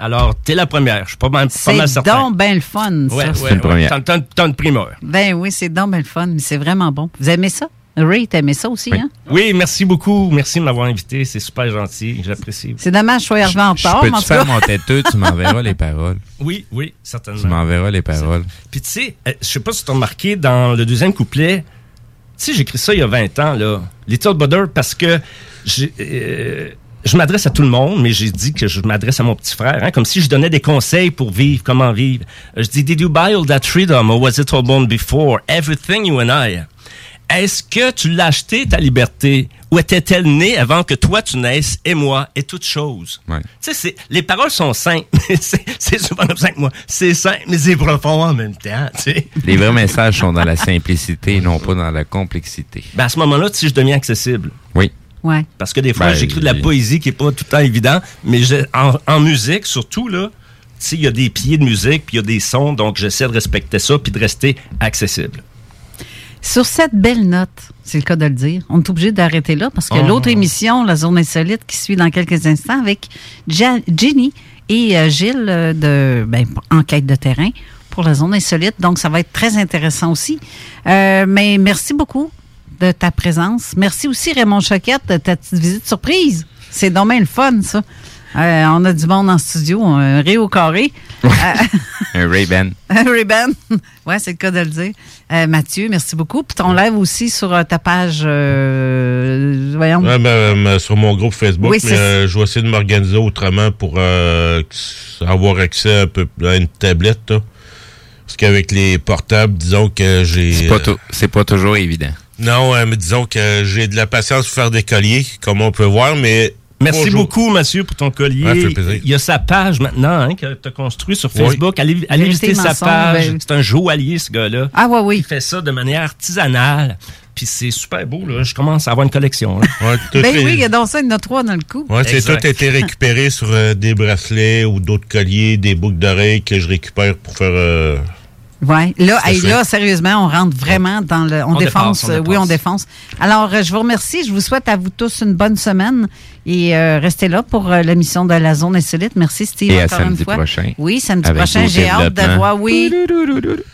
Alors, t'es la première. Je suis pas mal, pas mal C'est certain. donc bien le fun, ça. Ouais, ouais, ouais. T'as- T'as t'as une primeur. Ben oui, c'est donc bien le fun. mais C'est vraiment bon. Vous aimez ça? Ray, t'aimais ça aussi, hein? Oui, merci beaucoup. Merci de m'avoir invité. C'est super gentil. J'apprécie. C'est dommage que je sois arrivé en Je retard, mais en peux-tu faire mon têteux? Tu m'enverras les paroles. Oui, oui, certainement. Tu m'enverras les paroles. Puis tu sais, euh, je sais pas si tu as remarqué dans le deuxième couplet, tu sais, j'ai écrit ça il y a 20 ans, là, Little Brother, parce que j'ai, euh, je m'adresse à tout le monde, mais j'ai dit que je m'adresse à mon petit frère, hein, comme si je donnais des conseils pour vivre, comment vivre. Je dis, Did you buy all that freedom or was it all born before? Everything you and I. Est-ce que tu l'as acheté, ta liberté, ou était-elle née avant que toi tu naisses, et moi, et toute chose? Tu sais, c'est- les paroles sont simples, mais c'est souvent comme ça que moi. C'est simple, mais c'est profond en même temps, tu sais. Les vrais messages sont dans la simplicité, non pas dans la complexité. Ben à ce moment-là, sais, je deviens accessible. Oui. Ouais. Parce que des fois, Ben, j'écris de la poésie qui est pas tout le temps évident, mais je- en, en musique, surtout, là, il y a des pieds de musique, puis il y a des sons, donc j'essaie de respecter ça, puis de rester accessible. Sur cette belle note, c'est le cas de le dire, on est obligé d'arrêter là parce que Oh. l'autre émission, La Zone Insolite, qui suit dans quelques instants avec Ja- Jenny et euh, Gilles euh, de ben, Enquête de terrain pour La Zone Insolite. Donc, ça va être très intéressant aussi. Euh, mais merci beaucoup de ta présence. Merci aussi, Raymond Choquette, de ta petite visite surprise. C'est dommage le fun, ça. Euh, on a du monde en studio, un ré au carré. Un Ray-Ban. un Ray-Ban. ouais, c'est le cas de le dire. Euh, Mathieu, merci beaucoup. Puis ton live aussi sur euh, ta page, euh, voyons. Ouais, ben, ben, sur mon groupe Facebook, Oui, mais c'est- euh, je vais essayer de m'organiser autrement pour euh, avoir accès un peu à une tablette. là. Parce qu'avec les portables, disons que j'ai. C'est pas, c'est pas toujours évident. Non, euh, mais disons que j'ai de la patience pour faire des colliers, comme on peut voir, mais. Merci Bonjour. beaucoup, monsieur, pour ton collier. Ouais, ça fait plaisir. Il y a sa page maintenant hein, que tu as construit sur Oui. Facebook. Allez, visiter sa page. ben- C'est un joaillier, ce gars-là. Ah, ouais, oui. Il fait ça de manière artisanale. Puis c'est super beau. Là. Je commence à avoir une collection. là. Ben oui, il y a donc ça, il y en a trois dans le coup. Ouais, c'est tout été récupéré sur euh, des bracelets ou d'autres colliers, des boucles d'oreilles que je récupère pour faire. euh, Ouais. Là, à hey, là, sérieusement, on rentre vraiment dans le. On, On défonce. dépense, on euh, oui, on défonce. Alors, euh, je vous remercie. Je vous souhaite à vous tous une bonne semaine et euh, restez là pour euh, l'émission de la Zone Insolite. Merci, Steve, Et à encore samedi une fois. prochain. Oui, samedi Avec prochain. J'ai hâte de voir. Oui.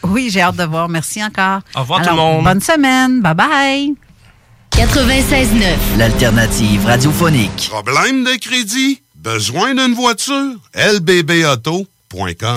Oui, j'ai hâte de voir. Merci encore. Au revoir, Alors, tout le monde. Bonne semaine. Bye bye. 96.9. L'alternative radiophonique. Problème de crédit? Besoin d'une voiture? lbbauto.com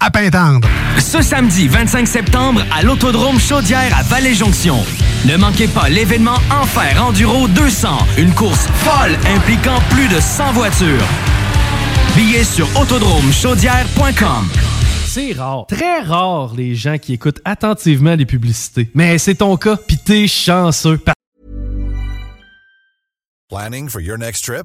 à Pintendre. Ce samedi 25 septembre à l'Autodrome Chaudière à Vallée-Jonction. Ne manquez pas l'événement Enfer Enduro 200, une course folle impliquant plus de 100 voitures. Billets sur autodromechaudière.com. C'est rare, très rare les gens qui écoutent attentivement les publicités. Mais c'est ton cas, pis t'es chanceux. Planning for your next trip?